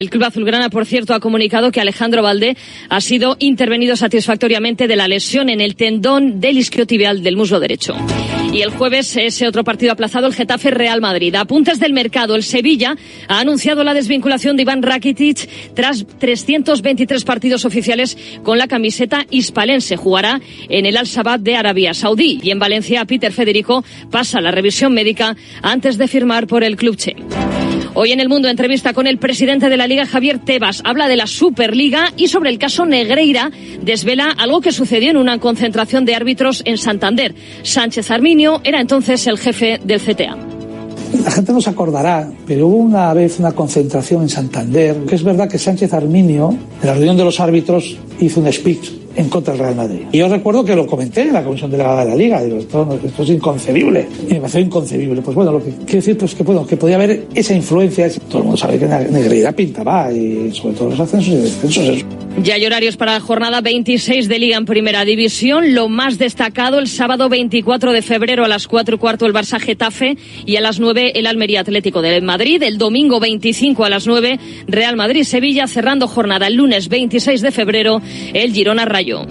El Club Azulgrana, por cierto, ha comunicado que Alejandro Valdé ha sido intervenido satisfactoriamente de la lesión en el tendón del isquiotibial del muslo derecho. Y el jueves ese otro partido aplazado, el Getafe Real Madrid. Apuntes del mercado, el Sevilla ha anunciado la desvinculación de Iván Rakitic tras 323 partidos oficiales con la camiseta hispalense. Jugará en el Al-Shabaab de Arabia Saudí. Y en Valencia, Peter Federico pasa la revisión médica antes de firmar por el club Che. Hoy en el mundo entrevista con el presidente de la Liga, Javier Tebas, habla de la Superliga y sobre el caso Negreira desvela algo que sucedió en una concentración de árbitros en Santander. Sánchez Arminio era entonces el jefe del CTA. La gente no se acordará, pero hubo una vez una concentración en Santander, que es verdad que Sánchez Arminio, en la reunión de los árbitros, hizo un speech en contra del Real Madrid. Y yo recuerdo que lo comenté en la Comisión Delegada de la Liga, digo, esto, esto es inconcebible. Y me pareció inconcebible. Pues bueno, lo que quiero decir pues que, bueno, que podía haber esa influencia. Todo el mundo sabe que Negreira pintaba y sobre todo los ascensos y descensos. Ya hay horarios para la jornada 26 de Liga en Primera División. Lo más destacado el sábado 24 de febrero a las 4 y cuarto el Barça Getafe y a las 9 el Almería Atlético de Madrid. El domingo 25 a las 9 Real Madrid Sevilla cerrando jornada el lunes 26 de febrero el Girona Rayo.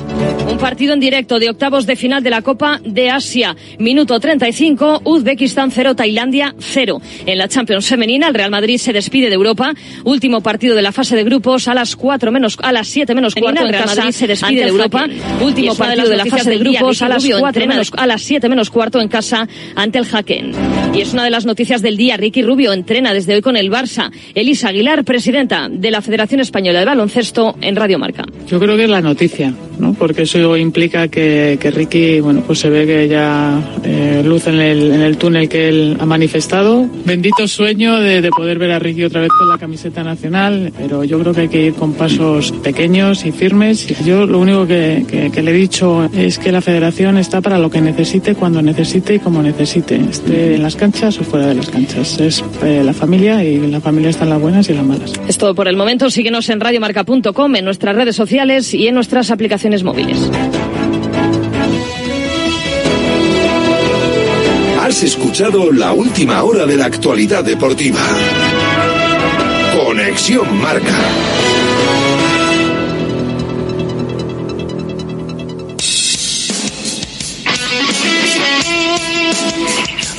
Un partido en directo de octavos de final de la Copa de Asia. Minuto 35, Uzbekistán 0, Tailandia 0. En la Champions femenina el Real Madrid se despide de Europa. Último partido de la fase de grupos a las 4 menos a las 7 menos cuarto en Real Madrid se despide de Europa. Último partido de la fase de grupos a las 4 menos a las 7 menos cuarto en casa ante el Jaquén. Y es una de las noticias del día. Ricky Rubio entrena desde hoy con el Barça. Elisa Aguilar, presidenta de la Federación Española de Baloncesto en Radio Marca. Yo creo que es la noticia, ¿no? Porque eso implica que, que Ricky, bueno, pues se ve que ya eh, luce en el, en el túnel que él ha manifestado. Bendito sueño de, de poder ver a Ricky otra vez con la camiseta nacional, pero yo creo que hay que ir con pasos pequeños y firmes. Yo lo único que, que, que le he dicho es que la federación está para lo que necesite, cuando necesite y como necesite, esté en las canchas o fuera de las canchas. Es eh, la familia y la familia están las buenas y las malas. Es todo por el momento. Síguenos en radiomarca.com, en nuestras redes sociales y en nuestras aplicaciones móviles. Has escuchado la última hora de la actualidad deportiva. Conexión Marca.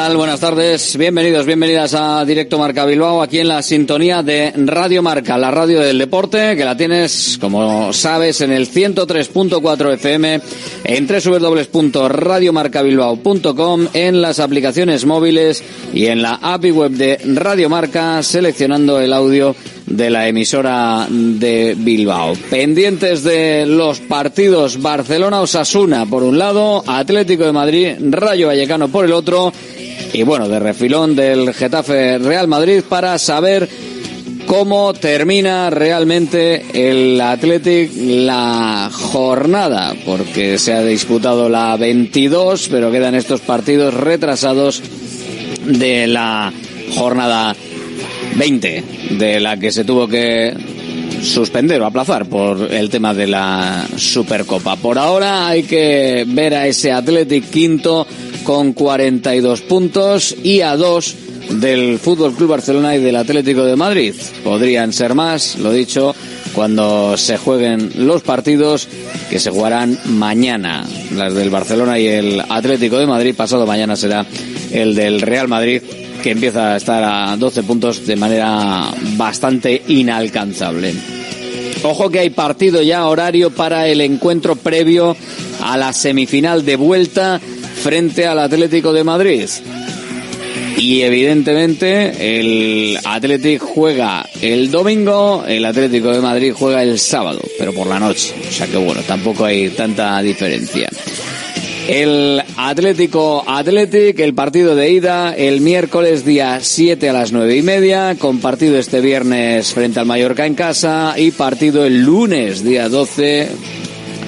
Buenas tardes. Bienvenidos, bienvenidas a Directo Marca Bilbao, aquí en la sintonía de Radio Marca, la radio del deporte, que la tienes, como sabes, en el 103.4 FM, en www.radiomarcabilbao.com, en las aplicaciones móviles y en la API web de Radio Marca, seleccionando el audio de la emisora de Bilbao. Pendientes de los partidos Barcelona-Osasuna por un lado, Atlético de Madrid, Rayo Vallecano por el otro, y bueno, de refilón del Getafe Real Madrid para saber cómo termina realmente el Athletic la jornada, porque se ha disputado la 22, pero quedan estos partidos retrasados de la jornada 20 de la que se tuvo que suspender o aplazar por el tema de la Supercopa. Por ahora hay que ver a ese Athletic quinto con 42 puntos y a dos del Fútbol Club Barcelona y del Atlético de Madrid. Podrían ser más, lo dicho, cuando se jueguen los partidos que se jugarán mañana. Las del Barcelona y el Atlético de Madrid. Pasado mañana será el del Real Madrid que empieza a estar a 12 puntos de manera bastante inalcanzable. Ojo que hay partido ya horario para el encuentro previo a la semifinal de vuelta frente al Atlético de Madrid. Y evidentemente el Atlético juega el domingo, el Atlético de Madrid juega el sábado, pero por la noche. O sea que bueno, tampoco hay tanta diferencia. El Atlético Athletic, el partido de ida, el miércoles día 7 a las 9 y media, con partido este viernes frente al Mallorca en casa y partido el lunes día 12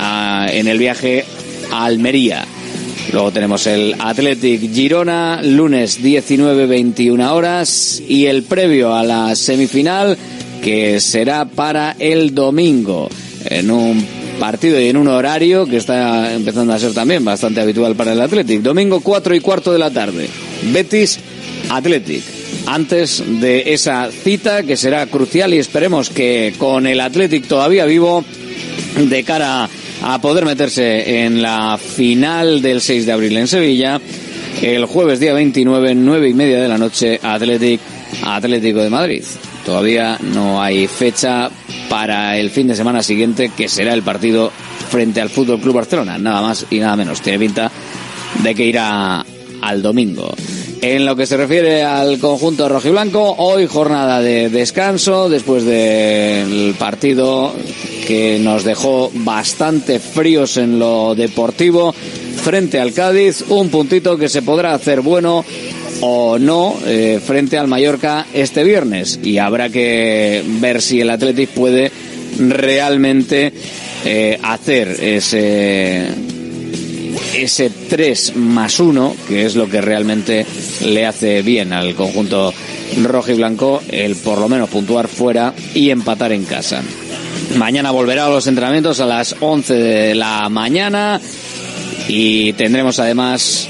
a, en el viaje a Almería. Luego tenemos el Athletic Girona, lunes 19-21 horas y el previo a la semifinal que será para el domingo en un partido y en un horario que está empezando a ser también bastante habitual para el Athletic. Domingo 4 y cuarto de la tarde. Betis Athletic. Antes de esa cita que será crucial y esperemos que con el Athletic todavía vivo de cara a poder meterse en la final del 6 de abril en Sevilla, el jueves día 29, 9 y media de la noche, Athletic, Atlético de Madrid. Todavía no hay fecha para el fin de semana siguiente, que será el partido frente al Fútbol Club Barcelona. Nada más y nada menos. Tiene pinta de que irá al domingo. En lo que se refiere al conjunto rojiblanco, hoy jornada de descanso después del partido que nos dejó bastante fríos en lo deportivo. Frente al Cádiz, un puntito que se podrá hacer bueno o no eh, frente al Mallorca este viernes. Y habrá que ver si el Athletic puede realmente eh, hacer ese ese 3 más 1 que es lo que realmente le hace bien al conjunto rojo y blanco el por lo menos puntuar fuera y empatar en casa mañana volverá a los entrenamientos a las 11 de la mañana y tendremos además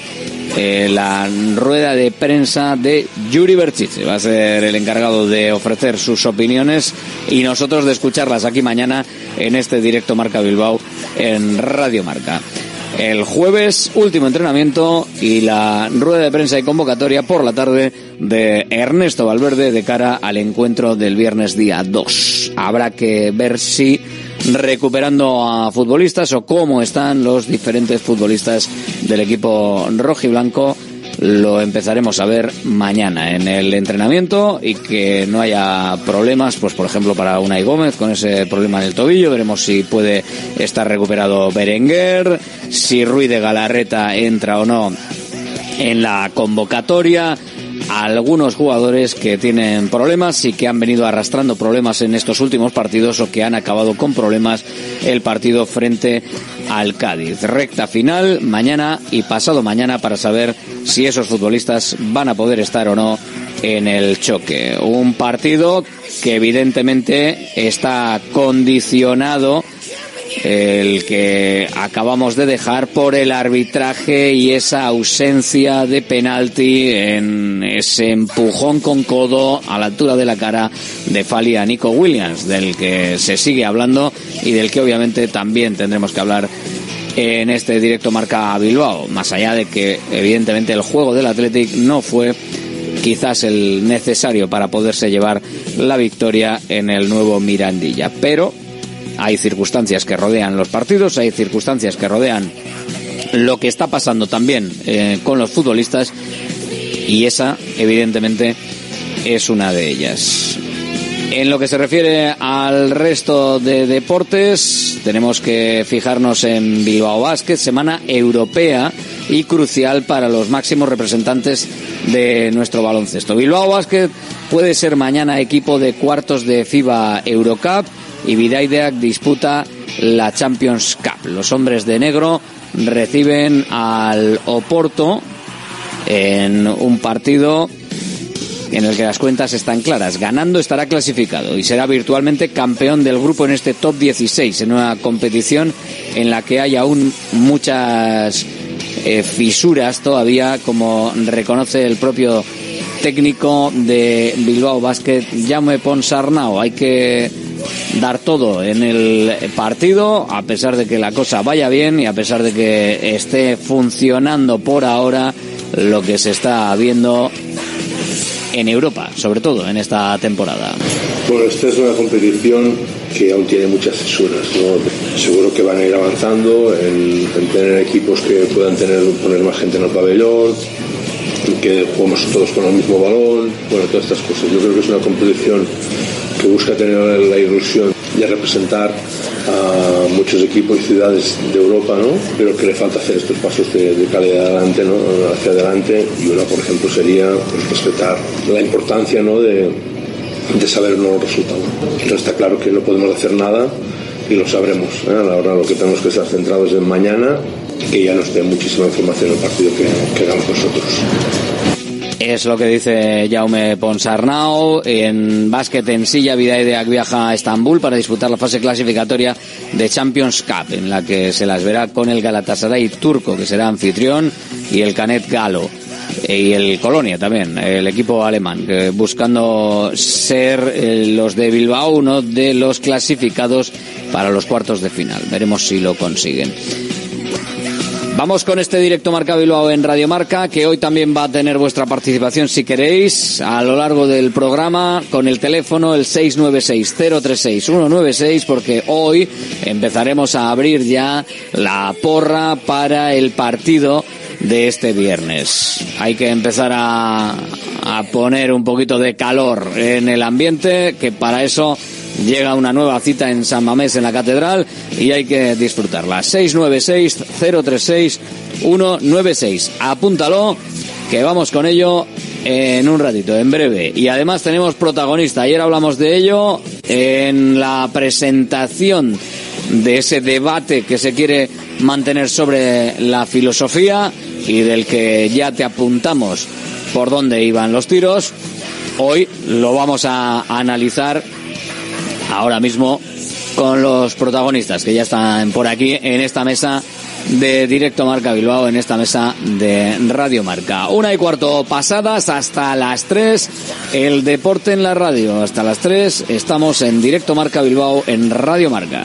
eh, la rueda de prensa de Yuri Berchiche. Va a ser el encargado de ofrecer sus opiniones y nosotros de escucharlas aquí mañana en este directo Marca Bilbao en Radio Marca. El jueves, último entrenamiento y la rueda de prensa y convocatoria por la tarde de Ernesto Valverde de cara al encuentro del viernes día 2. Habrá que ver si recuperando a futbolistas o cómo están los diferentes futbolistas del equipo rojo y blanco lo empezaremos a ver mañana en el entrenamiento y que no haya problemas, pues por ejemplo para Unai Gómez con ese problema en el tobillo, veremos si puede estar recuperado Berenguer, si Ruiz de Galarreta entra o no en la convocatoria, algunos jugadores que tienen problemas y que han venido arrastrando problemas en estos últimos partidos o que han acabado con problemas el partido frente al Cádiz. Recta final mañana y pasado mañana para saber si esos futbolistas van a poder estar o no en el choque. Un partido que evidentemente está condicionado el que acabamos de dejar por el arbitraje y esa ausencia de penalti en ese empujón con codo a la altura de la cara de Fali a Nico Williams, del que se sigue hablando y del que obviamente también tendremos que hablar en este directo marca Bilbao, más allá de que evidentemente el juego del Athletic no fue quizás el necesario para poderse llevar la victoria en el nuevo Mirandilla, pero hay circunstancias que rodean los partidos, hay circunstancias que rodean lo que está pasando también eh, con los futbolistas y esa, evidentemente, es una de ellas. En lo que se refiere al resto de deportes, tenemos que fijarnos en Bilbao Basket, semana europea y crucial para los máximos representantes de nuestro baloncesto. Bilbao Basket puede ser mañana equipo de cuartos de FIBA Eurocup y Vidaideak disputa la Champions Cup. Los hombres de negro reciben al Oporto en un partido en el que las cuentas están claras. Ganando estará clasificado y será virtualmente campeón del grupo en este top 16, en una competición en la que hay aún muchas eh, fisuras todavía, como reconoce el propio técnico de Bilbao Basket, Jaume Ponsarnau. Hay que dar todo en el partido, a pesar de que la cosa vaya bien y a pesar de que esté funcionando por ahora lo que se está viendo en Europa, sobre todo en esta temporada. Bueno, esta es una competición que aún tiene muchas fisuras. Seguro que van a ir avanzando en, en tener equipos que puedan tener poner más gente en el pabellón, que jugamos todos con el mismo balón, bueno, todas estas cosas. Yo creo que es una competición que busca tener la ilusión de representar a muchos equipos y ciudades de Europa, ¿no? pero que le falta hacer estos pasos de, calidad adelante, ¿no? hacia adelante. Y una, por ejemplo, sería pues, respetar la importancia ¿no? de, saber un nuevo resultado. Entonces está claro que no podemos hacer nada y lo sabremos. ¿eh? A la hora lo que tenemos que estar centrados en mañana, que ya nos dé muchísima información el partido que, que hagamos nosotros. Es lo que dice Jaume Ponsarnau. En básquet en silla, Vidaideak viaja a Estambul para disputar la fase clasificatoria de Champions Cup, en la que se las verá con el Galatasaray turco, que será anfitrión, y el Canet Galo. Y el Colonia también, el equipo alemán, buscando ser eh, los de Bilbao uno de los clasificados para los cuartos de final. Veremos si lo consiguen. Vamos con este directo Marca Bilbao en Radio Marca, que hoy también va a tener vuestra participación si queréis a lo largo del programa con el teléfono el 696-036-196, porque hoy empezaremos a abrir ya la porra para el partido de este viernes. Hay que empezar a, a poner un poquito de calor en el ambiente, que para eso llega una nueva cita en San Mamés en la Catedral y hay que disfrutarla. 696-036-196. Apúntalo, que vamos con ello en un ratito, en breve. Y además tenemos protagonista. Ayer hablamos de ello en la presentación de ese debate que se quiere mantener sobre la filosofía y del que ya te apuntamos por dónde iban los tiros. Hoy lo vamos a analizar ahora mismo con los protagonistas que ya están por aquí en esta mesa de Directo Marca Bilbao, en esta mesa de Radio Marca. Una y cuarto pasadas hasta las tres, el deporte en la radio. Hasta las tres estamos en Directo Marca Bilbao en Radio Marca.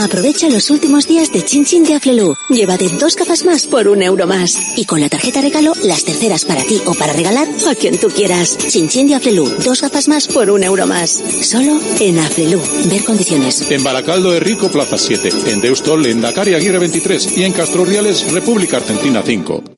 Aprovecha los últimos días de Chin Chin de Aflelu. Llévate dos gafas más por un euro más. Y con la tarjeta regalo, las terceras para ti o para regalar a quien tú quieras. Chin Chin de Aflelu. Dos gafas más por un euro más. Solo en Aflelu. Ver condiciones. En Baracaldo de Rico, Plaza 7. En Deustol, en Dakar Aguirre 23. Y en Castro Reales, República Argentina 5.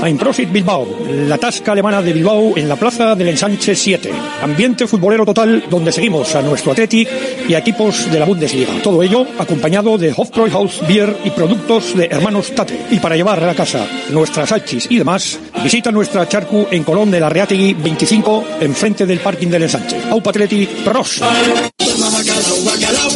Prosit Bilbao, la tasca alemana de Bilbao en la plaza del Ensanche 7. Ambiente futbolero total donde seguimos a nuestro Athletic y a equipos de la Bundesliga. Todo ello acompañado de Hofbräuhaus Beer y productos de hermanos Tate. Y para llevar a la casa nuestras hachis y demás, visita nuestra charcu en Colón de la Reategui 25, enfrente del parking del Ensanche. Aupa Athletic, pros.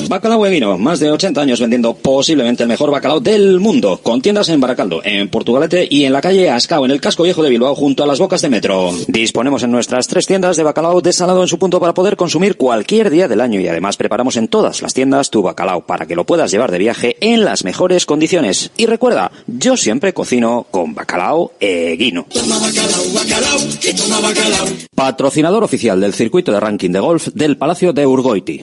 Bacalao Vino, más de 80 años vendiendo posiblemente el mejor bacalao del mundo, con tiendas en Baracaldo, en Portugalete y en la calle Ascao, en el casco viejo de Bilbao, junto a las bocas de metro. Disponemos en nuestras tres tiendas de bacalao desalado en su punto para poder consumir cualquier día del año y además preparamos en todas las tiendas tu bacalao para que lo puedas llevar de viaje en las mejores condiciones. Y recuerda, yo siempre cocino con bacalao eguino. Patrocinador oficial del circuito de ranking de golf del Palacio de Urgoiti.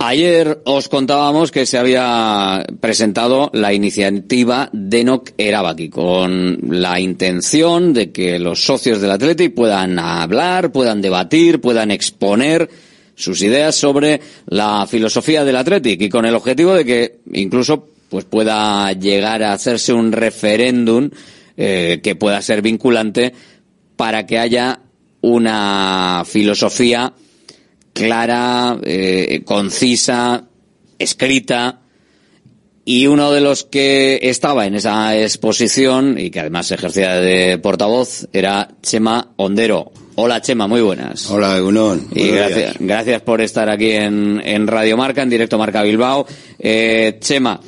Ayer os contábamos que se había presentado la iniciativa Denok Erabaki con la intención de que los socios del Athletic puedan hablar, puedan debatir, puedan exponer sus ideas sobre la filosofía del Athletic y con el objetivo de que incluso pues pueda llegar a hacerse un referéndum eh, que pueda ser vinculante para que haya una filosofía clara, eh, concisa, escrita, y uno de los que estaba en esa exposición y que además ejercía de portavoz era Chema Ondero. Hola Chema, muy buenas. Hola Gunón. Y gracias, gracias por estar aquí en, en Radio Marca, en directo Marca Bilbao. Eh, Chema,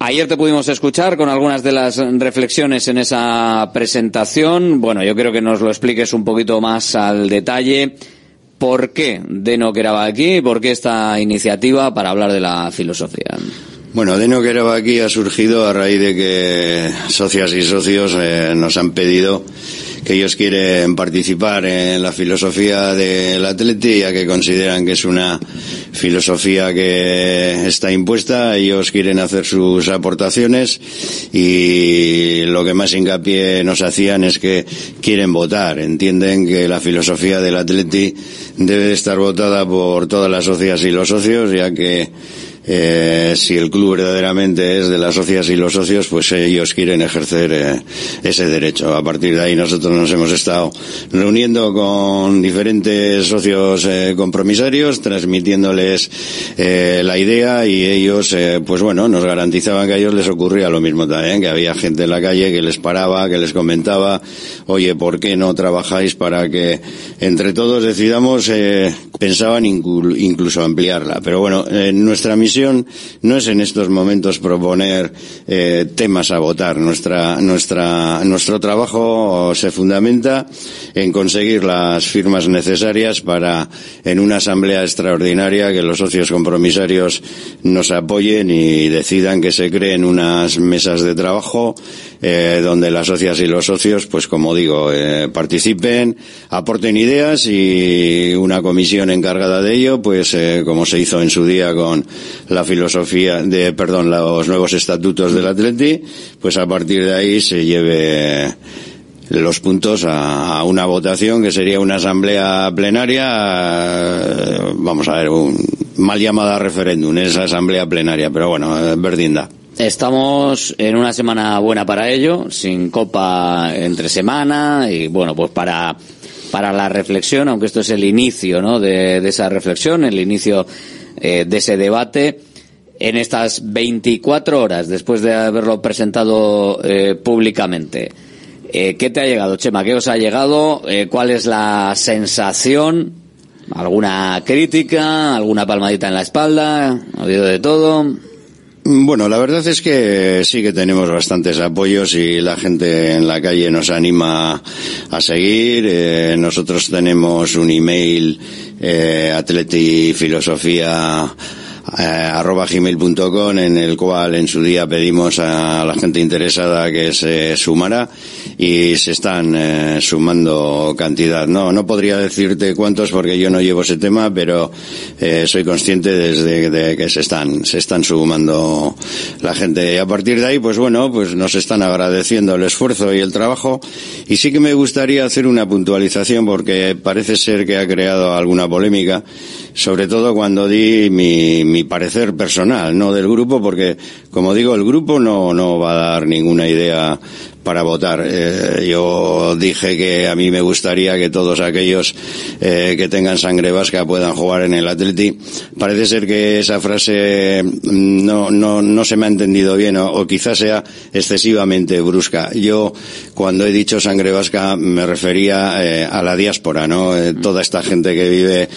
ayer te pudimos escuchar con algunas de las reflexiones en esa presentación. Bueno, yo creo que nos lo expliques un poquito más al detalle. ¿Por qué Deno Queraba aquí? ¿Por qué esta iniciativa para hablar de la filosofía? Bueno, Deno Queraba aquí ha surgido a raíz de que socias y socios eh, nos han pedido que ellos quieren participar en la filosofía del atleti, ya que consideran que es una filosofía que está impuesta, ellos quieren hacer sus aportaciones y lo que más hincapié nos hacían es que quieren votar, entienden que la filosofía del atleti debe estar votada por todas las socias y los socios, ya que eh, si el club verdaderamente es de las socias y los socios, pues ellos quieren ejercer eh, ese derecho. A partir de ahí nosotros nos hemos estado reuniendo con diferentes socios eh, compromisarios, transmitiéndoles eh, la idea y ellos, pues bueno, nos garantizaban que a ellos les ocurría lo mismo también, que había gente en la calle que les paraba, que les comentaba, oye, ¿por qué no trabajáis para que entre todos decidamos? pensaban incluso ampliarla. Pero bueno, nuestra misión no es en estos momentos proponer eh, temas a votar. Nuestra, nuestra, nuestro trabajo se fundamenta en conseguir las firmas necesarias para, en una asamblea extraordinaria, que los socios compromisarios nos apoyen y decidan que se creen unas mesas de trabajo eh, donde las socias y los socios, pues como digo, eh, participen, aporten ideas y una comisión encargada de ello, pues como se hizo en su día con la filosofía de, perdón, los nuevos estatutos del Atleti, pues a partir de ahí se lleve los puntos a, una votación que sería una asamblea plenaria, vamos a ver, un mal llamada referéndum, esa asamblea plenaria, pero bueno, verdinda. Estamos en una semana buena para ello, sin copa entre semana y bueno, pues para, para la reflexión, aunque esto es el inicio ¿no? de, esa reflexión, el inicio eh, de ese debate, en estas 24 horas después de haberlo presentado eh, públicamente. Eh, ¿Qué te ha llegado, Chema? ¿Qué os ha llegado? ¿Cuál es la sensación? alguna crítica, alguna palmadita en la espalda, ha habido de todo. Bueno, la verdad es que sí que tenemos bastantes apoyos y la gente en la calle nos anima a seguir. Eh, nosotros tenemos un email, eh, eh, en el cual en su día pedimos a la gente interesada que se sumara y se están eh, sumando cantidad. No, no podría decirte cuántos porque yo no llevo ese tema, pero eh, soy consciente desde de que se están, se están sumando la gente. Y a partir de ahí, pues bueno, pues nos están agradeciendo el esfuerzo y el trabajo. Y sí que me gustaría hacer una puntualización porque parece ser que ha creado alguna polémica, sobre todo cuando di mi, mi parecer personal, no del grupo, porque como digo, el grupo no, no va a dar ninguna idea para votar. Eh, yo dije que a mí me gustaría que todos aquellos eh, que tengan sangre vasca puedan jugar en el Atleti. Parece ser que esa frase mm, no, no, no se me ha entendido bien o, o quizás sea excesivamente brusca. Yo cuando he dicho sangre vasca me refería eh, a la diáspora, ¿no? Eh, toda esta gente que vive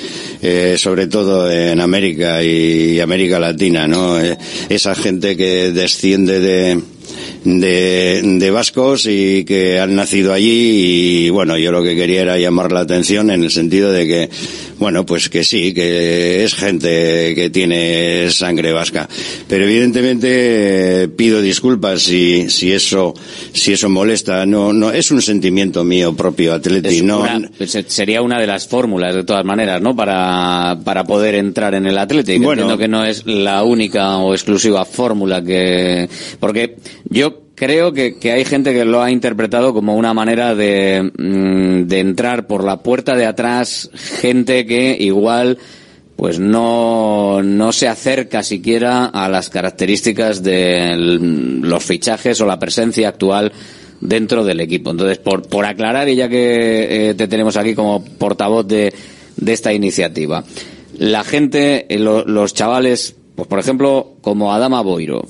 eh, sobre todo en América y América Latina, ¿no? Eh, esa gente que desciende de de, de vascos y que han nacido allí y bueno, yo lo que quería era llamar la atención en el sentido de que, bueno, pues que sí, que es gente que tiene sangre vasca. Pero evidentemente eh, pido disculpas si, si eso, si eso molesta. No, no, es un sentimiento mío propio, Atleti. No, una- pues, eh, sería una de las fórmulas, de todas maneras, ¿no? Para, para poder entrar en el Atlético. Bueno. Entiendo que no es la única o exclusiva fórmula que... Porque yo creo que, que hay gente que lo ha interpretado como una manera de, mm, de entrar por la puerta de atrás, gente que igual pues no, no se acerca siquiera a las características de los fichajes o la presencia actual dentro del equipo. Entonces, por, por aclarar, y ya que eh, te tenemos aquí como portavoz de, de esta iniciativa, la gente, eh, lo- los chavales, pues por ejemplo, como Adama Boiro,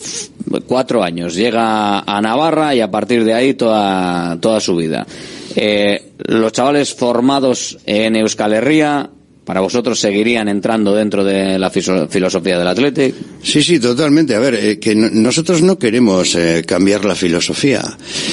cuatro años, llega a Navarra y a partir de ahí toda, toda su vida. Eh, los chavales formados en Euskal Herria, para vosotros seguirían entrando dentro de la filosofía del Athletic. Sí, sí, totalmente. A ver, eh, que no- nosotros no queremos eh, cambiar la filosofía.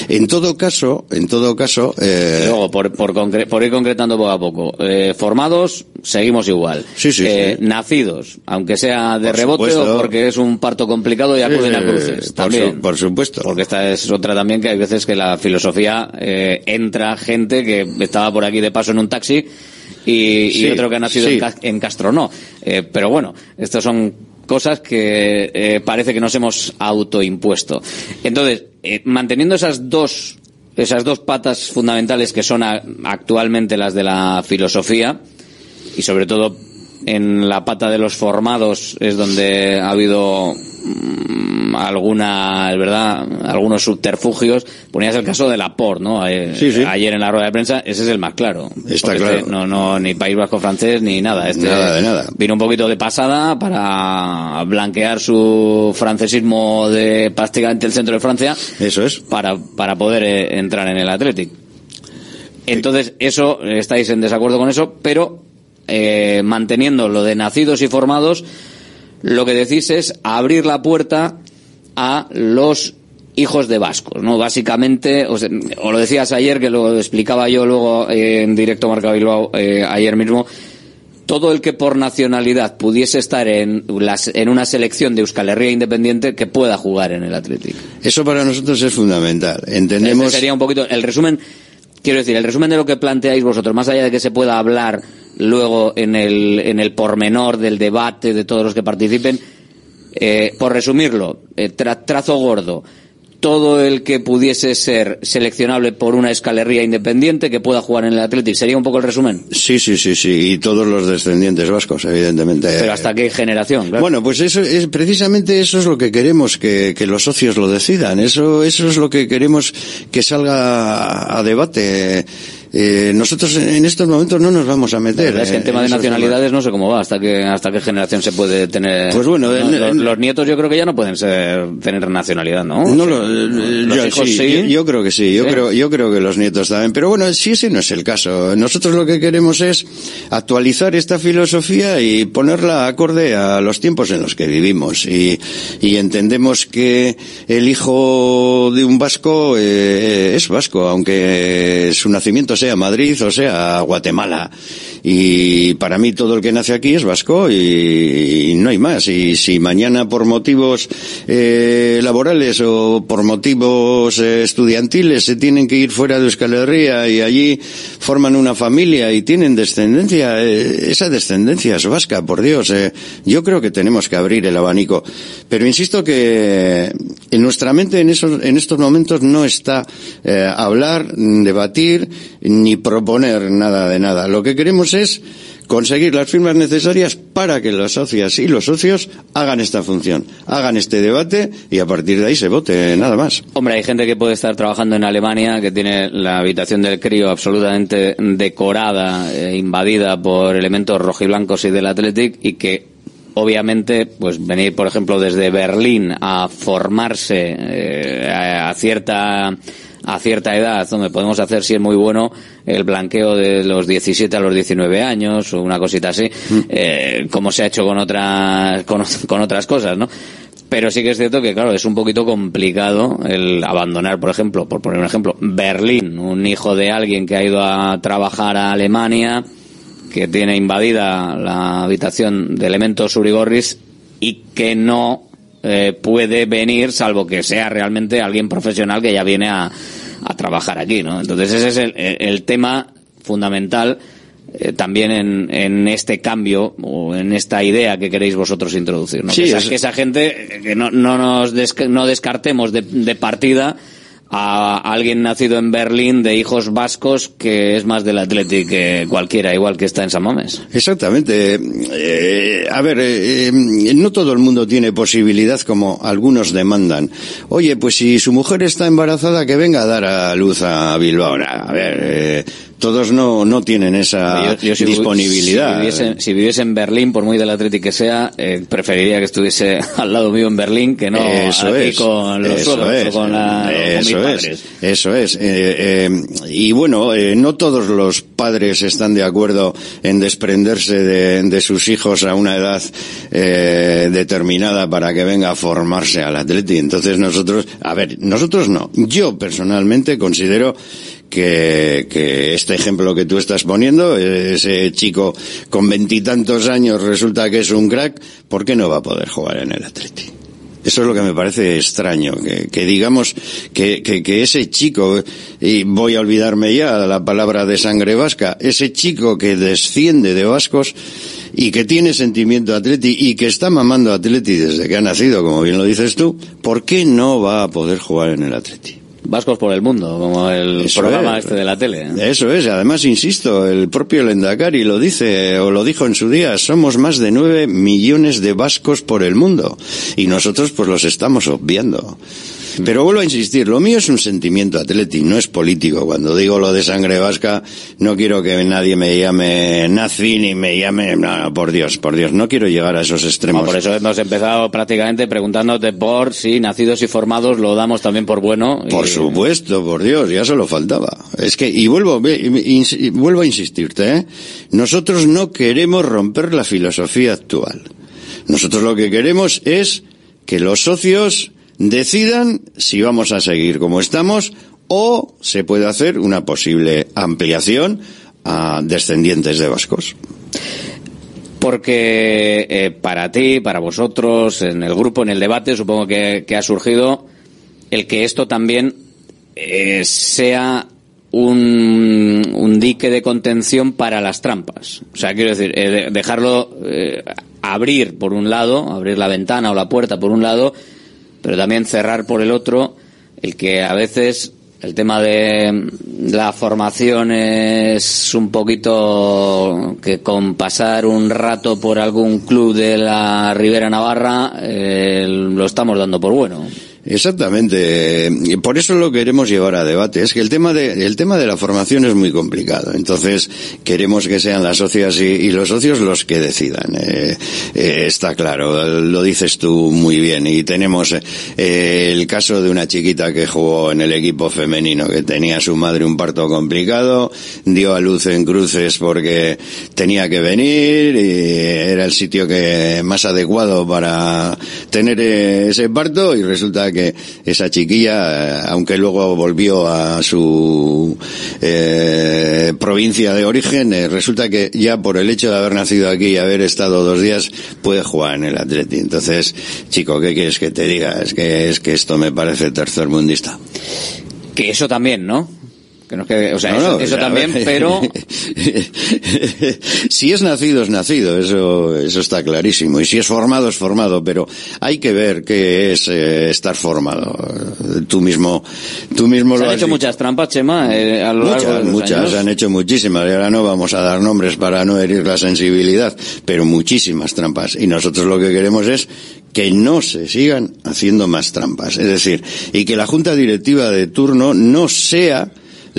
En todo caso, en todo caso, eh, Luego, por, por, concre- por ir concretando poco a poco, eh, formados, seguimos igual. Sí, sí, sí. Nacidos, aunque sea de Por rebote supuesto. o porque es un parto complicado y acuden a cruces. También. su- por supuesto. Porque esta es otra también que hay veces que la filosofía eh, entra gente que estaba por aquí de paso en un taxi y, otro que ha nacido sí. en, Ca- en Castro no. Eh, pero bueno, estas son cosas que eh, parece que nos hemos autoimpuesto. Entonces, eh, manteniendo esas dos esas dos patas fundamentales que son a- actualmente las de la filosofía y sobre todo en la pata de los formados es donde ha habido mm, alguna, es verdad, algunos subterfugios. Ponías el caso de Laporte, ¿no? Eh, Sí, sí. Ayer en la rueda de prensa, ese es el más claro. Está claro. este no, no, ni País Vasco francés ni nada. Este Nada de nada. Vino un poquito de pasada para blanquear su francesismo de prácticamente el centro de Francia. Eso es. Para, para poder eh, entrar en el Athletic. Entonces, eso, estáis en desacuerdo con eso, pero eh, manteniendo lo de nacidos y formados, lo que decís es abrir la puerta a los hijos de vascos, ¿no? Básicamente, o, sea, o lo decías ayer, que lo explicaba yo luego eh, en directo Marca Bilbao eh, ayer mismo, todo el que por nacionalidad pudiese estar en, las, en una selección de Euskal Herria Independiente que pueda jugar en el Athletic. eso para nosotros es fundamental. Entendemos. Sería un poquito el resumen, quiero decir, el resumen de lo que planteáis vosotros, más allá de que se pueda hablar luego en el, en el pormenor del debate de todos los que participen, eh, por resumirlo, eh, tra- trazo gordo, todo el que pudiese ser seleccionable por una escalería independiente que pueda jugar en el Athletic, sería un poco el resumen. Sí, sí, sí, sí. Y todos los descendientes vascos, evidentemente. Pero hasta qué generación, claro. Bueno, pues eso es precisamente eso es lo que queremos que, que los socios lo decidan. Eso eso es lo que queremos que salga a, a debate. Eh, nosotros en estos momentos no nos vamos a meter. es que en tema de nacionalidades no sé cómo va, hasta qué, hasta qué generación se puede tener. Pues bueno, los, nietos yo creo que ya no pueden ser, tener nacionalidad, ¿no? No, los hijos sí, Yo, creo que sí, yo creo, yo creo que los nietos también. Pero bueno, si ese no es el caso. Nosotros lo que queremos es actualizar esta filosofía y ponerla acorde a los tiempos en los que vivimos. Y, y entendemos que el hijo de un vasco eh, es vasco, aunque su nacimiento sea Madrid o sea Guatemala. Y para mí todo el que nace aquí es vasco y, no hay más. Y si mañana por motivos eh, laborales o por motivos eh, estudiantiles se tienen que ir fuera de Euskal Herria y allí forman una familia y tienen descendencia, eh, esa descendencia es vasca, por Dios. yo creo que tenemos que abrir el abanico. Pero insisto que en nuestra mente en, esos, en estos momentos no está hablar, debatir ni proponer nada de nada. Lo que queremos es conseguir las firmas necesarias para que las socias y los socios hagan esta función, hagan este debate y a partir de ahí se vote, nada más. Hombre, hay gente que puede estar trabajando en Alemania, que tiene la habitación del crío absolutamente decorada, e invadida por elementos rojiblancos y del Athletic y que obviamente, pues venir, por ejemplo, desde Berlín a formarse eh, a cierta a cierta edad, donde podemos hacer, si es muy bueno, el blanqueo de los 17 a los 19 años o una cosita así, mm. eh, como se ha hecho con otras, con, otras cosas, ¿no? Pero sí que es cierto que, claro, es un poquito complicado el abandonar, por ejemplo, por poner un ejemplo, Berlín, un hijo de alguien que ha ido a trabajar a Alemania, que tiene invadida la habitación de elementos urigorris y que no eh, puede venir, salvo que sea realmente alguien profesional que ya viene a, a trabajar aquí, ¿no? Entonces ese es el, el tema fundamental eh, también en, en, este cambio o en esta idea que queréis vosotros introducir, ¿no? que, esa, que, esa, gente, que no, no nos no descartemos de, de partida a alguien nacido en Berlín de hijos vascos que es más del Athletic que cualquiera, igual que está en Samomes. Exactamente. Eh, a ver, eh, no todo el mundo tiene posibilidad como algunos demandan. Oye, pues si su mujer está embarazada, que venga a dar a luz a Bilbao. A ver, eh, todos no, no tienen esa disponibilidad. Si viviese, en Berlín, por muy del Atlético que sea, eh, preferiría que estuviese al lado mío en Berlín que no eso aquí con los eso es, con, la, eso es, Eso es. Eh, eh, y bueno, no todos los padres están de acuerdo en desprenderse de, de sus hijos a una edad determinada para que venga a formarse al Atlético. Entonces nosotros, a ver, nosotros no. Yo personalmente considero que, que, este ejemplo que tú estás poniendo, ese chico con veintitantos años resulta que es un crack, ¿por qué no va a poder jugar en el Atleti? Eso es lo que me parece extraño, que, digamos que, que, que, ese chico, y voy a olvidarme ya la palabra de sangre vasca, ese chico que desciende de vascos y que tiene sentimiento atleti y que está mamando atleti desde que ha nacido, como bien lo dices tú, ¿por qué no va a poder jugar en el atleti? Vascos por el mundo, como el programa este de la tele. ¿eh? Eso es, además insisto, el propio Lendakari lo dice, o lo dijo en su día, somos más de nueve millones de vascos por el mundo. Y nosotros pues los estamos obviando. Pero vuelvo a insistir, lo mío es un sentimiento atlético, no es político. Cuando digo lo de sangre vasca, no quiero que nadie me llame nazi ni me llame, no, por Dios, por Dios, no quiero llegar a esos extremos. por eso hemos empezado prácticamente preguntándote por si nacidos y formados lo damos también por bueno. Por supuesto, por Dios, ya solo faltaba. Es que, y vuelvo, vuelvo a insistirte, ¿eh? nosotros no queremos romper la filosofía actual. Nosotros lo que queremos es que los socios decidan si vamos a seguir como estamos o se puede hacer una posible ampliación a descendientes de vascos. Porque eh, para ti, para vosotros, en el grupo, en el debate, supongo que, ha surgido el que esto también eh, sea un, dique de contención para las trampas. O sea, quiero decir, eh, dejarlo abrir por un lado, abrir la ventana o la puerta por un lado, pero también cerrar por el otro el que a veces el tema de la formación es un poquito que con pasar un rato por algún club de la Ribera Navarra eh, lo estamos dando por bueno. Exactamente. Por eso lo queremos llevar a debate. Es que el tema de, el tema de la formación es muy complicado. Entonces, queremos que sean las socias y, los socios los que decidan. Eh, eh, está claro. Lo dices tú muy bien. Y tenemos eh, el caso de una chiquita que jugó en el equipo femenino, que tenía a su madre un parto complicado, dio a luz en cruces porque tenía que venir y era el sitio que más adecuado para tener ese parto y resulta que esa chiquilla, eh, aunque luego volvió a su eh, provincia de origen, eh, resulta que ya por el hecho de haber nacido aquí y haber estado dos días, puede jugar en el Atleti. Entonces, chico, ¿qué quieres que te diga? Es que, es que esto me parece tercermundista. Que eso también, ¿no? Que no que, o sea, eso, también, pero... si es nacido, es nacido, eso, eso está clarísimo. Y si es formado, es formado, pero hay que ver qué es eh, estar formado. Tú mismo, tú mismo ¿Se lo han hecho muchas trampas, Chema, eh, a lo muchas, largo de los Muchas, años? se han hecho muchísimas. Y ahora no vamos a dar nombres para no herir la sensibilidad, pero muchísimas trampas. Y nosotros lo que queremos es que no se sigan haciendo más trampas. Es decir, y que la junta directiva de turno no sea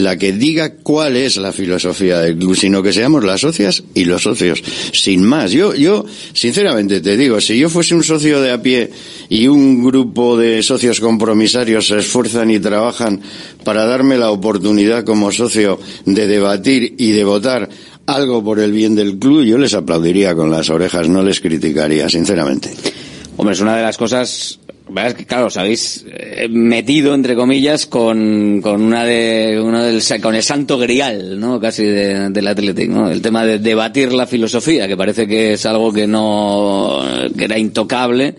la que diga cuál es la filosofía del club, sino que seamos las socias y los socios, sin más. Yo, yo, sinceramente te digo, si yo fuese un socio de a pie y un grupo de socios compromisarios se esfuerzan y trabajan para darme la oportunidad como socio de debatir y de votar algo por el bien del club, yo les aplaudiría con las orejas, no les criticaría, sinceramente. Hombre, es una de las cosas es que, claro, os habéis eh, metido, entre comillas, con, con una de, uno del, con el santo grial, ¿no? Casi de- del Athletic, ¿no? El tema de debatir la filosofía, que parece que es algo que no, que era intocable.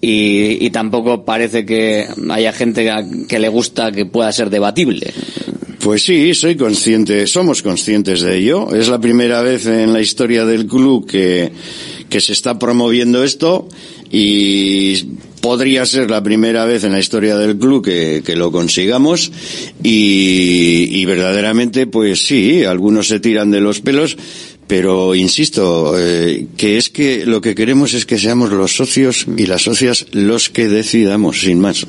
Y, y tampoco parece que haya gente a- que le gusta que pueda ser debatible. Pues sí, soy consciente, somos conscientes de ello. Es la primera vez en la historia del club que, que se está promoviendo esto y podría ser la primera vez en la historia del club que, que lo consigamos y, verdaderamente pues sí, algunos se tiran de los pelos, pero insisto, eh, que es que lo que queremos es que seamos los socios y las socias los que decidamos, sin más.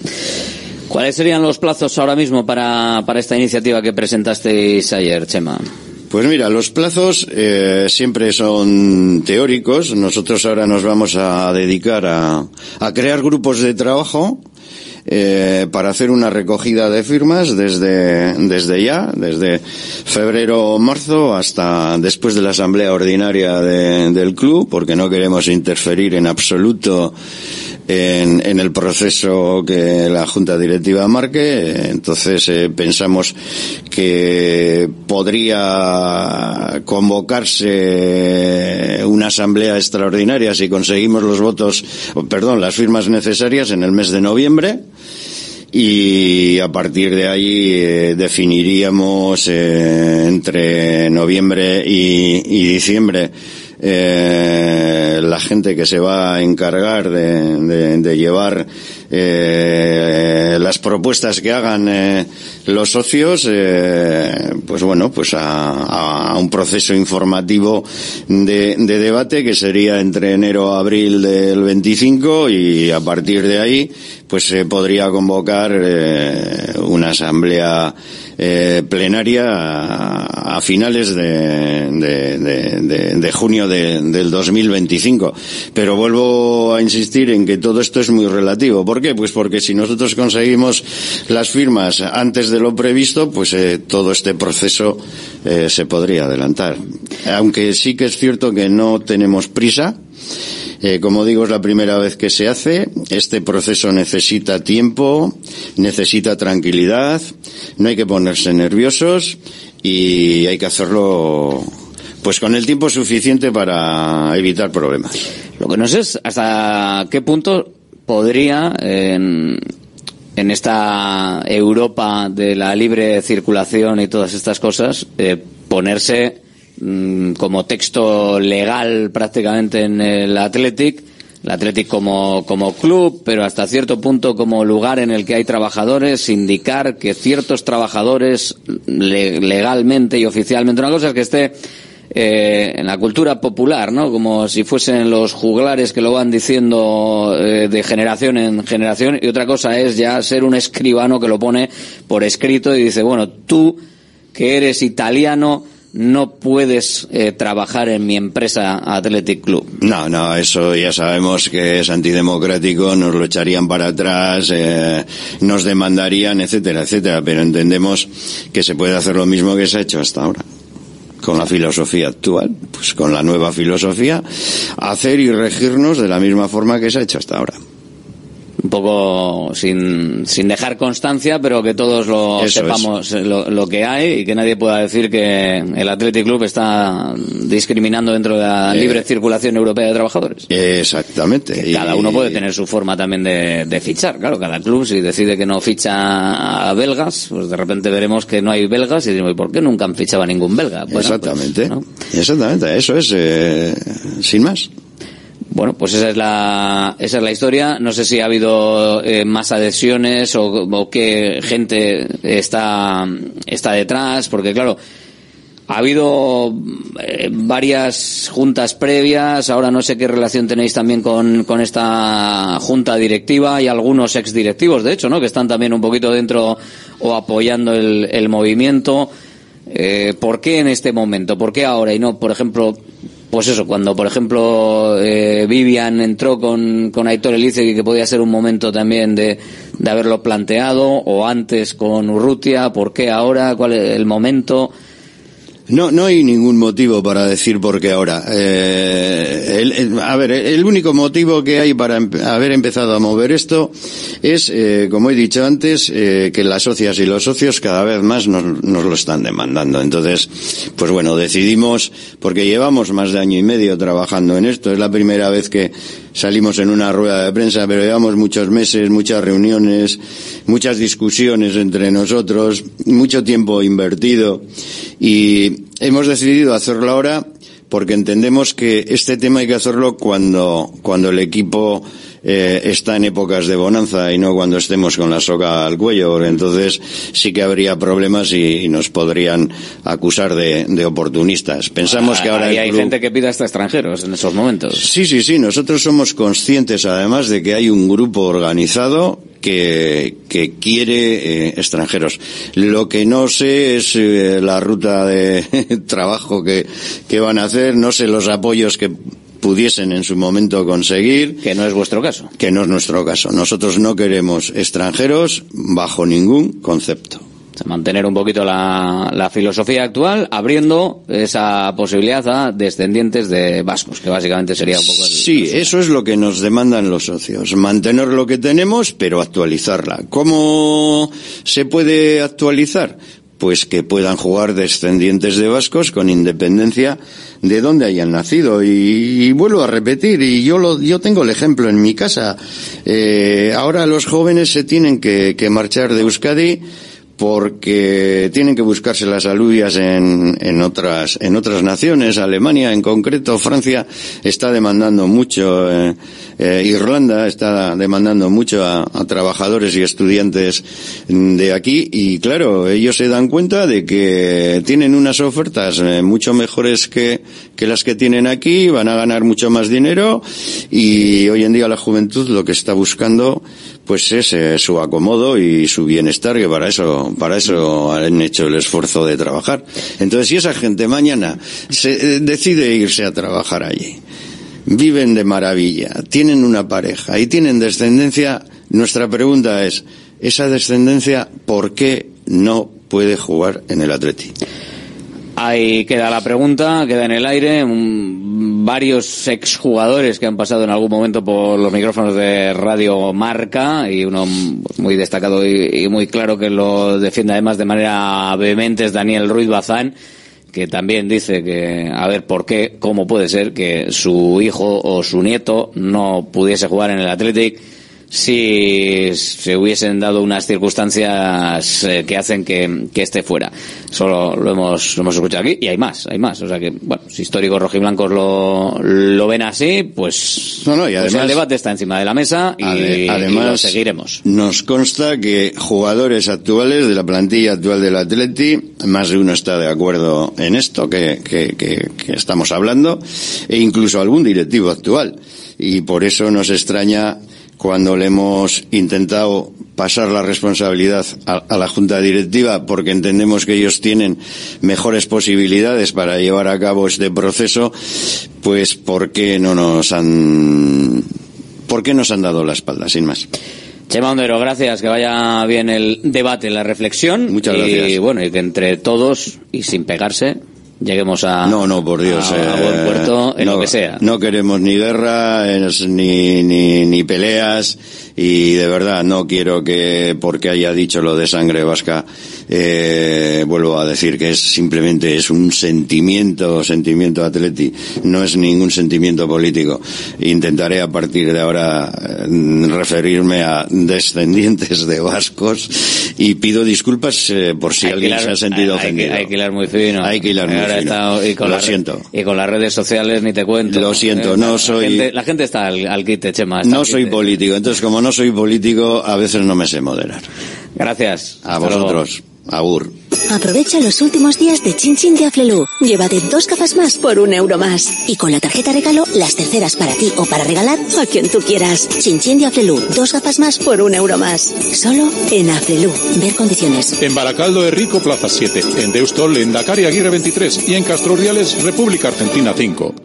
¿Cuáles serían los plazos ahora mismo para, para esta iniciativa que presentasteis ayer, Chema? Pues mira, los plazos eh, siempre son teóricos. Nosotros ahora nos vamos a dedicar a, a crear grupos de trabajo eh, para hacer una recogida de firmas desde, desde ya, desde febrero o marzo hasta después de la asamblea ordinaria de- del club, porque no queremos interferir en absoluto en, en el proceso que la Junta Directiva marque. Entonces eh, pensamos que podría convocarse una asamblea extraordinaria si conseguimos los votos, perdón, las firmas necesarias en el mes de noviembre y a partir de ahí eh, definiríamos eh, entre noviembre y, y diciembre eh, la gente que se va a encargar de, de- llevar eh, las propuestas que hagan eh, los socios, eh, pues bueno, pues a, a un proceso informativo de, de debate que sería entre enero a abril del 25 y a partir de ahí pues se podría convocar eh, una asamblea eh, plenaria a, finales de, de, de- de- junio de- del 2025. Pero vuelvo a insistir en que todo esto es muy relativo. ¿Por qué? Pues porque si nosotros conseguimos las firmas antes de lo previsto, pues eh, todo este proceso eh, se podría adelantar. Aunque sí que es cierto que no tenemos prisa. Eh, como digo, es la primera vez que se hace. Este proceso necesita tiempo, necesita tranquilidad, no hay que ponerse nerviosos y hay que hacerlo pues con el tiempo suficiente para evitar problemas. Lo que no sé es hasta qué punto podría en, esta Europa de la libre circulación y todas estas cosas eh, ponerse como texto legal prácticamente en el Athletic, el Athletic como, como club, pero hasta cierto punto como lugar en el que hay trabajadores, indicar que ciertos trabajadores le- legalmente y oficialmente, una cosa es que esté eh, en la cultura popular, ¿no? Como si fuesen los juglares que lo van diciendo eh, de generación en generación. Y otra cosa es ya ser un escribano que lo pone por escrito y dice, bueno, tú que eres italiano, no puedes eh, trabajar en mi empresa Athletic Club. No, no, eso ya sabemos que es antidemocrático, nos lo echarían para atrás, eh, nos demandarían, etcétera, etcétera, pero entendemos que se puede hacer lo mismo que se ha hecho hasta ahora con la filosofía actual, pues con la nueva filosofía, hacer y regirnos de la misma forma que se ha hecho hasta ahora un poco sin, sin dejar constancia, pero que todos lo sepamos lo, lo, que hay y que nadie pueda decir que el Athletic Club está discriminando dentro de la eh, libre circulación europea de trabajadores. Exactamente. cada uno puede tener su forma también de, de, fichar, claro, cada club si decide que no ficha a belgas, pues de repente veremos que no hay belgas y ¿y por qué nunca han fichado a ningún belga? Pues, Exactamente. Exactamente, eso es, eh, sin más. Bueno, pues esa es la, esa es la historia. No sé si ha habido eh, más adhesiones o, o, qué gente está, está detrás, porque claro, ha habido eh, varias juntas previas, ahora no sé qué relación tenéis también con, con esta junta directiva y algunos exdirectivos, de hecho, ¿no? Que están también un poquito dentro o apoyando el, el movimiento. Eh, ¿Por qué en este momento? ¿Por qué ahora y no, por ejemplo, pues eso, cuando por ejemplo eh, Vivian entró con, con Aitor Elizegui, que podía ser un momento también de, de haberlo planteado, o antes con Urrutia, ¿por qué ahora? ¿Cuál es el momento? No, no hay ningún motivo para decir por qué ahora. Eh, el, a ver, el único motivo que hay para haber empezado a mover esto es, eh, como he dicho antes, eh, que las socias y los socios cada vez más nos, nos, lo están demandando. Entonces, pues bueno, decidimos, porque llevamos más de año y medio trabajando en esto, es la primera vez que salimos en una rueda de prensa, pero llevamos muchos meses, muchas reuniones, muchas discusiones entre nosotros, mucho tiempo invertido y hemos decidido hacerlo ahora porque entendemos que este tema hay que hacerlo cuando, cuando el equipo eh, está en épocas de bonanza y no cuando estemos con la soga al cuello. Entonces sí que habría problemas y, nos podrían acusar de, oportunistas. Pensamos que ahora hay gente que pida hasta extranjeros en esos momentos. Sí, sí, sí. Nosotros somos conscientes además de que hay un grupo organizado que, que quiere eh, extranjeros. Lo que no sé es eh, la ruta de trabajo que, que van a hacer, no sé los apoyos que pudiesen en su momento conseguir. Que no es vuestro caso. Que no es nuestro caso. Nosotros no queremos extranjeros bajo ningún concepto mantener un poquito la, la, filosofía actual, abriendo esa posibilidad a descendientes de vascos, que básicamente sería un poco el, Sí, eso es lo que nos demandan los socios, mantener lo que tenemos, pero actualizarla. ¿Cómo se puede actualizar? Pues que puedan jugar descendientes de vascos con independencia de dónde hayan nacido. Y, vuelvo a repetir, y yo, lo, yo tengo el ejemplo en mi casa. Eh, ahora los jóvenes se tienen que, que marchar de Euskadi porque tienen que buscarse las alubias en, en, otras en otras naciones. Alemania en concreto Francia está demandando mucho eh, eh, Irlanda está demandando mucho a, trabajadores y estudiantes de aquí. Y claro ellos se dan cuenta de que tienen unas ofertas eh, mucho mejores que, que las que tienen aquí van a ganar mucho más dinero. Y hoy en día la juventud lo que está buscando pues es su acomodo y su bienestar, que para eso, para eso han hecho el esfuerzo de trabajar. Entonces, si esa gente mañana se, eh, decide irse a trabajar allí, viven de maravilla, tienen una pareja y tienen descendencia, nuestra pregunta es, esa descendencia, ¿por qué no puede jugar en el Atleti? Ahí queda la pregunta, queda en el aire. varios exjugadores que han pasado en algún momento por los micrófonos de Radio Marca y uno muy destacado y, muy claro que lo defiende además de manera vehemente es Daniel Ruiz Bazán que también dice que, a ver, ¿por qué, cómo puede ser que su hijo o su nieto no pudiese jugar en el Athletic si se hubiesen dado unas circunstancias eh, que hacen que, que esté fuera. Solo lo hemos, lo hemos escuchado aquí y hay más, hay más. O sea que, bueno, si históricos rojiblancos lo, lo ven así, pues, No, no, y pues además- el debate está encima de la mesa y, Ade- y lo además, seguiremos. nos consta que jugadores actuales de la plantilla actual del Atleti, más de uno está de acuerdo en esto que, que- que- que estamos hablando, e incluso algún directivo actual. Y por eso nos extraña cuando le hemos intentado pasar la responsabilidad a, a la Junta Directiva porque entendemos que ellos tienen mejores posibilidades para llevar a cabo este proceso, pues ¿por qué no nos han, por qué nos han dado la espalda, sin más? Chema Ondero, gracias, que vaya bien el debate, la reflexión. Muchas y, gracias. bueno, y que entre todos y sin pegarse lleguemos a, No, no, por Dios. a, a eh, buen puerto en no, lo que sea. No queremos ni guerra, ni, ni, ni peleas, y de verdad no quiero que, porque haya dicho lo de sangre vasca, eh, vuelvo a decir que es simplemente es un sentimiento, sentimiento atleti, no es ningún sentimiento político. Intentaré a partir de ahora eh, referirme a descendientes de vascos y pido disculpas eh, por si Hay alguien hilar- se ha sentido hay- hay que- ofendido. Hay que hilar muy fino. Hay que hilar muy Ahora fino. está- y con Lo siento. Y con las redes sociales ni te cuento. Lo siento, Eh, no la soy- gente- la gente está al, al quite, Chema. No soy político, entonces como no soy político, a veces no me sé moderar. Gracias. A Hasta luego. vosotros. Agur. Aprovecha los últimos días de Chin Chin de Aflelu. Llévate dos gafas más por un euro más. Y con la tarjeta regalo, las terceras para ti o para regalar a quien tú quieras. Chin Chin de Aflelu. Dos gafas más por un euro más. Solo en Aflelu. Ver condiciones. En Baracaldo de Rico, Plaza 7. En Deustol, en Dakar Aguirre 23. Y en Castro Urdiales, República Argentina 5.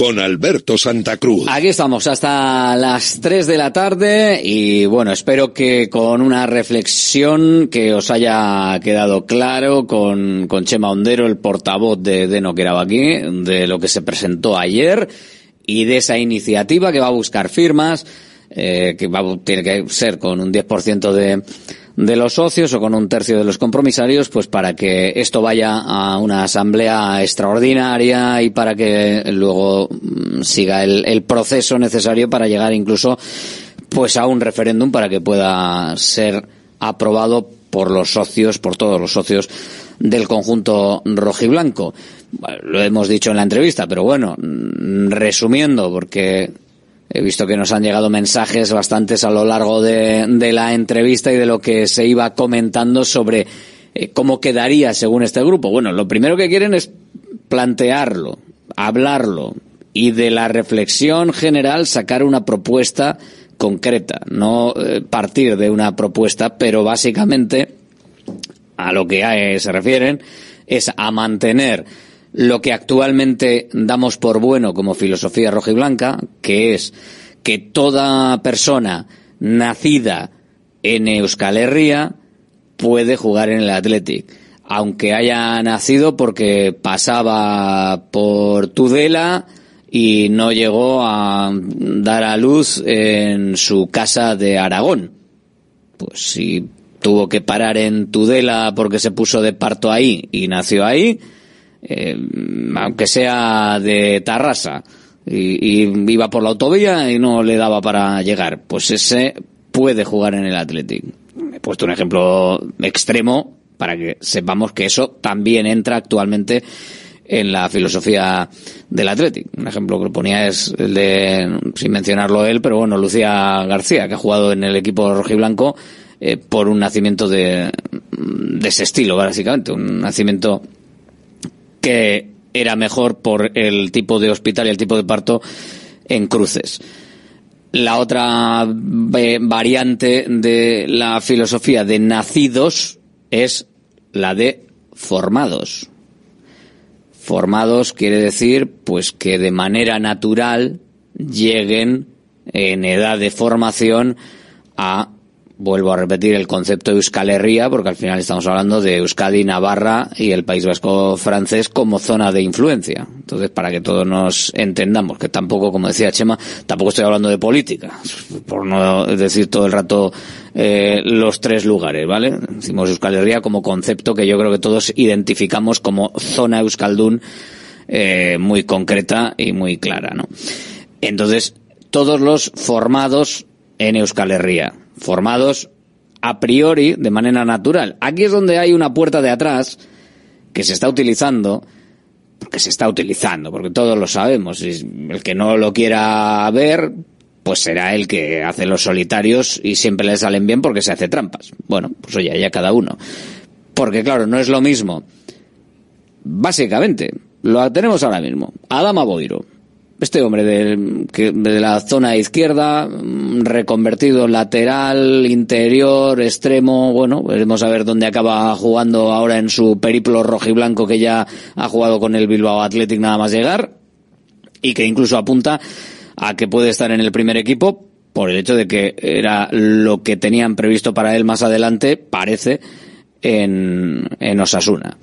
con Alberto Santa Cruz. Aquí estamos hasta las 3 de la tarde y bueno, espero que con una reflexión que os haya quedado claro con, con Chema Ondero, el portavoz de, de No Queraba Aquí, de lo que se presentó ayer y de esa iniciativa que va a buscar firmas, eh, que va, tiene que ser con un 10% de, de los socios o con un tercio de los compromisarios, pues para que esto vaya a una asamblea extraordinaria y para que luego mm, siga el, proceso necesario para llegar incluso pues a un referéndum para que pueda ser aprobado por los socios, por todos los socios del conjunto rojiblanco. Lo hemos dicho en la entrevista, pero bueno, mm, resumiendo, porque He visto que nos han llegado mensajes bastantes a lo largo de, de la entrevista y de lo que se iba comentando sobre eh, cómo quedaría según este grupo. Bueno, lo primero que quieren es plantearlo, hablarlo y de la reflexión general sacar una propuesta concreta, no eh, partir de una propuesta, pero básicamente a lo que eh, se refieren es a mantener lo que actualmente damos por bueno como filosofía roja y blanca, que es que toda persona nacida en Euskal Herria puede jugar en el Athletic. Aunque haya nacido porque pasaba por Tudela y no llegó a dar a luz en su casa de Aragón. Pues si tuvo que parar en Tudela porque se puso de parto ahí y nació ahí, eh, aunque sea de Tarrasa, y, iba por la autovía y no le daba para llegar, pues ese puede jugar en el Athletic. He puesto un ejemplo extremo para que sepamos que eso también entra actualmente en la filosofía del Athletic. Un ejemplo que ponía es el de, sin mencionarlo él, pero bueno, Lucía García, que ha jugado en el equipo rojiblanco eh, por un nacimiento de, de ese estilo, básicamente. Un nacimiento que era mejor por el tipo de hospital y el tipo de parto en cruces. La otra eh, variante de la filosofía de nacidos es la de formados. Formados quiere decir pues que de manera natural lleguen en edad de formación a vuelvo a repetir el concepto de Euskal Herria, porque al final estamos hablando de Euskadi, Navarra y el País Vasco francés como zona de influencia. Entonces, para que todos nos entendamos, que tampoco, como decía Chema, tampoco estoy hablando de política, por no decir todo el rato eh, los tres lugares, ¿vale? Decimos Euskal Herria como concepto que yo creo que todos identificamos como zona Euskaldun eh, muy concreta y muy clara, ¿no? Entonces, todos los formados en Euskal Herria formados a priori de manera natural. Aquí es donde hay una puerta de atrás que se está utilizando, porque se está utilizando, porque todos lo sabemos. El que no lo quiera ver, pues será el que hace los solitarios y siempre le salen bien porque se hace trampas. Bueno, pues oye, ya cada uno. Porque claro, no es lo mismo. Básicamente, lo tenemos ahora mismo. Adama Boiro, este hombre de, de la zona izquierda, mm, reconvertido lateral, interior, extremo, bueno, veremos a ver dónde acaba jugando ahora en su periplo rojiblanco que ya ha jugado con el Bilbao Athletic nada más llegar y que incluso apunta a que puede estar en el primer equipo por el hecho de que era lo que tenían previsto para él más adelante, parece, en, en Osasuna.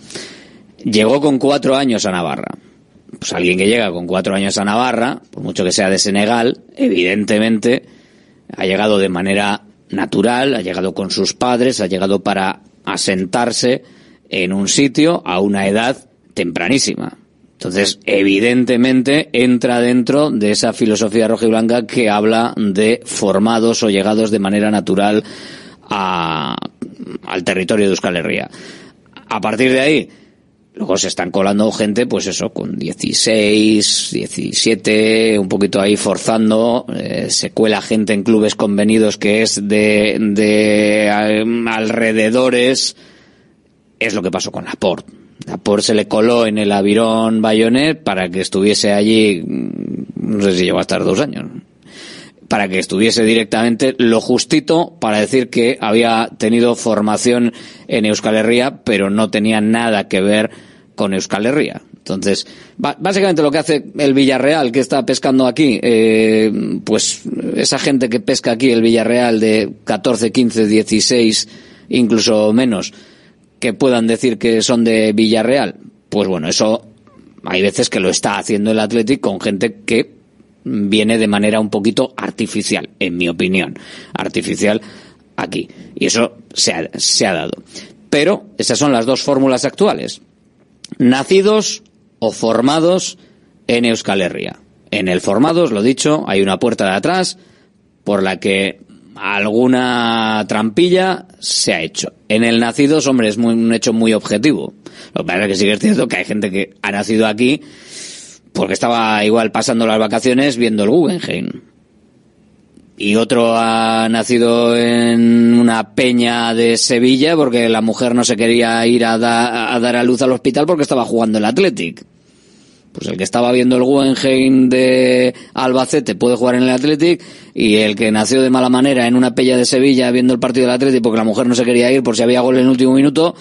Llegó con cuatro años a Navarra pues alguien que llega con cuatro años a Navarra, por mucho que sea de Senegal, evidentemente ha llegado de manera natural, ha llegado con sus padres, ha llegado para asentarse en un sitio a una edad tempranísima. Entonces, evidentemente, entra dentro de esa filosofía roja y blanca que habla de formados o llegados de manera natural a, al territorio de Euskal Herria. A partir de ahí, Luego se están colando gente, pues eso, con 16, 17, un poquito ahí forzando. Eh, se cuela gente en clubes convenidos que es de, de alrededores. Es lo que pasó con Laporte. Laporte se le coló en el Avirón Bayonet para que estuviese allí, mm, no sé si llegó a estar dos años, para que estuviese directamente lo justito para decir que había tenido formación en Euskal Herria, pero no tenía nada que ver con Euskal Herria. Entonces, básicamente lo que hace el Villarreal que está pescando aquí, eh, pues esa gente que pesca aquí, el Villarreal de 14, 15, 16, incluso menos, que puedan decir que son de Villarreal, pues bueno, eso hay veces que lo está haciendo el Athletic con gente que viene de manera un poquito artificial, en mi opinión, artificial aquí. Y eso se ha, se ha dado. Pero esas son las dos fórmulas actuales nacidos o formados en Euskal Herria. En el formados, lo dicho, hay una puerta de atrás por la que alguna trampilla se ha hecho. En el nacidos, hombre, es un hecho muy objetivo. Lo que pasa es que sí que es cierto que hay gente que ha nacido aquí porque estaba igual pasando las vacaciones viendo el Guggenheim y otro ha nacido en una peña de Sevilla porque la mujer no se quería ir a, dar a luz al hospital porque estaba jugando el Athletic. Pues el que estaba viendo el Guggenheim de Albacete puede jugar en el Athletic y el que nació de mala manera en una pella de Sevilla viendo el partido del Athletic porque la mujer no se quería ir por si había gol en el último minuto,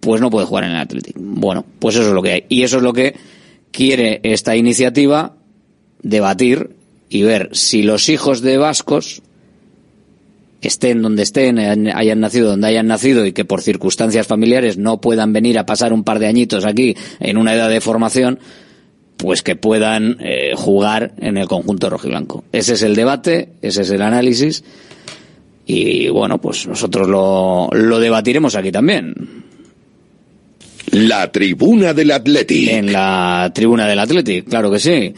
pues no puede jugar en el Athletic. Bueno, pues eso es lo que hay. Y eso es lo que quiere esta iniciativa debatir y ver si los hijos de vascos estén donde estén, hayan nacido donde hayan nacido y que por circunstancias familiares no puedan venir a pasar un par de añitos aquí en una edad de formación, pues que puedan eh, jugar en el conjunto rojiblanco. Ese es el debate, ese es el análisis y bueno, pues nosotros lo, lo debatiremos aquí también. La tribuna del Athletic. En la tribuna del Athletic, claro que sí.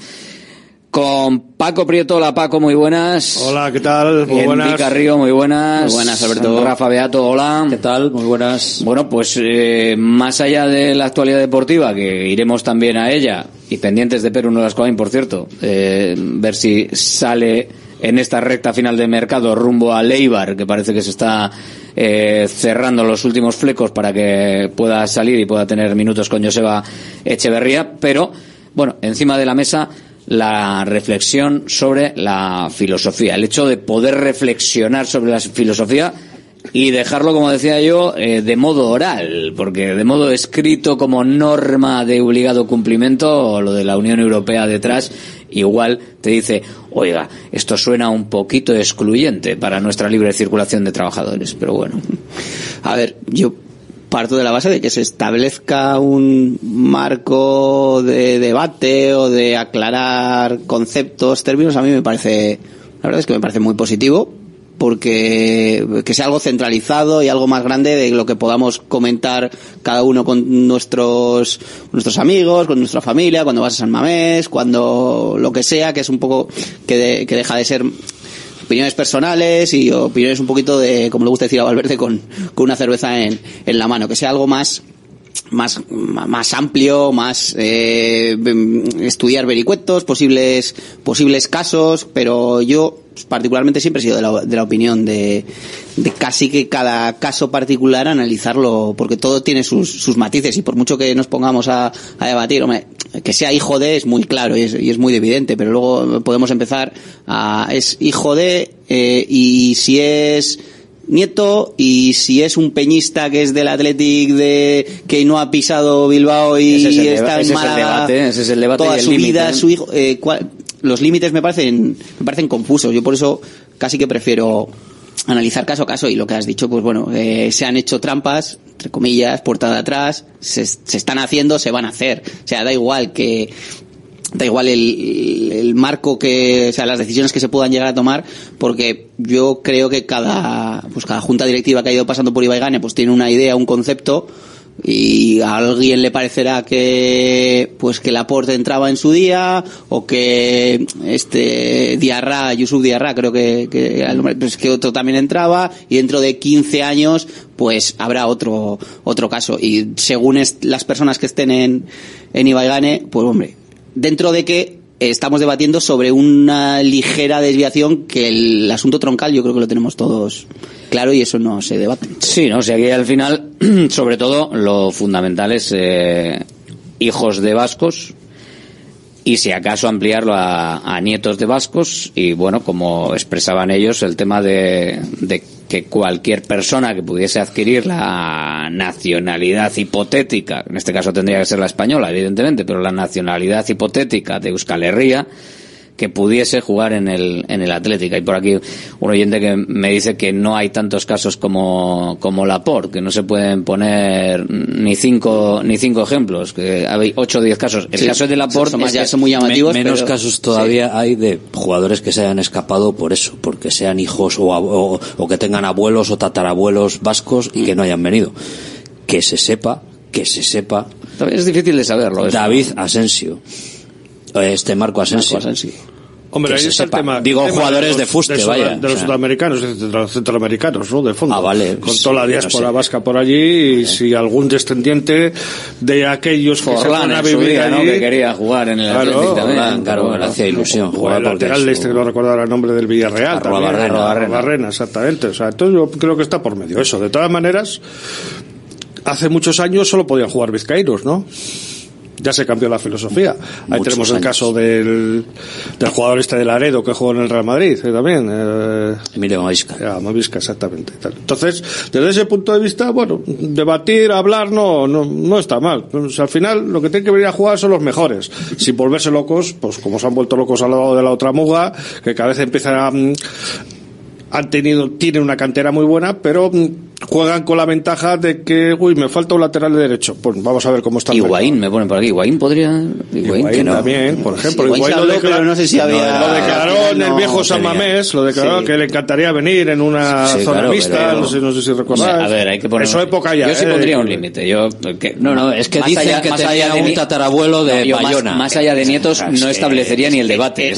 Con Paco Prieto, hola Paco, muy buenas. Hola, ¿qué tal? Muy buenas. Río, muy buenas. Muy buenas, Alberto. Rafa Beato, hola. ¿Qué tal? Muy buenas. Bueno, pues eh, más allá de la actualidad deportiva, que iremos también a ella, y pendientes de Perú Nolascoain, por cierto, eh, ver si sale en esta recta final de mercado rumbo a Leibar, que parece que se está eh, cerrando los últimos flecos para que pueda salir y pueda tener minutos con Joseba Echeverría, pero bueno, encima de la mesa la reflexión sobre la filosofía, el hecho de poder reflexionar sobre la filosofía y dejarlo, como decía yo, eh, de modo oral, porque de modo escrito como norma de obligado cumplimiento, lo de la Unión Europea detrás, igual te dice, oiga, esto suena un poquito excluyente para nuestra libre circulación de trabajadores, pero bueno. A ver, yo parto de la base de que se establezca un marco de debate o de aclarar conceptos, términos, a mí me parece, la verdad es que me parece muy positivo, porque que sea algo centralizado y algo más grande de lo que podamos comentar cada uno con nuestros nuestros amigos, con nuestra familia, cuando vas a San Mamés, cuando lo que sea, que es un poco que, de- que deja de ser opiniones personales y opiniones un poquito de, como le gusta decir a Valverde, con, con una cerveza en, en la mano, que sea algo más más, más amplio, más eh, estudiar vericuetos, posibles, posibles casos, pero yo particularmente siempre he sido de la, de la opinión de, de casi que cada caso particular analizarlo, porque todo tiene sus, sus matices y por mucho que nos pongamos a, a debatir, hombre, que sea hijo de es muy claro y es, y es muy evidente, pero luego podemos empezar a, es hijo de, eh, y si es nieto y si es un peñista que es del Athletic de que no ha pisado Bilbao y Ese es el deba- está en es Málaga debate, ese es el debate toda y el su límite, vida su hijo eh, cuál- los límites me parecen me parecen confusos. Yo por eso casi que prefiero analizar caso a caso y lo que has dicho pues bueno eh, se han hecho trampas entre comillas puerta de atrás se, se están haciendo se van a hacer. O sea da igual que da igual el, el marco que, o sea, las decisiones que se puedan llegar a tomar, porque yo creo que cada, pues cada junta directiva que ha ido pasando por Ibaigane, pues tiene una idea, un concepto, y a alguien le parecerá que, pues que el aporte entraba en su día, o que este Diarra, Yusuf Diarra, creo que, pues que otro también entraba, y dentro de 15 años, pues habrá otro, otro caso. Y según las personas que estén en, en Ibaigane, pues hombre, dentro de que estamos debatiendo sobre una ligera desviación que el asunto troncal yo creo que lo tenemos todos claro y eso no se debate. Sí, no, o sea al final, sobre todo, lo fundamental es eh, hijos de vascos y si acaso ampliarlo a, nietos de vascos y bueno, como expresaban ellos, el tema de, de que cualquier persona que pudiese adquirir la nacionalidad hipotética, en este caso tendría que ser la española, evidentemente, pero la nacionalidad hipotética de Euskal Herria, que pudiese jugar en el, en el Atlético. Hay por aquí un oyente que me dice que no hay tantos casos como, como Laporte, que no se pueden poner ni cinco, ni cinco ejemplos, que hay ocho o diez casos. El Sí, caso de Laporte son más- ya son muy llamativos, Me- menos pero- casos todavía hay de jugadores que se hayan escapado por eso, porque sean hijos o, o- o que tengan abuelos o tatarabuelos vascos y que no hayan venido. Que se sepa, que se sepa. Es difícil de saberlo. eso. David Asensio. Este Marco Asensio. Hombre, Que ahí se está el tema. Digo el tema jugadores los- de fuste, suda- vaya. De los O sea. sudamericanos, de los centroamericanos, ¿no? De fondo. Ah, vale. Con Sí, toda la no diáspora sé. vasca por allí y si algún descendiente de aquellos que se Forlán van a vivir día, ¿no? allí. Que quería jugar en el Claro, Athletic también. Claro, le hacía ilusión O jugar el lateral su- este que no recuerdo ahora el nombre del Villarreal. Arrobarrena. Arrobarrena, exactamente. O sea, entonces yo creo que está por medio eso. De todas maneras, hace muchos años solo podían jugar vizcaínos, ¿no? Ya se cambió la filosofía. Ahí tenemos el años. caso del, del jugador este de Laredo que jugó en el Real Madrid eh, también. Eh, Emilio Mavisca. Exactamente. Entonces, desde ese punto de vista, bueno, debatir, hablar, no, no, no está mal. Al final, lo que tienen que venir a jugar son los mejores. Sin volverse locos, pues como se han vuelto locos al lado de la otra muga, que cada vez empiezan a, mm, han tenido, tienen una cantera muy buena, pero mm, juegan con la ventaja de que, uy, me falta un lateral de derecho. Pues vamos a ver cómo está Higuaín, me ponen por aquí. Higuaín podría. Higuaín, Higuaín que no. también, por ejemplo. Higuaín Higuaín se lo declaró, pero no sé si había- lo declaró en el no viejo San. Mamés, lo declaró Sí. que le encantaría venir en una Sí, zona claro, mixta, pero- no sé, no sé si recordáis. A ver, hay que poner. Época ya. Yo sí ¿eh? pondría un límite. Yo, que- No, no, es que más dicen allá- que más allá de un tatarabuelo de No, yo más- Bayona. Más, allá de nietos, no establecería ni el debate.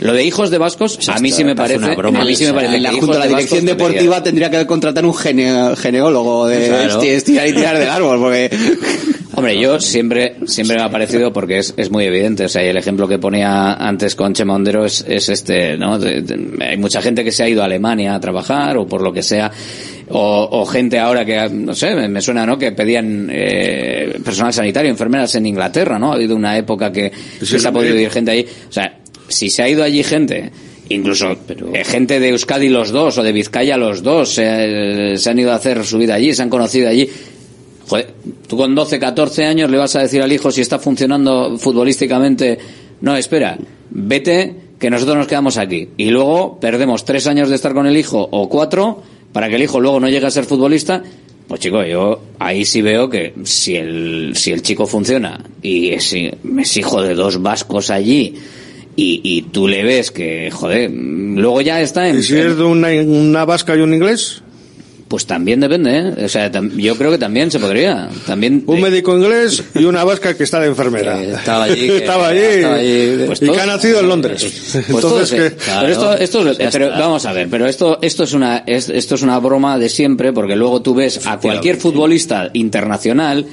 Lo de hijos de vascos, a mí sí me parece parece. una broma. A mí sí me parece. la Junta de la Dirección Deportiva debería- tendría que contratar un gene- geneólogo de Claro. estirar y tirar del árbol, porque... Hombre, yo siempre, siempre me ha parecido porque es, es muy evidente. O sea, y el ejemplo que ponía antes con Chema Ondero es, es este, ¿no? De- de- hay mucha gente que se ha ido a Alemania a trabajar o por lo que sea. O, o gente ahora que, no sé, me, me suena, ¿no? Que pedían eh, personal sanitario, enfermeras en Inglaterra, ¿no? Ha habido una época que, que se ha podido ir gente allí. O sea, si se ha ido allí gente, incluso eh, gente de Euskadi los dos o de Vizcaya los dos, eh, se han ido a hacer su vida allí, se han conocido allí. Joder, tú con 12, 14 años le vas a decir al hijo si está funcionando futbolísticamente, no, espera, vete que nosotros nos quedamos aquí. Y luego perdemos tres años de estar con el hijo o cuatro para que el hijo luego no llegue a ser futbolista. Pues chico, yo ahí sí veo que si el, si el chico funciona y es, es hijo de dos vascos allí y, y tú le ves que, joder, luego ya está en... ¿Y si es de una, una vasca y un inglés? Pues también depende, ¿eh? O sea, tam- yo creo que también se podría. También Un médico inglés y una vasca que está de enfermera. estaba allí, que- estaba allí. estaba allí. Pues y todo- que ha nacido en Londres. Pues Entonces, se- que... pero esto, esto es- pero vamos a ver, pero esto, esto es una, es- esto es una broma de siempre, porque luego tú ves a cualquier futbolista internacional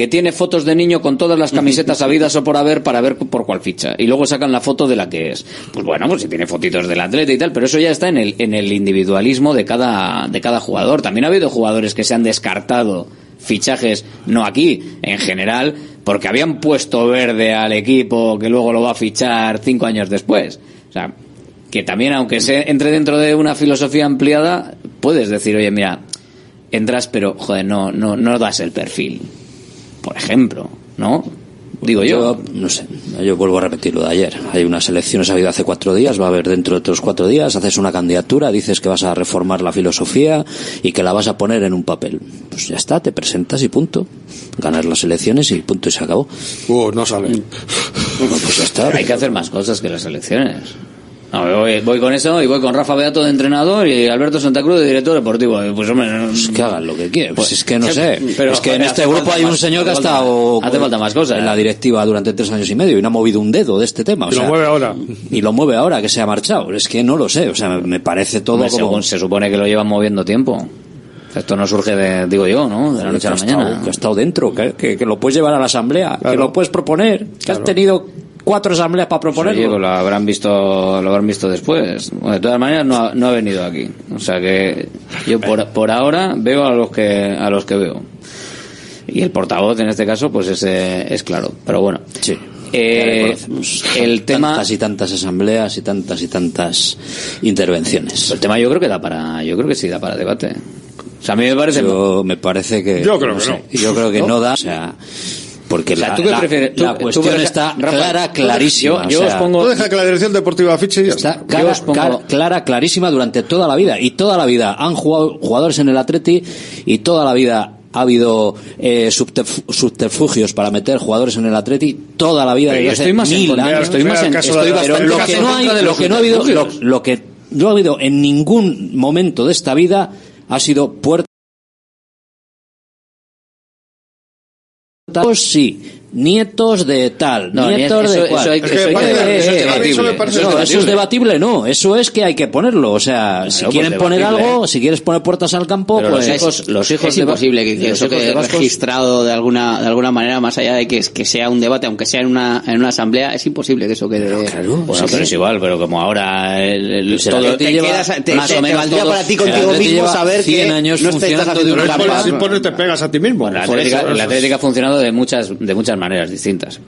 que tiene fotos de niño con todas las camisetas habidas o por haber para ver por cuál ficha y luego sacan la foto de la que es. Pues bueno, pues si tiene fotitos del atleta y tal, pero eso ya está en el, en el individualismo de cada, de cada jugador. También ha habido jugadores que se han descartado fichajes, no aquí, en general, porque habían puesto verde al equipo que luego lo va a fichar cinco años después. O sea, que también, aunque se entre dentro de una filosofía ampliada, puedes decir, oye, mira, entras, pero, joder, no, no, no das el perfil. Por ejemplo, ¿no? Digo yo. no sé, yo vuelvo a repetir lo de ayer. Hay unas elecciones ha habido hace cuatro días, va a haber dentro de otros cuatro días, haces una candidatura, dices que vas a reformar la filosofía y que la vas a poner en un papel. Pues ya está, te presentas y punto. Ganas las elecciones y punto y se acabó. Uh, no sale. pues ya está. Hay que hacer más cosas que las elecciones. No, voy, voy con eso y voy con Rafa Beato de entrenador y Alberto Santa Cruz de director deportivo. Pues hombre, no- que hagan lo que quieran. Pues es que no sé. pero, es que en este grupo hay un más- señor que ha estado hace falta más cosas. en la directiva durante tres años y medio y no ha movido un dedo de este tema. o Y lo mueve ahora. Y lo mueve ahora que se ha marchado. Es que no lo sé. O sea, me- me parece todo Hombre, como. según se supone que lo llevan moviendo tiempo. Esto no surge de, digo yo, ¿no? De la noche a la ha estado- mañana. que ha estado dentro, que, que- que lo puedes llevar a la asamblea, que lo puedes proponer, que has tenido cuatro asambleas para Pues, proponerlo. pues lo habrán visto, lo habrán visto después. Bueno, de todas maneras no ha, no ha venido aquí. O sea que yo por, por ahora veo a los que a los que veo. Y el portavoz en este caso pues es, eh, es claro. Pero bueno. Sí. Eh, el tema tantas y tantas asambleas y tantas y tantas intervenciones. el tema yo creo que da para yo creo que sí da para debate. O sea, a mí me parece Yo me parece que Yo creo que sé, no. Yo creo que ¿No? no, da, o sea, porque O sea, la, ¿tú qué la- prefieres? Tú- la tú, cuestión está Rafa, clara, clarísima. yo- yo o os pongo- Tú deja que la dirección deportiva fiche y ya está. Clara, os pongo- clara, clarísima durante toda la vida. Y toda la vida han jugado jugadores en el Atleti y toda la vida ha habido eh, subterf- subterfugios para meter jugadores en el Atleti. Toda la vida. Pero desde estoy más en mil contra- años. estoy más en- caso estoy de la- bastante Pero lo más que en no hay, contra de lo que no ha habido, lo, lo que no ha habido en ningún momento de esta vida ha sido puerta Hoje, nietos de tal, no, nietos de cual. Eso, eso, es debatible, no. Eso es que hay que ponerlo. O sea, si pues quieren poner algo, ¿eh? si quieres poner puertas al campo, Pero pues los hijos, los hijos es imposible que, que eso quede registrado de alguna de alguna manera más allá de que, que sea un debate, aunque sea en una en una asamblea, es imposible que eso quede. Pero claro, bueno, pero es igual, pero como ahora el, el, todo te, lleva, más o menos para ti contigo mismo saber que años no estás haciendo te pegas a ti mismo. La Atlética ha funcionado de muchas de muchas maneras distintas.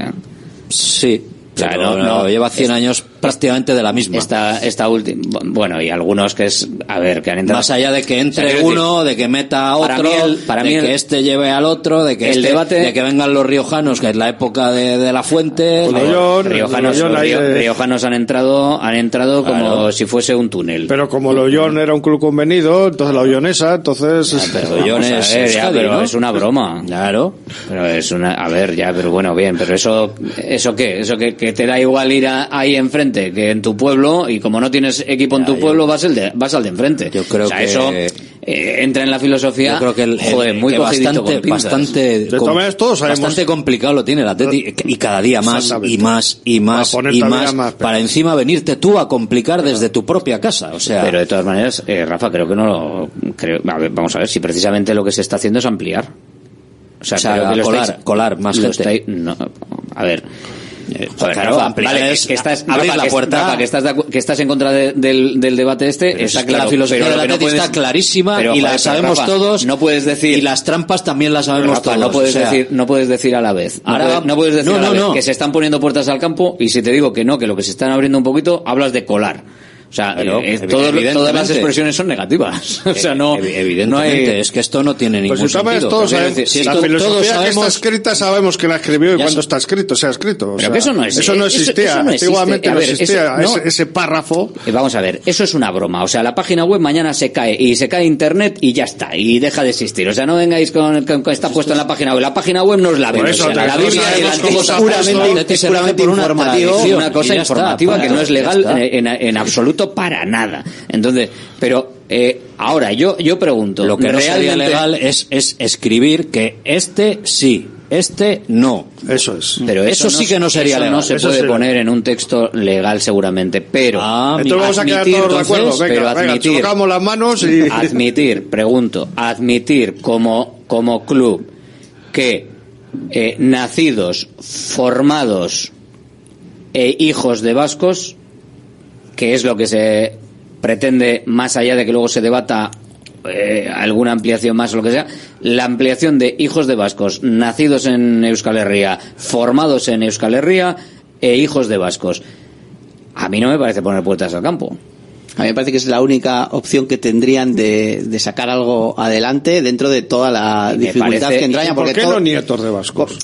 Sí, o sea, pero no, no, lleva 100 es, años prácticamente de la misma. Esta, esta última, bueno, y algunos que es, a ver, que han entrado. Más allá de que entre uno, de que meta otro, para mí que este lleve al otro, de que el este- debate, de que vengan los riojanos, que es la época de, la fuente. Udollón, riojanos, riojanos han entrado, han entrado como si fuese un túnel. Pero como Loyón era un club convenido, entonces la Ollonesa, entonces. Ya, pero Loyón es, pero es una broma. Claro. Pero es una, a ver, ya, pero bueno, bien, pero eso, eso qué, eso que, que te da igual ir a, ahí enfrente que en tu pueblo y como no tienes equipo en tu pueblo vas, el de, vas al de enfrente. Yo creo que eso eh, entra en la filosofía. Yo creo que el, joder, muy que bastante, bastante, com, todos bastante complicado lo tiene el Atleti y cada día más y más y más y más, para encima venirte tú a complicar desde tu propia casa. O sea, pero de todas maneras, eh, Rafa, creo que no lo, creo, a ver, vamos a ver si precisamente lo que se está haciendo es ampliar. O sea, colar, colar más gente. No, a ver, eh, claro, Rafa, la puerta. Rafa, que, estás de, que estás en contra de, del, del, debate este, está claro, la filosofía del debate no está clarísima y la sabemos todos. No puedes decir. Y las trampas también las sabemos todos. No puedes, decir, no puedes decir a la vez. Ahora, no puedes decir que se están poniendo puertas al campo y si te digo que no, que lo que se están abriendo un poquito, hablas de colar. Eh, o sea, eh, todas las expresiones son negativas. O sea, no, evidentemente, es que esto no tiene pues ningún pues si sentido. Todos sabemos, si la filosofía que está escrita sabemos que la escribió y cuando está escrito se ha escrito. Eso no existía. Antiguamente no existía ese, ese, párrafo. Eh, vamos a ver, eso es una broma. O sea, la página web mañana se cae y se cae internet y ya está. Y deja de existir. O sea, no vengáis con, con, con está puesto en la página web. La página web no es la vemos. O sea, la Biblia es puramente informativa. Una cosa informativa que no es legal eh, en absoluto para nada. Entonces, pero eh, ahora yo, yo pregunto. Lo que no sería legal es, es escribir que este sí, este no. Eso es. Pero eso, sí que no sería legal. No se puede poner en un texto legal seguramente, pero ah, entonces vamos admitir, a quedar todos entonces, pero admitir, las manos y admitir, pregunto, admitir como como club que eh, nacidos, formados e hijos de vascos que es lo que se pretende, más allá de que luego se debata eh, alguna ampliación más o lo que sea, la ampliación de hijos de vascos nacidos en Euskal Herria, formados en Euskal Herria e hijos de vascos. A mí no me parece poner puertas al campo. A mí me parece que es la única opción que tendrían de, de sacar algo adelante dentro de toda la dificultad que entraña. ¿Por porque qué todo... nietos de vascos?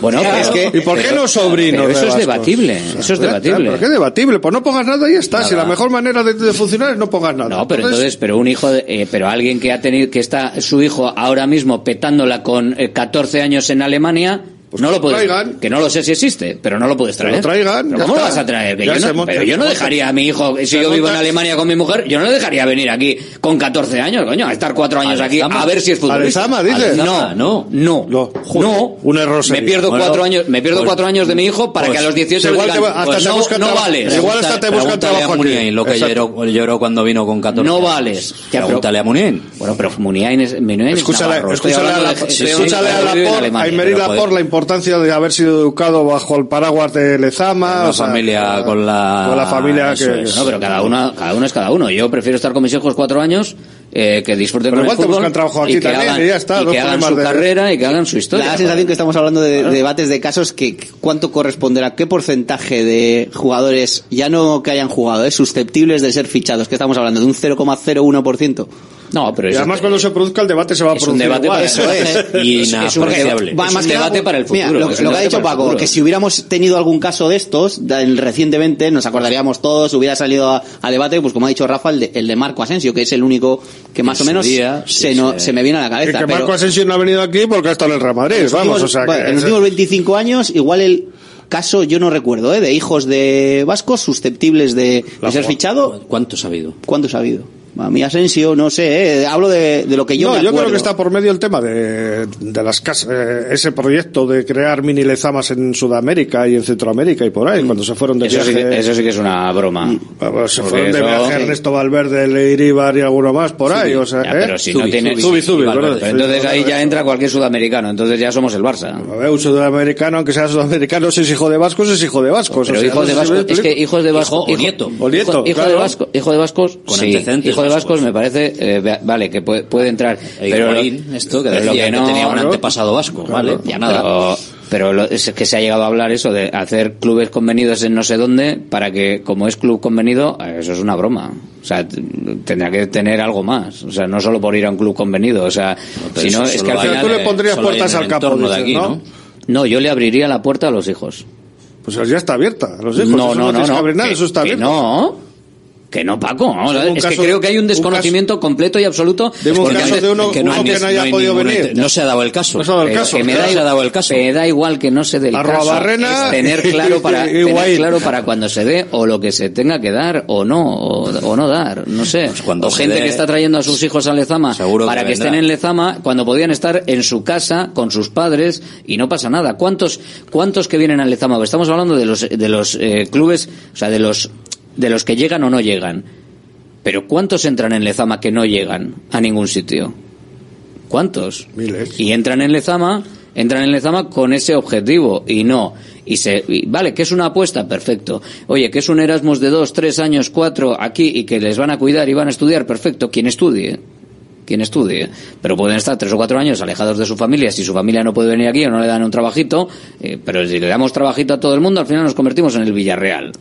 Bueno, claro. es que... ¿Y por qué pero, no sobrinos? Eso es debatible, eso es debatible. ¿Pero qué debatible? Pues no pongas nada y ya está. Nada. Si la mejor manera de, de, funcionar es no pongas nada. No, pero entonces, entonces pero un hijo, de, eh, pero alguien que ha tenido, que está su hijo ahora mismo petándola con eh, 14 años en Alemania, pues no lo puedes, traigan. que no lo sé si existe, pero no lo puedes traer. Lo traigan, ¿Pero ¿Cómo lo vas a traer? Yo no, pero yo no dejaría a mi hijo, si yo vivo en Alemania con mi mujer, yo no le dejaría venir aquí con 14 años, coño, a estar cuatro años aquí a ver si es futbolista. Alexama, dices. No, no, no, no, no. Un error. Serio. Me pierdo bueno, cuatro años, me pierdo pues- cuatro años de mi hijo para que pues a los 18 igual hasta pues te no, no, vales. Igual hasta te buscan trabajo aquí. lo que lloró, lloró, cuando vino con 14. No vales. Pregúntale a Muniain. Bueno, pero Muniain es, Escúchale, escúchale a escúchale a la la por la importancia importancia de haber sido educado bajo el paraguas de Lezama. La familia con la... Con la familia que... que no, pero cada uno, cada uno es cada uno. Yo prefiero estar con mis hijos cuatro años eh, que disfruten Pero con igual el fútbol trabajo aquí y que también, hagan, y ya está, y que hagan su de... carrera y que hagan su historia. La sensación que estamos hablando de, de, debates de casos que cuánto corresponderá, qué porcentaje de jugadores, ya no que hayan jugado, es eh, susceptibles de ser fichados, que estamos hablando de un 0,01%. No, pero y además es, cuando se produzca el debate se va a producir. Un debate eso es. Y es, es un debate para el futuro. Mira, lo, lo que ha dicho Paco, que si hubiéramos tenido algún caso de estos, recientemente nos acordaríamos todos, hubiera salido a, a debate, pues como ha dicho Rafa, el de, el de Marco Asensio, que es el único que más o menos día, se, no, se me viene a la cabeza. Es que Marco pero, Asensio no ha venido aquí porque ha estado en el Real Madrid, vamos, o sea. En los últimos 25 años, igual el caso, yo no recuerdo, ¿eh? de hijos de vascos susceptibles de, de ser fichado. ¿Cuántos ha habido? ¿Cuántos ha habido? A mí Asensio, no sé, eh, hablo de, de lo que yo no, me yo creo que está por medio el tema de, de las casas, eh, ese proyecto de crear mini lezamas en Sudamérica y en Centroamérica y por ahí, cuando se fueron de Eso sí, viaje. que, eso sí que es una broma. Pues se Porque fueron de eso- viaje Ernesto Valverde, Leiríbar y alguno más por ahí, o sea, Ya, ¿eh? pero si no tiene... Pero entonces ahí ya entra cualquier sudamericano, entonces ya somos el Barça. A ver, un sudamericano, aunque sea sudamericano, si es hijo de vascos, es hijo de vascos. Pero o sea, hijos no de vascos, es que hijos de vascos, Hijo o nieto. O nieto, hijo, de vasco, hijo de vascos, Con sí, antecedentes hijo de vascos vascos. me parece, eh, vale, que puede, puede entrar, pero Higuaín, esto que decía que, no- tenía un antepasado vasco, ¿vale? Ya nada. Pero, pero lo- es que se ha llegado a hablar eso de hacer clubes convenidos en no sé dónde para que, como es club convenido, eh, eso es una broma. O sea, tendrá que tener algo más. O sea, no solo por ir a un club convenido. O sea, no, eso es que al final. tú le pondrías puertas al campo, de aquí, ¿no? ¿no? No, yo le abriría la puerta a los hijos. Pues ya está abierta, a los hijos. No, eso no, no, no. nada, que- eso está abierto. no. Que no, Paco. Es caso- que creo que hay un un desconocimiento completo y absoluto. Dime un caso de uno- que uno antes que no haya hay podido ningún venir. No se ha dado el caso. No se ha dado el Pero caso. que me No da, dado el caso. Me da igual que no se dé el caso. Arrobarrena Es tener claro para tener claro para cuando se dé o lo que se tenga que dar o no o, o no dar, no sé. Pues cuando o gente dé, que está trayendo a sus hijos a Lezama seguro que para que, vendrá. estén en Lezama cuando podían estar en su casa con sus padres y no pasa nada. ¿Cuántos cuántos que vienen a Lezama? Estamos hablando de los de los eh, clubes, o sea, de los de los que llegan o no llegan. Pero ¿cuántos entran en Lezama que no llegan a ningún sitio? ¿Cuántos? Miles. Y entran en Lezama, entran en Lezama con ese objetivo y no. Y se, y vale, que es una apuesta, perfecto. Oye, que es un Erasmus de dos, tres años, cuatro aquí y que les van a cuidar y van a estudiar, perfecto. Quien estudie. Quien estudie. Pero pueden estar tres o cuatro años alejados de su familia. Si su familia no puede venir aquí o no le dan un trabajito, eh, pero si le damos trabajito a todo el mundo, al final nos convertimos en el Villarreal.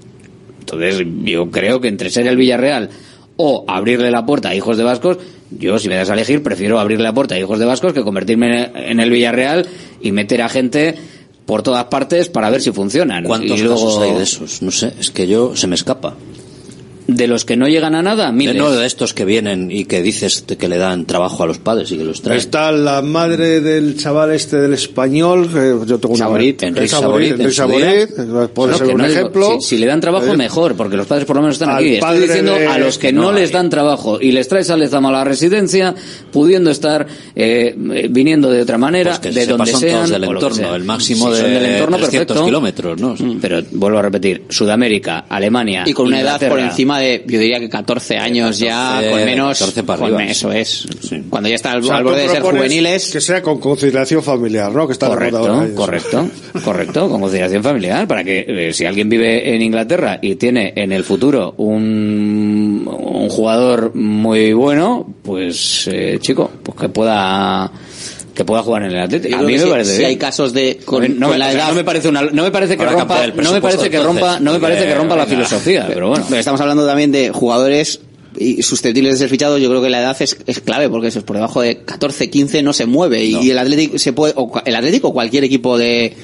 Entonces, yo creo que entre ser el Villarreal o abrirle la puerta a hijos de vascos, yo, si me das a elegir, prefiero abrirle la puerta a hijos de vascos que convertirme en el Villarreal y meter a gente por todas partes para ver si funcionan. ¿Cuántos y luego, casos hay de esos? No sé, es que yo se me escapa. De los que no llegan a nada, De, miles. no de estos que vienen y que dices que le dan trabajo a los padres y que los traen. Está la madre del chaval este del español, que yo tengo una Saborit, Enrique Saborit, Saborit, en Enrique Saborit, Bueno, puede ser que un no digo- ejemplo. si, si le dan trabajo, Eh, mejor, porque los padres por lo menos están Al aquí. Estoy diciendo de- a los que no no, les dan trabajo y les traes a Lezama a la residencia, pudiendo estar eh, eh, viniendo de otra manera, Pues que de sepas, donde sean. todos del entorno, sea. el máximo Si de del entorno, 300 perfecto. kilómetros, ¿no? Pero vuelvo a repetir, Sudamérica, Alemania. Y con una edad por Inglaterra. De, yo diría que 14 años ya, 14, con menos. 14 para con-. Eso es. Sí. Cuando ya está al, o sea, al tú borde de ser juveniles. Que sea con conciliación familiar, ¿no? Que está Correcto, ahora correcto, correcto, con conciliación familiar, para que eh, si alguien vive en Inglaterra y tiene en el futuro un, un jugador muy bueno, pues eh, chico, pues que pueda que pueda jugar en el Atlético. Yo A mí me sí- parece bien. hay casos de con, no, con la o sea, edad no me parece una, no me parece que rompa, no me parece que rompa, no me parece que rompa la Venga. filosofía, pero bueno. Pero estamos hablando también de jugadores y susceptibles de ser fichados. Yo creo que la edad es, es clave porque eso es por debajo de 14, 15 no se mueve y, No. y el Atlético se puede o el Atlético o cualquier equipo de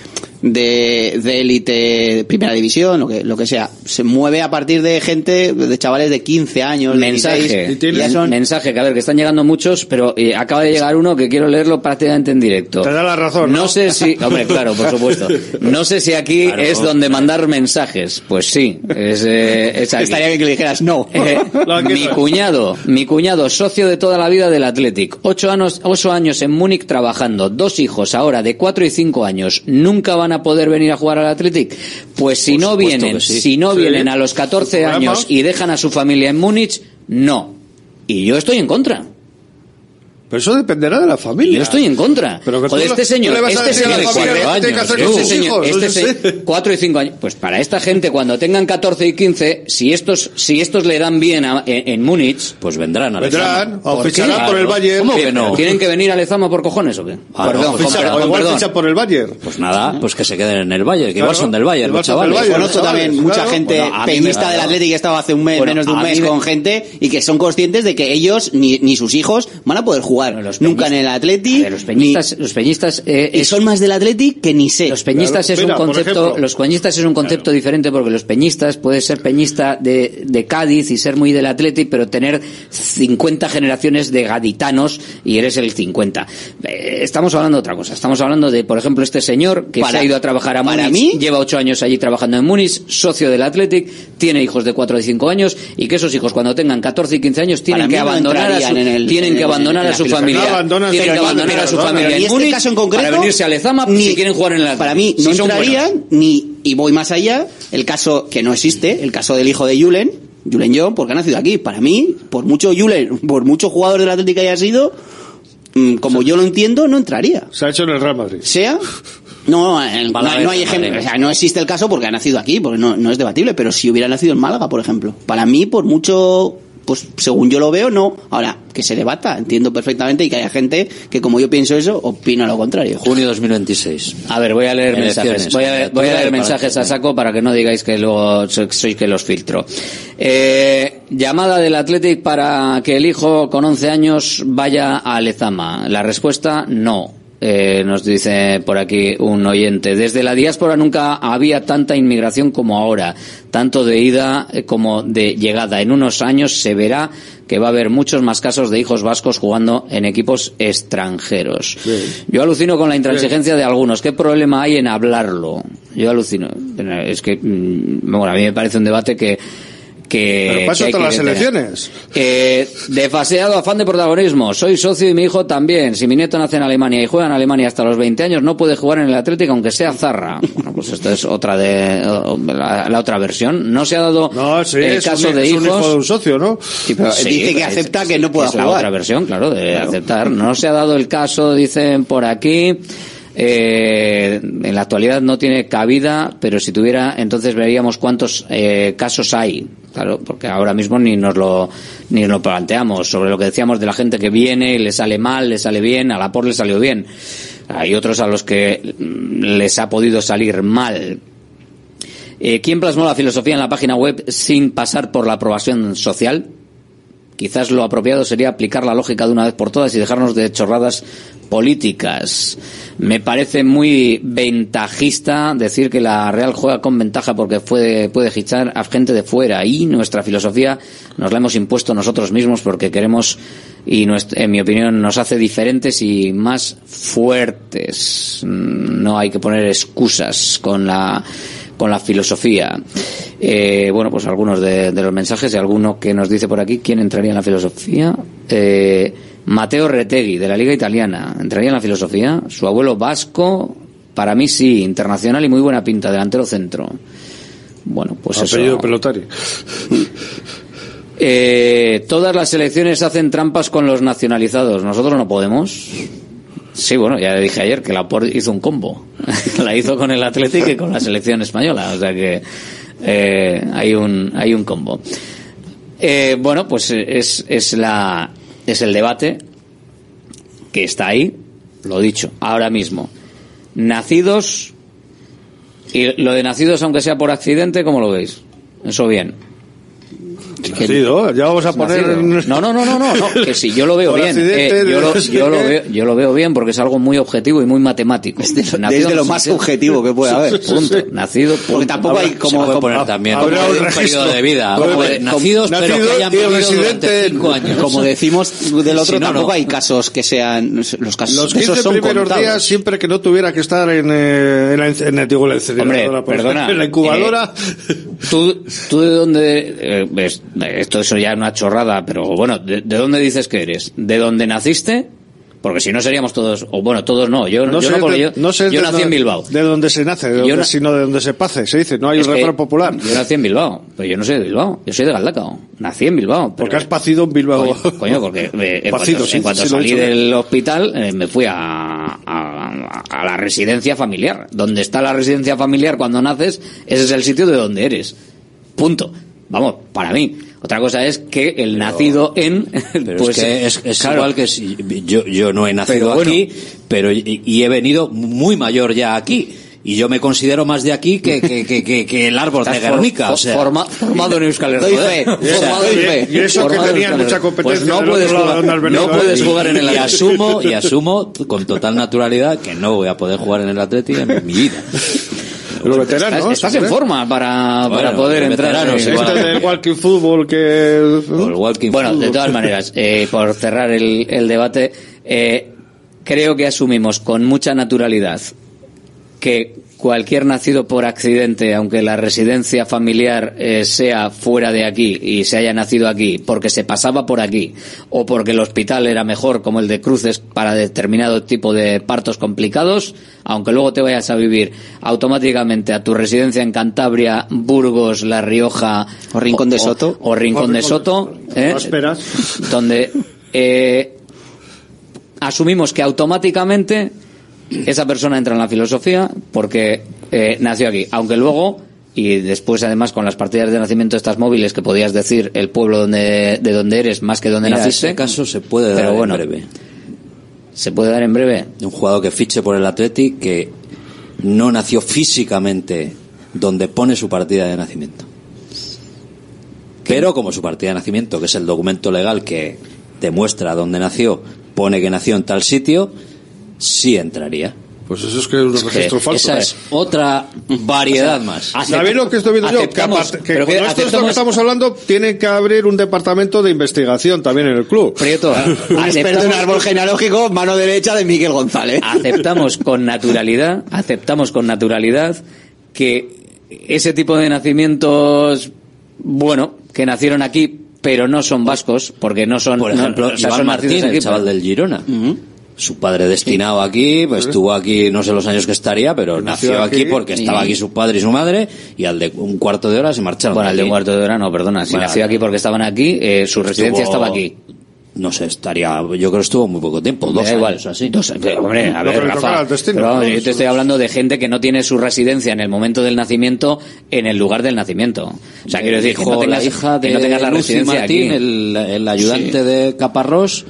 de de élite primera división lo que lo que sea se mueve a partir de gente de chavales de 15 años Mensaje, 16, y ya son mensaje, que a ver, que están llegando muchos, pero eh, acaba de llegar uno que quiero leerlo prácticamente en directo. Te da la razón, No ¿no? sé si, hombre, claro, por supuesto. No sé si aquí Claro. es donde mandar mensajes. Pues sí, es, eh, es aquí. estaría bien que le dijeras no Eh, mi cuñado, mi cuñado, socio de toda la vida del Athletic, ocho años, ocho años en Múnich trabajando, dos hijos ahora de cuatro y cinco años, nunca van a poder venir a jugar al Athletic. Pues si Por no vienen, sí. si no Sí. vienen a los 14 ¿Su programa? años y dejan a su familia en Múnich, no. Y yo estoy en contra. Pero eso dependerá de la familia. Yo estoy en contra. Pero que Joder, este señor, este señor de familia cuatro años, con este señor, este se- cuatro y cinco años, pues para esta gente cuando tengan 14 y 15, si estos, si estos le dan bien a- en, en Múnich, Pues vendrán a Vendrán, o ficharán por el. Bayern. ¿Cómo que ¿tienen- no? ¿tienen que venir a Lezama por cojones o qué? Ah, no, perdón, pues con Ficha- per- o con igual perdón. por el Bayern. Pues nada, pues que se queden en el Bayern, que igual Claro, son del Bayern, igual los chavales. Bayern. Conozco Chavales, también mucha claro. gente Bueno, peñista del. Atlético que estaba hace un mes, menos de un mes me- con gente y que son conscientes de que ellos ni sus hijos van a poder jugar jugar nunca en el Atleti. los peñistas, los peñistas eh, y es- son más del Atleti que ni sé. Los peñistas Claro, es mira, un concepto, ejemplo. los peñistas es un concepto diferente porque los peñistas puede ser peñista de, de Cádiz y ser muy del Atleti, pero tener 50 generaciones de gaditanos y eres el 50. Eh, estamos hablando de otra cosa. Estamos hablando de, por ejemplo, este señor que Para- se ha ido a trabajar a Múnich, mí- lleva ocho años allí trabajando en Múnich, socio del Athletic, tiene hijos de 4 y 5 años y que esos hijos cuando tengan 14 y 15 años tienen Para que abandonar a su, entrarían en el- tienen en que el- abandonar en a su. Familia, No abandonan, tienen pero que no abandonar a su abandonan. familia en en este Múnich caso en concreto, para venirse a Lezama ni- si quieren jugar en el. Para mí Si no son entrarían ni, y voy más allá, el caso que no existe, el caso del hijo de Julen, Julen John, porque ha nacido aquí. Para mí, por mucho Julen, por mucho jugador del Atlético haya sido, mm, como yo lo entiendo, no entraría. Se ha hecho en el Real Madrid. Sea, no, en- no, Málaga, no hay ejemplo, o sea, no existe el caso porque ha nacido aquí, porque no, no es debatible, pero si hubiera nacido en Málaga, por ejemplo, para mí, por mucho, pues según yo lo veo, no. Ahora, que se debata, entiendo perfectamente y que haya gente que como yo pienso eso, opina lo contrario. Junio 2026. A ver, voy a leer Elecciones, mensajes. Voy a, voy a candidatura leer mensajes a saco para que no digáis que luego so- sois que los filtro. Eh, llamada del Athletic para que el hijo con 11 años vaya a Lezama. La respuesta, no. Eh, nos dice por aquí un oyente. Desde la diáspora nunca había tanta inmigración como ahora, tanto de ida eh, como de llegada. En unos años se verá que va a haber muchos más casos de hijos vascos jugando en equipos extranjeros. Yo alucino con la intransigencia de algunos. ¿Qué problema hay en hablarlo? Yo alucino. Es que, mm, bueno, a mí me parece un debate que que, Pero hay todas las elecciones. Eh, desfaseado afán de protagonismo. Soy socio y mi hijo también. Si mi nieto nace en Alemania y juega en Alemania hasta los 20 años, no puede jugar en el Atlético aunque sea zarra. Bueno, pues esto es otra de la, la otra versión. No se ha dado No, sí, el es, caso un, de es hijos. hijo de un socio, ¿no? pero Sí, dice que es- acepta que no pueda es la jugar. otra versión, claro, de aceptar. No se ha dado el caso, dicen por aquí. eh, en la actualidad no tiene cabida, pero si tuviera, entonces veríamos cuántos eh, casos hay. Claro, porque ahora mismo ni nos lo ni nos planteamos sobre lo que decíamos de la gente que viene le sale mal, le sale bien, a la por le salió bien. Hay otros a los que mm, les ha podido salir mal. Eh, ¿Quién plasmó la filosofía en la página web sin pasar por la aprobación social? Quizás lo apropiado sería aplicar la lógica de una vez por todas y dejarnos de chorradas políticas. Me parece muy ventajista decir que la Real juega con ventaja porque puede, puede fichar a gente de fuera y nuestra filosofía nos la hemos impuesto nosotros mismos porque queremos y en mi opinión nos hace diferentes y más fuertes. Mm, No hay que poner excusas con la con la filosofía. Eh, bueno, pues algunos de, de los mensajes y alguno que nos dice por aquí quién entraría en la filosofía. Eh, Mateo Retegui, de la Liga Italiana, ¿entraría en la filosofía? Su abuelo vasco, para mí sí, internacional y muy buena pinta, delantero centro. Bueno, pues Apellido eso. Pelotari. Eh, todas las elecciones hacen trampas con los nacionalizados. Nosotros no podemos. Sí, bueno, ya le dije ayer que la hizo un combo. la hizo con el Atlético y con la selección española. O sea que eh, hay un hay un combo. Eh, bueno, pues es, es la es el debate que está ahí. Lo dicho, ahora mismo. Nacidos y lo de nacidos, aunque sea por accidente, ¿cómo lo veis? Eso bien. Nacido, ya vamos a poner. No, no, no, no, no, no, que si yo lo veo bien, eh, yo, lo, veo, yo lo veo bien porque es algo muy objetivo y muy matemático. Desde, Nacido, desde lo más sí. objetivo que puede haber. Punto. Nacido, punto. Porque tampoco hay como, se puede como- poner también un periodo de vida. Nacidos, pero que hayan vivido durante cinco años. como decimos del otro, Si no, tampoco no. hay casos que sean los casos Los esos 15 son primeros contados. días, siempre que no tuviera que estar en, eh, en la, en la, digo, la incineradora, por perdona, ejemplo, en la incubadora. ¿Tú, tú de dónde, eh, ves, esto eso ya es una chorrada, pero bueno, ¿de, de dónde dices que eres? ¿De dónde naciste? Porque si no seríamos todos, o bueno, todos no, yo no, yo sé no, porque de- yo, no sé yo nací en Bilbao. De dónde se nace, de dónde, no- sino de dónde se pase. Se dice, no hay un refrán popular. Yo nací en Bilbao, pero yo no soy de Bilbao, yo soy de Galdacao. Nací en Bilbao. pero- Porque has pacido en Bilbao. Coño, coño, porque eh, en Pacido, cuanto, sí, en cuanto sí lo he salí del hospital eh, me fui a, a, a la residencia familiar. Donde está la residencia familiar cuando naces, ese es el sitio de donde eres. Punto. Vamos, para mí. Otra cosa es que el nacido en... Pero pues, es que es, es claro. igual que si yo, yo no he nacido Pero bueno. aquí, pero y, y he venido muy mayor ya aquí. y yo me considero más de aquí que, que, que, que, que el árbol de Guernica. for- o sea, forma- formado en Euskal Herria. Doy fe, joder. formado doy fe. Y eso que Formado en tenían mucha competencia Pues no puedes jugar, no ¿eh? puedes jugar en el y asumo y asumo con total naturalidad que no voy a poder jugar en el Atleti en mi vida. Los veteranos, Estás, en forma para, para Bueno, poder los entrar. Este del walking fútbol que... O el walking Bueno, de football. todas maneras, eh, por cerrar el, el debate, eh, creo que asumimos con mucha naturalidad que cualquier nacido por accidente, aunque la residencia familiar eh, sea fuera de aquí y se haya nacido aquí porque se pasaba por aquí o porque el hospital era mejor como el de Cruces para determinado tipo de partos complicados, aunque luego te vayas a vivir automáticamente a tu residencia en Cantabria, Burgos, La Rioja O Rincón de Soto. o, Rincón de Soto, ¿eh? Donde eh, asumimos que automáticamente esa persona entra en la filosofía porque eh, nació aquí, aunque luego y después además con las partidas de nacimiento estas móviles que podías decir el pueblo donde de donde eres más que donde Mira, naciste, ese caso se puede dar pero bueno, en breve. se puede dar en breve. Un jugador que fiche por el Atleti que no nació físicamente donde pone su partida de nacimiento. Pero como su partida de nacimiento, que es el documento legal que demuestra dónde nació, pone que nació en tal sitio, sí entraría. Pues eso es que es un que registro falso. Esa es otra variedad más. ¿Sabéis lo que estoy viendo yo? Que, aparte- que pero con que esto, esto que aceptamos- estamos hablando, tiene que abrir un departamento de investigación también en el club. Prieto, Un experto en árbol genealógico, mano derecha de Miguel González. aceptamos con naturalidad, aceptamos con naturalidad que ese tipo de nacimientos, bueno, que nacieron aquí, pero no son vascos, porque no son, Por no- ejemplo, o sea, Iván Martín, aquí, el chaval pero- del Girona. Su padre destinado aquí, pues estuvo aquí, no sé los años que estaría, pero Nació nació aquí aquí porque estaba y- aquí su padre y su madre, y al de un cuarto de hora se marcharon. Bueno, el de un cuarto de hora no, perdona. Si Bueno, nació aquí porque estaban aquí, eh, su residencia Estuvo- estaba aquí. No sé, estaría, yo creo que estuvo muy poco tiempo, dos años igual. así. Dos- pero, hombre, a Lo ver, Rafa, al destino, pero ¿no? yo te estoy hablando de gente que no tiene su residencia en el momento del nacimiento en el lugar del nacimiento. O sea, quiero decir, que no Dijo tengas, la hija de que no tengas la Lucy residencia Martín, aquí. el, el ayudante de Caparrós,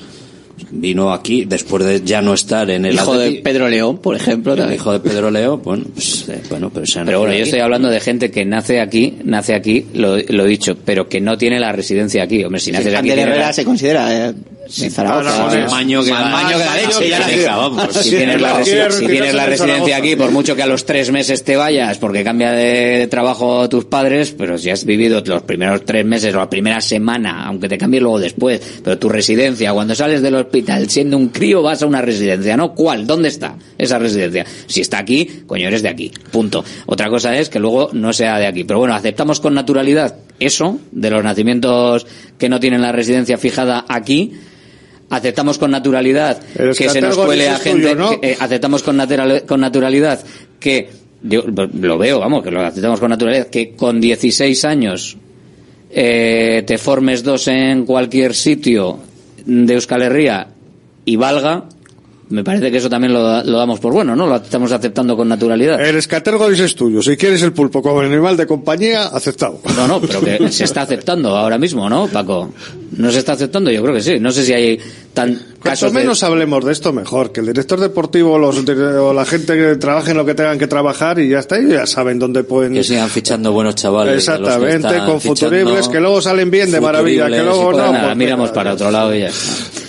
vino aquí después de ya no estar en el Hijo de. Pedro León, por ejemplo. El hijo de Pedro Leo, bueno, pues, eh, bueno, pero se han Pero bueno, yo aquí. estoy hablando de gente que nace aquí, nace aquí, lo, he dicho, pero que no tiene la residencia aquí. Hombre, si aquí... Ander tienes Herrera la- se considera eh, en Zaragoza. Maño que Más la- maño que la leche, Sí, ya la nació. deja, vamos. Si Sí, tienes la, si tienes residencia aquí, por mucho que a los tres meses te vayas porque cambia de trabajo tus padres, pero si has vivido los primeros tres meses o la primera semana, aunque te cambie luego después, pero tu residencia, cuando sales del hospital siendo un crío vas a una residencia, ¿no? ¿Cuál? ¿Dónde está esa residencia? Si está aquí, coño, eres de aquí. Punto. Otra cosa es que luego no sea de aquí. Pero bueno, aceptamos con naturalidad eso, de los nacimientos que no tienen la residencia fijada aquí, aceptamos con naturalidad El que se nos cuele a tuyo, gente, ¿no? que, eh, aceptamos con, natural- con naturalidad que, yo lo veo, vamos, que lo aceptamos con naturalidad, que con 16 años eh, te formes dos en cualquier sitio de Euskal Herria y valga, me parece que eso también lo, lo damos por bueno, ¿no? Lo estamos aceptando con naturalidad. El escatergolis es tuyo. Si quieres el pulpo como animal de compañía, aceptado. No, no, pero que se está aceptando ahora mismo, ¿no, Paco? ¿No se está aceptando? Yo creo que sí. No sé si hay tan Cuanto casos de- menos hablemos de esto, mejor. Que el director deportivo los, o la gente que trabaje en lo que tengan que trabajar y ya está, y ya saben dónde pueden. Que sigan fichando buenos chavales. Exactamente, con futuribles que luego salen bien de maravilla, que luego no. Nada, miramos para otro lado y ya está.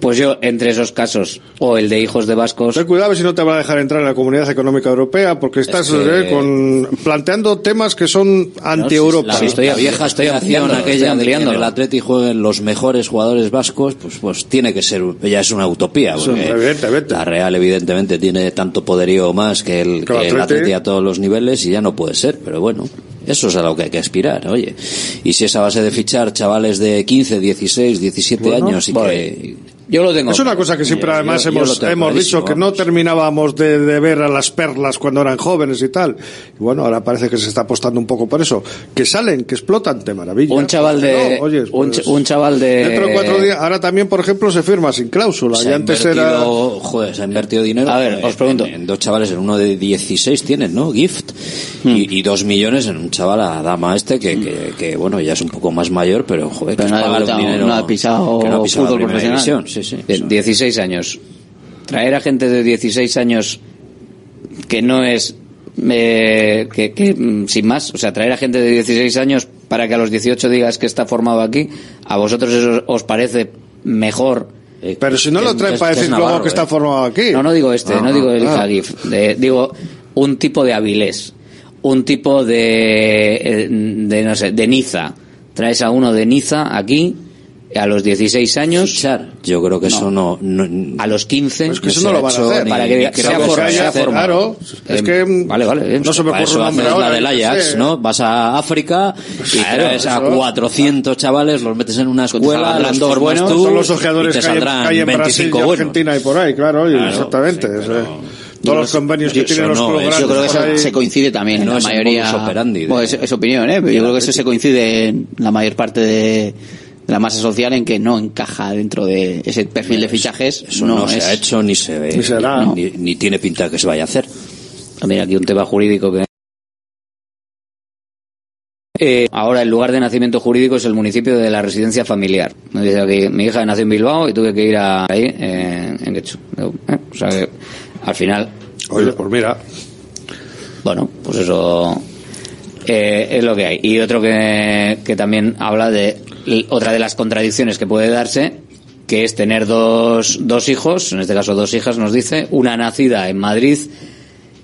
Pues yo, entre esos casos, o el de hijos de vascos, Ten cuidado si no te van a dejar entrar en la Comunidad Económica Europea porque estás que- eh, con, planteando temas que son anti-Europa. La, Sí, estoy- la vieja estoy ampliándolo, aquella de que en el Atleti jueguen los mejores jugadores vascos, pues pues tiene que ser, ya es una utopía. Porque evidentemente. la Real evidentemente tiene tanto poderío más que el, Que el. Atleti a todos los niveles y ya no puede ser, pero bueno. Eso es a lo que hay que aspirar, oye. Y si esa base de fichar chavales de 15, 16, 17 Bueno, años y vale. que... yo lo tengo. Es una cosa que siempre Yo- además yo- hemos, hemos dicho que no terminábamos de, de ver a las perlas cuando eran jóvenes y tal. Y bueno, ahora parece que se está apostando un poco por eso. Que salen, que explotan, de maravilla. Un chaval de, No, oye, un, pues, ch- un chaval de, Dentro de cuatro días, ahora también, por ejemplo, se firma sin cláusula. Se y ha antes invertido, era. joder, se ha invertido dinero. A ver, os pregunto. En, en dos chavales, en uno de 16 tienen, ¿no? Gift. Hmm. Y, y dos millones en un chaval a dama este que, que, que, bueno, ya es un poco más mayor, pero joder, Pero que no ha debutado, dinero no ha pisado que no ha pisado fútbol profesional. división, Sí, sí. de 16 años. Traer a gente de 16 años que no es eh, que, que, mm, sin más, o sea, traer a gente de 16 años para que a los 18 digas que está formado aquí, ¿a vosotros eso os parece mejor? Pero si no lo traen para decir luego que está formado aquí. No, no digo este, Ah, no digo el ah. Hagif, de- digo un tipo de Avilés, un tipo de, eh, de no sé, de Niza. Traes a uno de Niza aquí a los 16 años. Yo creo que eso no, a los 15 Es que eso no lo van a hacer. para que Ni sea creo que for- haya- sea formado. claro, es que, Eh, vale, vale, eh, no se me Para ocurre eso haces ahora. la del Ajax, sé. ¿no? Vas a África y Claro, traes a eso. 400 chavales, los metes en una escuela, los dos buenos, tú Son los y ojeadores te que hay, saldrán que hay en Brasil 25 y buenos. Argentina y por ahí, claro, y Claro, exactamente. sí, sea, todos los convenios que Eso tienen los no es- Yo creo que por eso ahí. se coincide también No en es la mayoría. modus operandi de- Bueno, es, es opinión, ¿eh? Pero yo creo que eso se coincide en la mayor parte de, de la masa social en que no encaja dentro de ese perfil de fichajes. Eso no, se ha hecho ni se ve, Ni será. ni, ni tiene pinta que se vaya a hacer. Mira, aquí un tema jurídico que... Eh, ahora el lugar de nacimiento jurídico es el municipio de la residencia familiar. Me dice aquí, mi hija nació en Bilbao y tuve que ir a, ahí, eh, en. Digo, eh, O sea que, al final, Oye, pues mira. bueno, pues eso eh, es lo que hay. Y otro que, que también habla de otra de las contradicciones que puede darse, que es tener dos, dos hijos, en este caso dos hijas, nos dice, una nacida en Madrid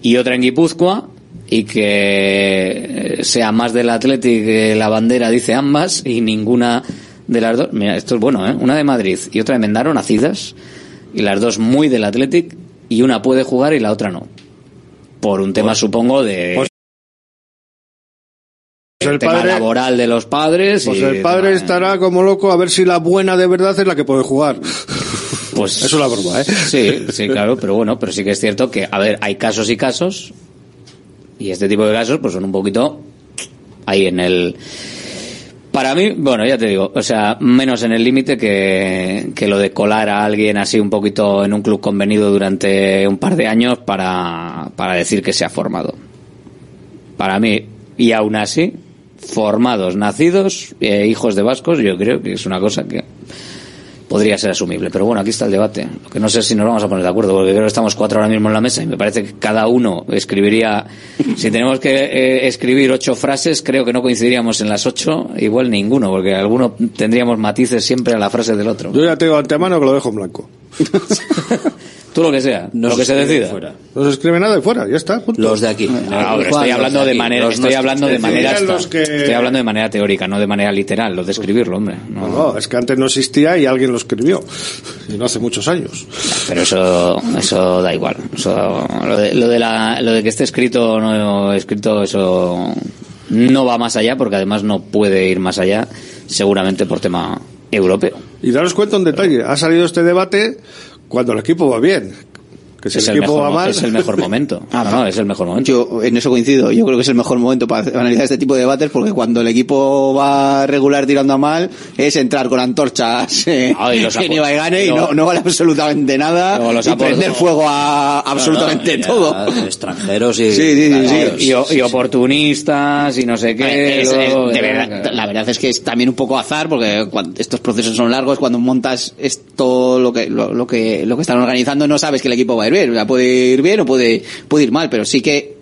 y otra en Guipúzcoa, y que eh, sea más del Athletic que la bandera dice ambas, y ninguna de las dos. Mira, esto es bueno, ¿eh? Una de Madrid y otra de Mendaro, nacidas, y las dos muy del Athletic, y una puede jugar y la otra no. Por un tema, supongo, de. pues el el tema padre- laboral de los padres. Pues y el padre tema- estará como loco a ver si la buena de verdad es la que puede jugar. Pues es una broma, ¿eh? Sí, sí, claro, pero bueno, pero sí que es cierto que, a ver, hay casos y casos, y este tipo de casos, pues son un poquito ahí en el. Para mí, bueno, ya te digo, o sea, menos en el límite que, que lo de colar a alguien así un poquito en un club convenido durante un par de años para, para decir que se ha formado. Para mí, y aún así, formados, nacidos, eh, hijos de vascos, yo creo que es una cosa que podría ser asumible. Pero bueno, aquí está el debate. Lo que no sé si nos vamos a poner de acuerdo, porque creo que estamos cuatro ahora mismo en la mesa y me parece que cada uno escribiría. Si tenemos que eh, escribir ocho frases, creo que no coincidiríamos en las ocho, igual ninguno, porque alguno tendríamos matices siempre a la frase del otro. Yo ya te digo antemano que lo dejo en blanco. Tú lo que sea, lo que se decida. No se escribe nada de fuera, ya está. punto. Los de aquí. Pero estoy hablando de manera, estoy hablando de manera, los que- estoy hablando de manera teórica, no de manera literal, lo de escribirlo, hombre. No, No, es que antes no existía y alguien lo escribió. Y no hace muchos años. Pero eso, eso da igual. Eso, lo, de, lo, de la, lo de que esté escrito o no escrito, eso no va más allá, porque además no puede ir más allá, seguramente por tema europeo. Y daros cuenta un detalle. Ha salido este debate cuando el equipo va bien. Que si Es el el, equipo mejor, va mal... es el mejor momento. Ah, No, es el mejor momento. Yo en eso coincido. Yo creo que es el mejor momento para analizar este tipo de debates porque cuando el equipo va regular tirando a mal es entrar con antorchas eh, Ah, y los en y no, no vale absolutamente nada los y prender fuego a absolutamente todo. Extranjeros y. Sí, sí, sí, sí. y, oportunistas y no sé qué. Es- es- luego- de verdad, la verdad es que es también un poco azar porque cuando estos procesos son largos cuando montas esto lo que lo, lo que lo que están organizando no sabes que el equipo va a ir bien O sea, puede ir bien o puede puede ir mal pero sí que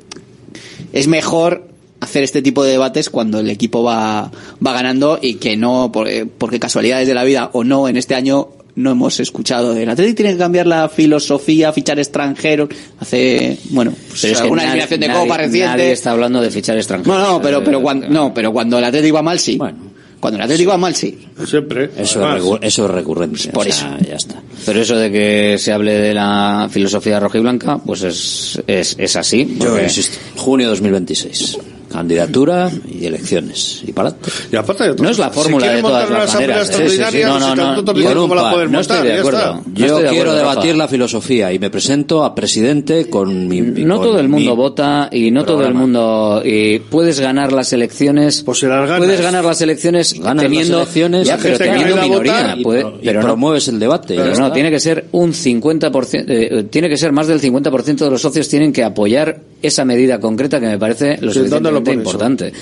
es mejor hacer este tipo de debates cuando el equipo va va ganando y que no por- eh, porque casualidades de la vida o no en este año no hemos escuchado del Atlético tiene que cambiar la filosofía fichar extranjeros hace bueno pues nadie- eliminación de nadie- copa reciente Nadie está hablando de fichar extranjeros. no, no, pero, pero cuando, no, pero cuando el Atlético va mal, sí. Bueno. Cuando el Atlético va mal, sí. Siempre. Eso, es recu- eso es recurrente. Por o sea, ya está. Pero eso de que se hable de la filosofía rojiblanca, pues es, es, es así. Yo insisto. Junio 2026. Candidatura y elecciones. Y para. Y aparte No es la fórmula si de todas las maneras. Sí, sí, sí. extraordinaria, No, no, no. estatutos Yo la pueden no estoy de acuerdo. No Yo estoy de quiero acuerdo, debatir Rafa. la filosofía y me presento a presidente con mi. No con todo el mundo vota y no todo el programa. mundo y puedes ganar las elecciones Pues si las ganas. puedes ganar las elecciones Ganas teniendo las elecciones, ya, pero teniendo minoría votar y, puede- y pero no, promueves el debate. pero no tiene que ser un 50% eh, tiene que ser más del 50% de los socios tienen que apoyar esa medida concreta que me parece lo Sí, ¿dónde lo suficientemente pone eso? importante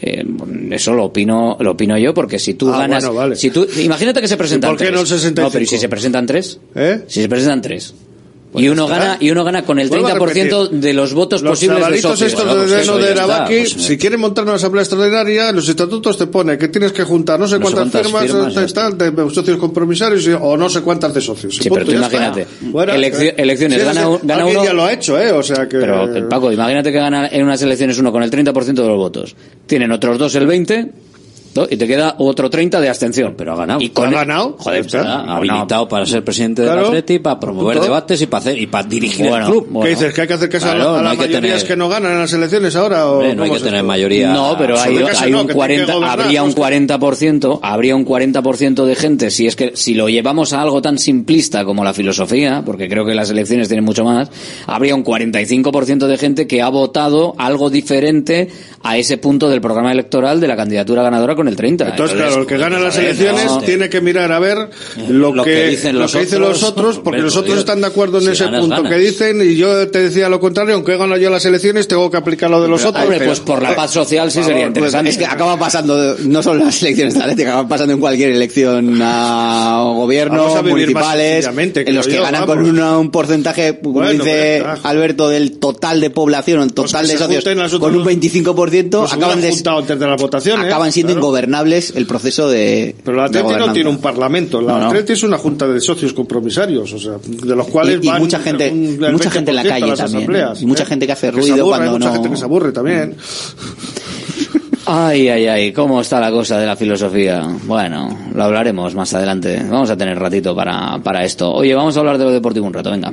Eh, eso lo opino lo opino yo porque si tú Ah, ganas bueno, vale. si tú imagínate que se presentan por qué tres. no el 65? no pero ¿y si se presentan tres ¿Eh? si se presentan tres y uno gana y uno gana con el Vuelvo a 30% de los votos Los posibles de socios. estos Bueno, de pues eso de ya está, pues, si quieren montar una asamblea extraordinaria, los estatutos te pone que tienes que juntar no sé No cuántas, cuántas firmas, firmas, eh, tal, de socios compromisarios o no sé cuántas de socios. Sí, Punto, pero tú imagínate, eh. elecciones, Sí, gana sí, gana uno- ya lo ha hecho, ¿eh? O sea que... Pero, Paco, imagínate que gana en unas elecciones uno con el 30% de los votos. Tienen otros dos el 20% ¿no? Y te queda otro 30% de abstención. Pero ha ganado. Y ¿Ha ganado? Joder, está. habilitado para ser presidente del Claro. Atleti, para promover debates y para hacer y para dirigir Bueno, el club. bueno. ¿Qué dices? ¿Que hay que hacer caso a Claro, la- a no las mayorías tener- que no ganan en las elecciones ahora? O Hombre, no hay que tener esto? mayoría. No, pero hay, hay no, un que tiene que 40, gobernar, habría un justo. 40%, habría un 40% de gente, si es que, si lo llevamos a algo tan simplista como la filosofía, porque creo que las elecciones tienen mucho más, habría un 45% de gente que ha votado algo diferente a ese punto del programa electoral de la candidatura ganadora con el 30. Entonces, claro, el que gana las joder, elecciones no. tiene que mirar a ver lo, Lo que, que dicen lo los que dicen los otros, porque los otros están de acuerdo en si ese ganas, punto ganas. que dicen y yo te decía lo contrario, aunque he ganado yo las elecciones, tengo que aplicar lo de los otros. Hombre, pues por la paz social sí sería Pues interesante. es que acaba pasando, no solo en las elecciones de Atlético, acaba pasando en cualquier elección a gobierno, municipales, en los que yo, ganan vamos. con una- un porcentaje, como Bueno, dice pero. Alberto, del total de población, el Pues total de socios, con un 25%, Pues acaban, de, acaban siendo claro. ingobernables el proceso de Pero la Atleti no tiene un parlamento, la No, no. Atleti es una junta de socios compromisarios, o sea, de los cuales y, y van mucha gente un- mucha gente en la 20% a calle también y mucha ¿eh? gente que hace se ruido aburre, cuando hay mucha no gente que se aburre también. Ay, ay, ay, ¿cómo está la cosa de la filosofía? Bueno, lo hablaremos más adelante. Vamos a tener ratito para, para esto. Oye, vamos a hablar de lo deportivo un rato, venga.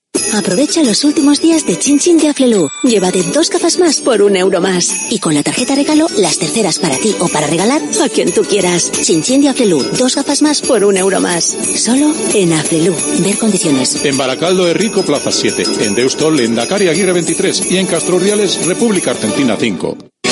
Aprovecha los últimos días de Chin Chin de Aflelu. Llévate dos gafas más por un euro más. Y con la tarjeta regalo, las terceras para ti o para regalar a quien tú quieras. Chin Chin de Aflelu. Dos gafas más por un euro más. Solo en Aflelu. Ver condiciones. En Baracaldo, Enrico Plaza 7. En Deustol, en Dakar Aguirre 23. Y en Castro Urdiales, República Argentina 5.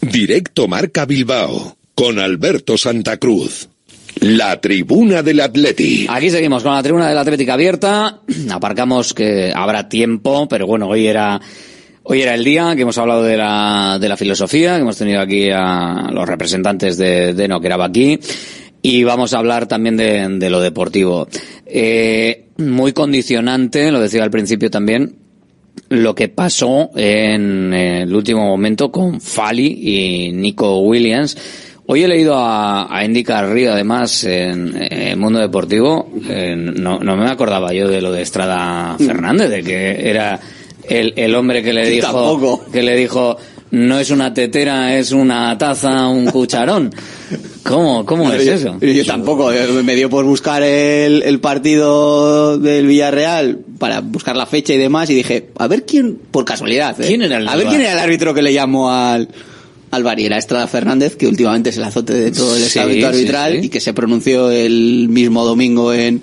Directo Marca Bilbao con Alberto Santa Cruz. La tribuna del Atleti. Aquí seguimos con la tribuna del Atlética abierta. Aparcamos que habrá tiempo, pero bueno, hoy era hoy era el día que hemos hablado de la, de la filosofía, que hemos tenido aquí a los representantes de, de No, que aquí. Y vamos a hablar también de, de lo deportivo. Eh, muy condicionante, lo decía al principio también, lo que pasó en el último momento con Fali y Nico Williams. Hoy he leído a, a Andy Carrillo, además, en, el Mundo Deportivo. eh, no, no me acordaba yo de lo de Estrada Fernández, de que era el, el hombre que le dijo, Tampoco. que le dijo, no es una tetera, es una taza, un cucharón. ¿Cómo, cómo es yo, eso? Yo tampoco, eh, me dio por buscar el, el partido del Villarreal para buscar la fecha y demás y dije, a ver quién, por casualidad, ¿eh? ¿Quién era el a ver quién era el árbitro que le llamó al, al VAR y era Estrada Fernández, que últimamente es el azote de todo el Sí, arbitral sí. y que se pronunció el mismo domingo en,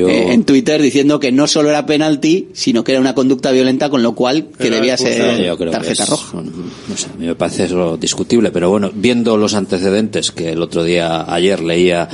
Yo- eh, en Twitter diciendo que no solo era penalti, sino que era una conducta violenta, con lo cual que Era debía ser Yo creo que tarjeta es- roja. No sé, a mí me parece eso discutible, pero bueno, viendo los antecedentes que el otro día, ayer leía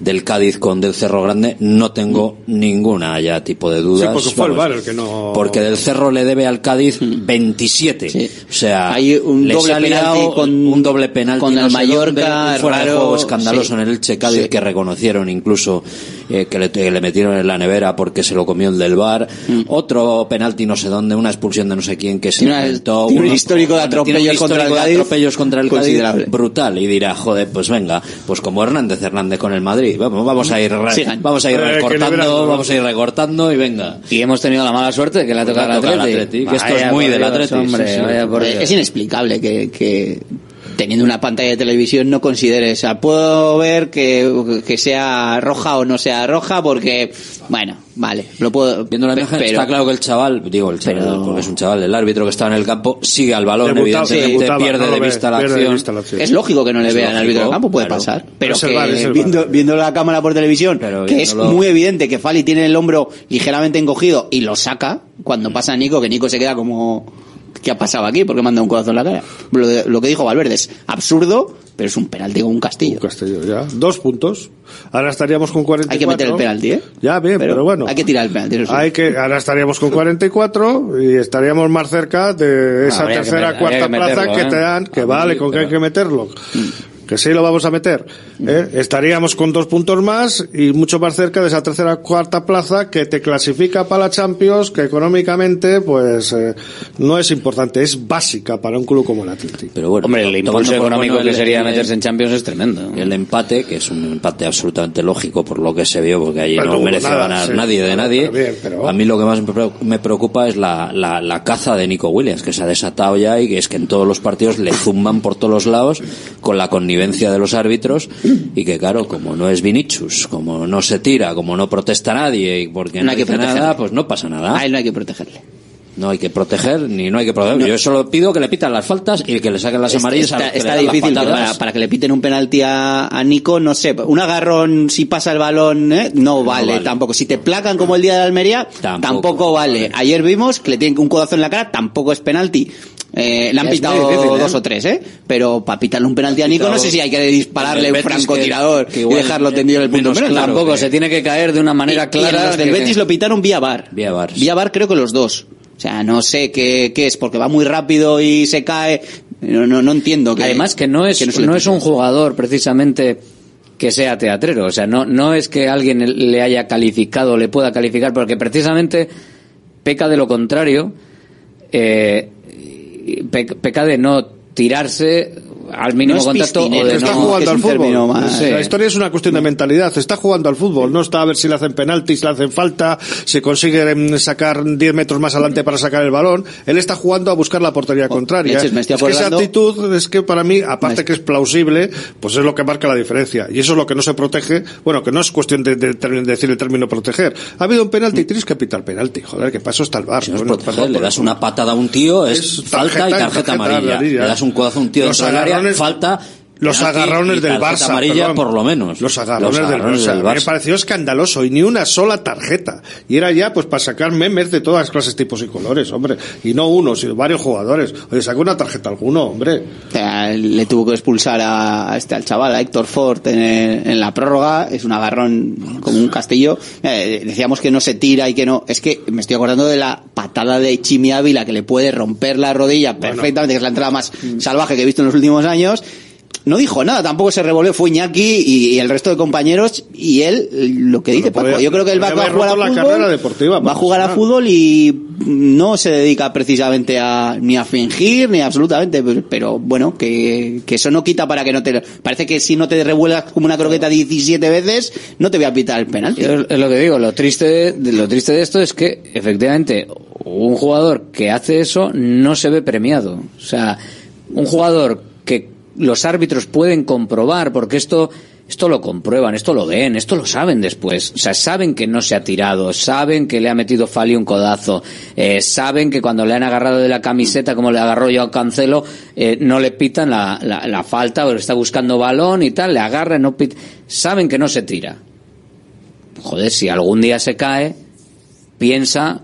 del Cádiz con del Cerro Grande, no tengo ninguna ya tipo de Sí, dudas. porque fue el que no... Porque del Cerro le debe al Cádiz 27. O sea, Hay un doble ha liado penalti con- un doble penalti con el no Mallorca, dónde, un fuera de raro, juego escandaloso sí. en el Elche Cádiz Sí. que reconocieron incluso eh, que, le, que le metieron en la nevera porque se lo comió el del bar. Otro penalti no sé dónde, una expulsión de no sé quién que se una- inventó. un histórico de atropellos contra el de Cádiz atropellos contra el Cádiz considerable. brutal y dirá, joder, pues venga, pues como Hernández Hernández con el Madrid, vamos, vamos a ir Sigan. vamos a ir Eh, recortando, vamos a ir recortando y venga. Y hemos tenido la mala suerte de que le ha Pues tocado al Atleti. Que esto es muy del Atleti, es inexplicable que, que teniendo una pantalla de televisión no consideres, o sea, puedo ver que, que sea roja o no sea roja porque, bueno, vale, lo puedo... Viendo la imagen pero- está claro que el chaval, digo el chaval, pero- porque es un chaval, el árbitro que estaba en el campo sigue al balón, Debutaba, evidentemente debutaba, pierde no de ve, vista la pierde de acción. vista la acción. Es lógico que no le Es vea al árbitro del campo, puede claro. pasar. Pero es el que VAR, es el viendo, viendo la cámara por televisión, Pero que es muy evidente que Fali tiene el hombro ligeramente encogido y lo saca cuando pasa a Nico, que Nico se queda como... ¿Qué ha pasado aquí? Porque manda un codazo en la cara. Lo, de- lo que dijo Valverde es absurdo, pero es un penalti con un castillo. Castillo, ya. Dos puntos. Ahora estaríamos con 44. Hay que meter el penalti, ¿eh? Ya, bien, pero, bueno. Hay que tirar el penalti. eso. Hay que, ahora estaríamos con 44 y estaríamos más cerca de esa que tercera, meter- cuarta que plaza que ¿eh? te dan, que vale, sí, con que hay pero- que meterlo. Que sí lo vamos a meter. ¿Eh? Estaríamos con dos puntos más y mucho más cerca de esa tercera, cuarta plaza que te clasifica para la Champions, que económicamente, pues, eh, no es importante, es básica para un club como el Atlético. Pero bueno, Hombre, el impulso económico bueno que sería el- meterse en Champions es tremendo. El empate, que es un empate absolutamente lógico por lo que se vio, porque allí Pero no merece nada, ganar sí. nadie de nadie. Pero bien, pero- A mí lo que más me preocupa es la, la, la caza de Nico Williams, que se ha desatado ya y que es que en todos los partidos le zumban por todos los lados con la connivencia de los árbitros y que claro, como no es Vinicius, como no se tira, como no protesta nadie y porque no, No hay que dice nada, pues no pasa nada. A él no hay que protegerle. No hay que proteger ni no hay que proteger. Yo solo pido que le pitan las faltas y que le saquen las amarillas a está, los que está difícil que para, para que le piten un penalti a, a Nico, no sé, un agarrón si pasa el balón, ¿eh? no, vale, vale. tampoco. Si te placan como el día de Almería, tampoco, Tampoco, vale. Ayer vimos que le tienen un codazo en la cara, tampoco es penalti. Eh, le han Es pitado difícil, ¿eh? dos o tres, ¿eh? Pero para pitarle un penalti a Nico, no sé si hay que dispararle un francotirador que- que y dejarlo tendido en el punto menos. claro Tampoco, que- se tiene que caer de una manera Y- y clara. los del que- Betis lo pitaron vía bar. Vía sí. Vía bar creo que los dos. O sea, no sé qué, qué es, porque va muy rápido y se cae. No, no, no entiendo que... Además que no es, que no es un jugador precisamente que sea teatrero. O sea, no, no es que alguien le haya calificado, le pueda calificar, porque precisamente peca de lo contrario, eh, y peca de no tirarse al mínimo No contacto o de está no... jugando al fútbol. más- Sí. La historia es una cuestión de mentalidad. Está jugando al fútbol. No está a ver si le hacen penalti, si le hacen falta, si consigue mm, sacar 10 metros más adelante para sacar el balón. Él está jugando a buscar la portería contraria. leches, me estoy es que esa actitud es que para mí, aparte Me- que es plausible, pues es lo que marca la diferencia. Y eso es lo que no se protege. Bueno, que no es cuestión de, de- de decir el término proteger. Ha habido un penalti, tienes que pitar penalti. Joder, que paso está el bar. Si no Bueno, proteger, le das una patada a un tío, es, Es falta y tarjeta, tarjeta, tarjeta amarilla. amarilla. Le das un codazo a un tío Los falta. Los penalti agarrones y del Barça. amarilla perdón. por lo menos. Los agarrones, Los agarrones del del Barça. Me pareció escandaloso y ni una sola tarjeta. Y era ya pues para sacar memes de todas clases, tipos y colores, hombre. Y no uno, sino varios jugadores. Oye, saca una tarjeta alguno, hombre. Sea, le tuvo que expulsar a, a este, al chaval, a Héctor Ford, en, el- en la prórroga. Es un agarrón como un castillo. Eh, decíamos que no se tira y que no. Es que me estoy acordando de la patada de Chimi Ávila que le puede romper la rodilla perfectamente, que es la entrada más salvaje que he visto en los últimos años. No dijo nada, tampoco se revolvió, fue Iñaki y, y el resto de compañeros y él lo que dice Paco, yo creo que él va, a jugar a la fútbol, carrera deportiva, va a jugar a fútbol y no se dedica precisamente a ni a fingir ni absolutamente, pero, bueno, que, que eso no quita para que no te parece que si no te revuelas como una croqueta 17 veces no te voy a pitar el penalti. Es es lo que digo, lo triste, de, lo triste de esto es que efectivamente un jugador que hace eso no se ve premiado. O sea, un jugador los árbitros pueden comprobar, porque esto, esto lo comprueban, esto lo ven, esto lo saben después. O sea, saben que no se ha tirado, saben que le ha metido Fali un codazo, eh, saben que cuando le han agarrado de la camiseta, como le agarró yo a Cancelo, eh, no le pitan la, la, la falta, o está buscando balón y tal, le agarran, no pit- Saben que no se tira. Joder, si algún día se cae, piensa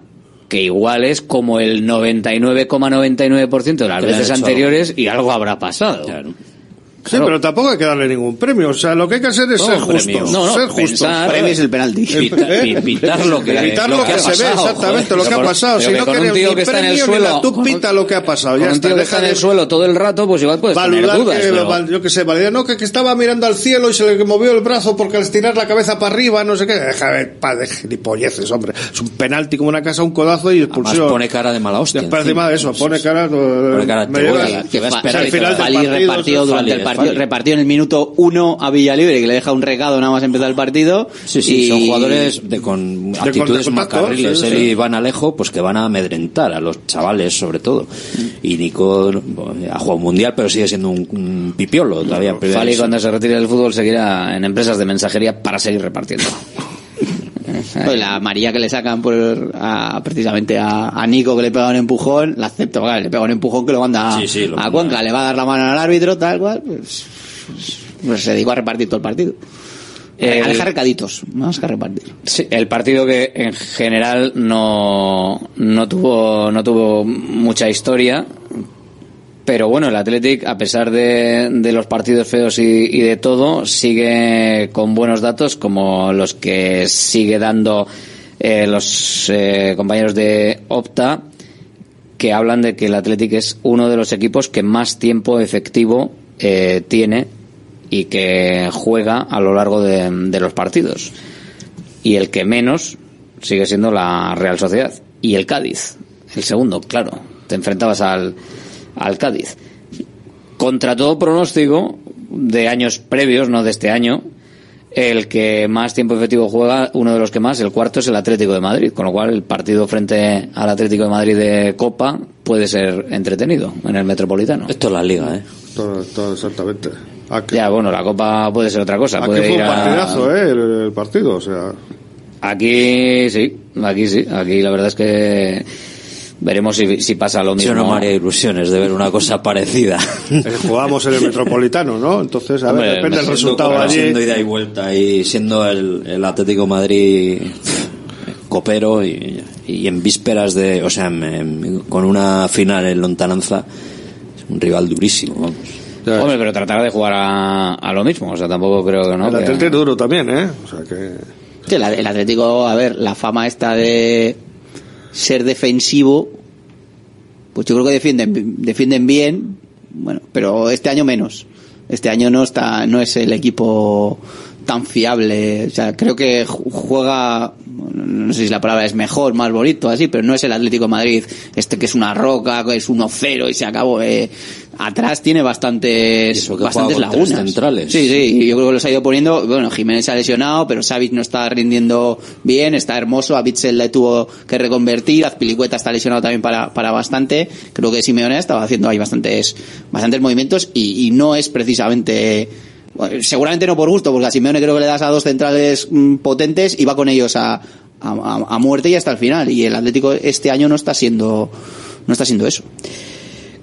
que igual es como el 99,99% de las veces hecho anteriores y algo habrá pasado. Sí, pero tampoco hay que darle ningún premio. O sea, lo que hay que hacer es No, ser premio. justos. No, no, ser justos. Premio es el penalti. Pita- ¿Eh? lo que- Pitar lo lo que que, ha se ve, pasado, exactamente, joder. lo que ha pasado. Si que no tío ni que está en el premio, ni suelo- nada, tú pita lo que ha pasado. Ya un está, tío que deja está en de- el suelo todo el rato, pues igual puedes tener Valudar dudas. que, pero- yo que sé, validar, no, que, que estaba mirando al cielo y se le movió el brazo porque al estirar la cabeza para arriba, no sé qué. Deja de, pa, de gilipolleces, hombre. Es un penalti como una casa, un codazo y expulsión. Además pone cara de mala hostia. Después encima. de eso, pone cara. Pone cara, te voy llevas- a- esperar y te final vas a del Fali partido, repartió eso- durante el partido, Repartió en el minuto uno a Villalibre, que le deja un recado nada más empezar el partido. Sí, sí, y- son jugadores de con de actitudes contacto, macarriles. sí, Él y Van Alejo, pues que van a amedrentar a los chavales, sobre todo. Y Nico bueno, ha jugado mundial, pero sigue siendo un, un pipiolo todavía. Fali cuando se retire del fútbol seguirá en empresas de mensajería para seguir repartiendo. Pues la María que le sacan por a- precisamente a, a Nico que le pega un empujón, la acepto, claro, le pega un empujón que lo manda Sí, sí, lo a. Cuenca, le va a dar la mano al árbitro, tal cual, pues, pues se dedicó a repartir todo el partido. El- a dejar recaditos, más que a repartir. Sí, el partido que en general no, no tuvo no tuvo mucha historia, pero bueno, el Athletic, a pesar de, los partidos feos y, de todo, sigue con buenos datos como los que sigue dando eh, los eh, compañeros de Opta, que hablan de que el Athletic es uno de los equipos que más tiempo efectivo eh, tiene y que juega a lo largo de los partidos. Y el que menos sigue siendo la Real Sociedad. Y el Cádiz, el segundo, claro. Te enfrentabas al, al Cádiz. Contra todo pronóstico de años previos, no de este año, el que más tiempo efectivo juega, uno de los que más, el cuarto es el Atlético de Madrid, con lo cual el partido frente al Atlético de Madrid de Copa puede ser entretenido en el Metropolitano. Esto es la liga, ¿eh? Todo, todo exactamente. Aquí, Ya, bueno, la Copa puede ser otra cosa. aquí puede fue un a- partidazo, ¿eh? El, el partido, o sea. Aquí sí, aquí sí, aquí la verdad es que veremos si, si pasa lo mismo. Yo no me haría ilusiones de ver una cosa parecida. eh, Jugamos en el Metropolitano, ¿no? Entonces, a Hombre, ver, depende del resultado allí. Siendo ida y vuelta y siendo el, el Atlético Madrid copero y, y en vísperas de, o sea, en- en- con una final en lontananza, es un rival durísimo. vamos. Hombre, pero tratará de jugar a, a lo mismo, o sea, tampoco creo que no. El que- Atlético es duro también, ¿eh? O sea que. Sí, el, el Atlético, a ver, la fama esta de ser defensivo, pues yo creo que defienden, defienden bien, bueno, pero este año menos. Este año no está, no es el equipo tan fiable. O sea, creo que ju- juega, no sé si la palabra es mejor, más bonito, así, pero no es el Atlético de Madrid, este que es una roca, que es 1-0 y se acabó. Eh, atrás tiene bastantes, bastantes lagunas. centrales. Sí, sí, y yo creo que los ha ido poniendo, bueno, Jiménez se ha lesionado, pero Savic no está rindiendo bien, está hermoso, a Bitzel le tuvo que reconvertir, Azpilicueta está lesionado también para, para bastante, creo que Simeone estaba haciendo ahí bastantes, bastantes movimientos y, y no es precisamente, seguramente no por gusto, porque a Simeone creo que le das a dos centrales mm, potentes y va con ellos a, a, muerte y hasta el final, y el Atlético este año no está siendo, no está siendo eso.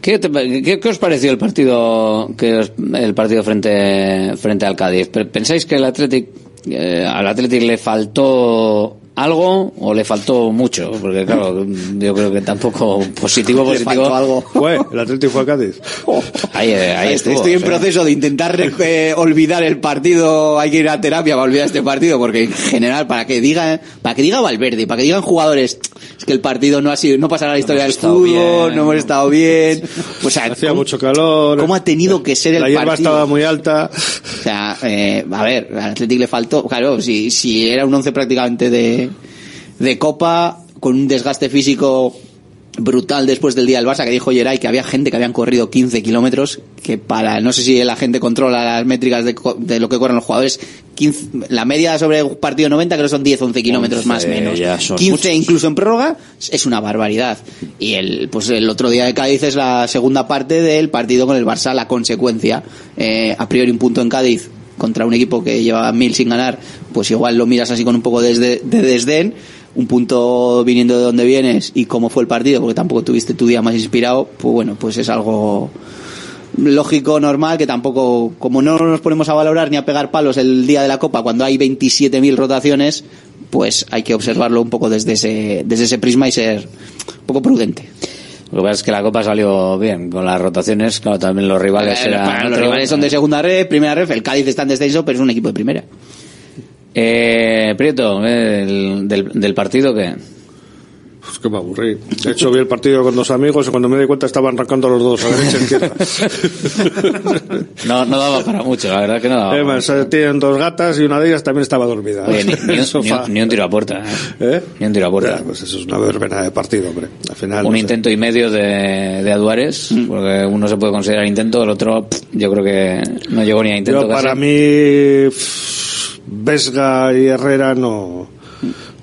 ¿Qué, qué- os pareció el partido que el partido frente frente al Cádiz? Pe- ¿Pensáis que el Athletic eh, al Athletic le faltó algo o le faltó mucho? Porque claro, yo creo que tampoco positivo Le positivo. faltó algo. Fue, el Atlético fue a Cádiz. Ahí, eh, ahí estoy, estuvo, estoy en o sea. proceso de intentar eh, olvidar el partido. Hay que ir a terapia para olvidar este partido, porque en general, para que diga, para que diga Valverde, para que digan jugadores, es que el partido no ha sido, no pasará la historia del estado fútbol, bien. no hemos estado bien. O sea, Hacía ¿cómo, mucho calor. cómo ha tenido que ser el La hierba partido? estaba muy alta. O sea, eh, a ver, al Athletic le faltó, claro, si, si era un once prácticamente de, de copa, con un desgaste físico brutal después del día del Barça que dijo Geray que había gente que habían corrido 15 kilómetros que para no sé si la gente controla las métricas de, de lo que corren los jugadores 15 la media sobre un partido 90 creo que son 10 11 kilómetros más o 11 menos. ya son 15 muchos. incluso en prórroga es una barbaridad. Y el pues el otro día de Cádiz es la segunda parte del partido con el Barça la consecuencia Eh, a priori un punto en Cádiz contra un equipo que lleva mil sin ganar pues igual lo miras así con un poco desde, de desdén un punto viniendo de donde vienes y cómo fue el partido, porque tampoco tuviste tu día más inspirado, pues bueno, pues es algo lógico, normal, que tampoco, como no nos ponemos a valorar ni a pegar palos el día de la Copa cuando hay 27.000 rotaciones, pues hay que observarlo un poco desde ese, desde ese prisma y ser un poco prudente. Lo que pasa es que la Copa salió bien, con las rotaciones, claro, también los rivales Eh, eran los rivales son de segunda red, primera red, el Cádiz está en descenso, pero es un equipo de primera. Eh, Prieto, eh, el- del, del partido que Pues que me aburrí. De hecho, vi el partido con dos amigos y cuando me di cuenta estaban arrancando los dos a derecha y izquierda. no, no daba para mucho, la verdad que no daba. Además, eh, tienen dos gatas y una de ellas también estaba dormida. Oye, ni, ni un, ni un- tiro a puerta. ¿eh? Ni un tiro a puerta. Ya, pues eso es una verbena de partido, hombre. Al final. un no sé. intento y medio de, de Aduares, Mm. porque uno se puede considerar intento, el otro pff, yo creo que no llegó ni a intento. Yo, casi. para mí, pff, Vesga y Herrera no,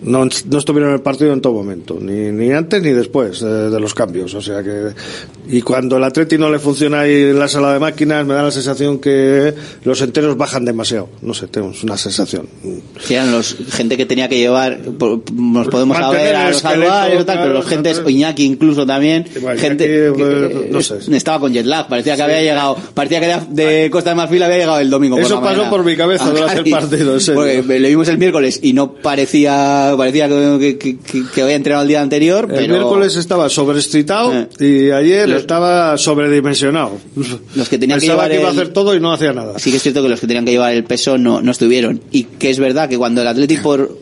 no, no estuvieron en el partido en todo momento, ni, ni antes ni después de, de los cambios. O sea que, y cuando el Atleti no le funciona ahí en la sala de máquinas, me da la sensación que los enteros bajan demasiado. No sé, tenemos una sensación. Eran los gente que tenía que llevar, nos podemos saber a los y tal, pero los claro, gentes, Iñaki incluso también, gente que, eh, no eh, sé. estaba con jet lag, parecía que Sí. había llegado, parecía que de, de Costa de Marfil había llegado el domingo. Eso pasó por mi cabeza A durante el partido, en serio. Porque le vimos el miércoles y no parecía, parecía que, que, que- que había entrenado el día anterior, El pero Eh. miércoles estaba sobreexcitado y ayer estaba sobredimensionado. los que tenían que Pensaba llevar que iba a el- hacer todo y no hacía nada. sí que es cierto que los que tenían que llevar el peso no, no estuvieron. Y que es verdad que cuando el Atlético por,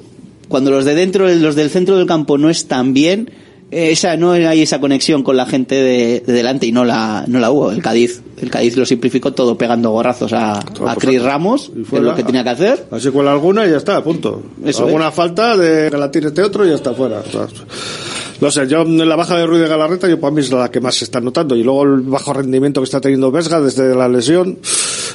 cuando los de dentro, los del centro del campo no están bien, eh, esa, no hay esa conexión con la gente de, de delante y no la, no la hubo. El Cádiz, el Cádiz lo simplificó todo pegando gorrazos a, a Cris Ramos, que es fuera. lo que tenía que hacer. Así cuela alguna y ya está, punto. Eso alguna falta de que la tire este otro y ya está fuera. O sea, no sé, yo en la baja de Ruiz de Galarreta, yo para mí es la que más se está notando. Y luego el bajo rendimiento que está teniendo Vesga desde la lesión,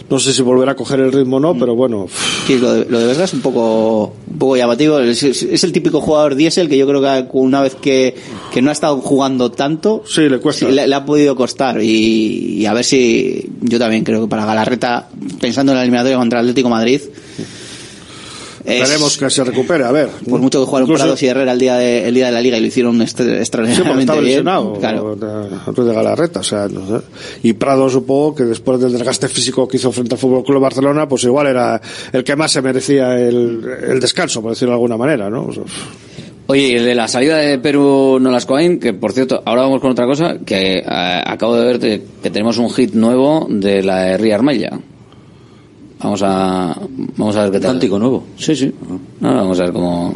no sé si volverá a coger el ritmo o no, pero bueno. Sí, lo de, lo de Vesga es un poco, un poco llamativo. Es, es- es el típico jugador diésel que yo creo que una vez que, que no ha estado jugando tanto, sí, le, cuesta. le, le ha podido costar. Y, y a ver si yo también creo que para Galarreta, pensando en la eliminatoria contra el Atlético de Es- Esperemos que se recupere, a ver. por mucho que jugaron Incluso- Prados y Herrera el día de, el día de la liga y lo hicieron Sí, extraordinariamente estaba bien. Claro. de Galarreta, o sea, no sé. y Prado supongo que después del desgaste físico que hizo frente al Fútbol Club Barcelona, pues igual era el que más se merecía el, el descanso, por decirlo de alguna manera, ¿no? O sea, Oye, y el de la salida de Perú Nolascoain, que por cierto, ahora vamos con otra cosa, que eh, acabo de ver que, que tenemos un hit nuevo de la de Ría Armella. Vamos a, vamos a ver qué tal. Cántico nuevo. Sí, sí. No, vamos a ver cómo,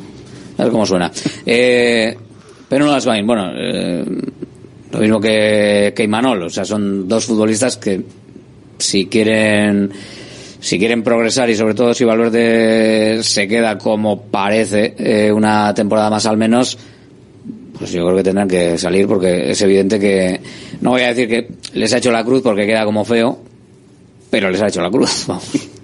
a ver cómo suena. Eh, Perú Nolascoain, bueno, eh, lo mismo que, que Imanol, o sea, son dos futbolistas que si quieren si quieren progresar y sobre todo si Valverde se queda como parece eh, una temporada más al menos pues yo creo que tendrán que salir porque es evidente que no voy a decir que les ha hecho la cruz porque queda como feo pero les ha hecho la cruz vamos.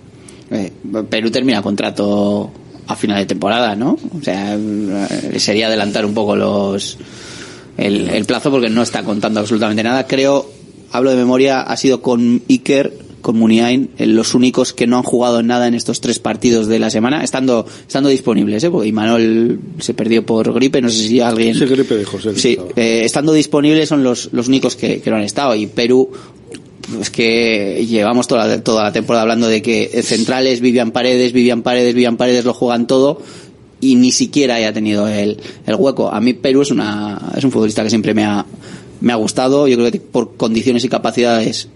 Eh, Perú termina contrato a final de temporada, ¿no? O sea, eh, sería adelantar un poco los el, el plazo porque no está contando absolutamente nada. Creo, hablo de memoria, ha sido con Iker, con Muniain, eh, los únicos que no han jugado nada en estos tres partidos de la semana, estando estando disponibles, ¿eh? Porque Imanol se perdió por gripe, no sé si alguien... Sí, gripe dijo, sí. Sí, eh, estando disponibles son los, los únicos que, que no han estado. Y Perú, es que llevamos toda la, toda la temporada hablando de que centrales Vivian Paredes, Vivian Paredes, Vivian Paredes lo juegan todo y ni siquiera haya tenido el, el hueco. A mí Perú es una es un futbolista que siempre me ha, me ha gustado. Yo creo que por condiciones y capacidades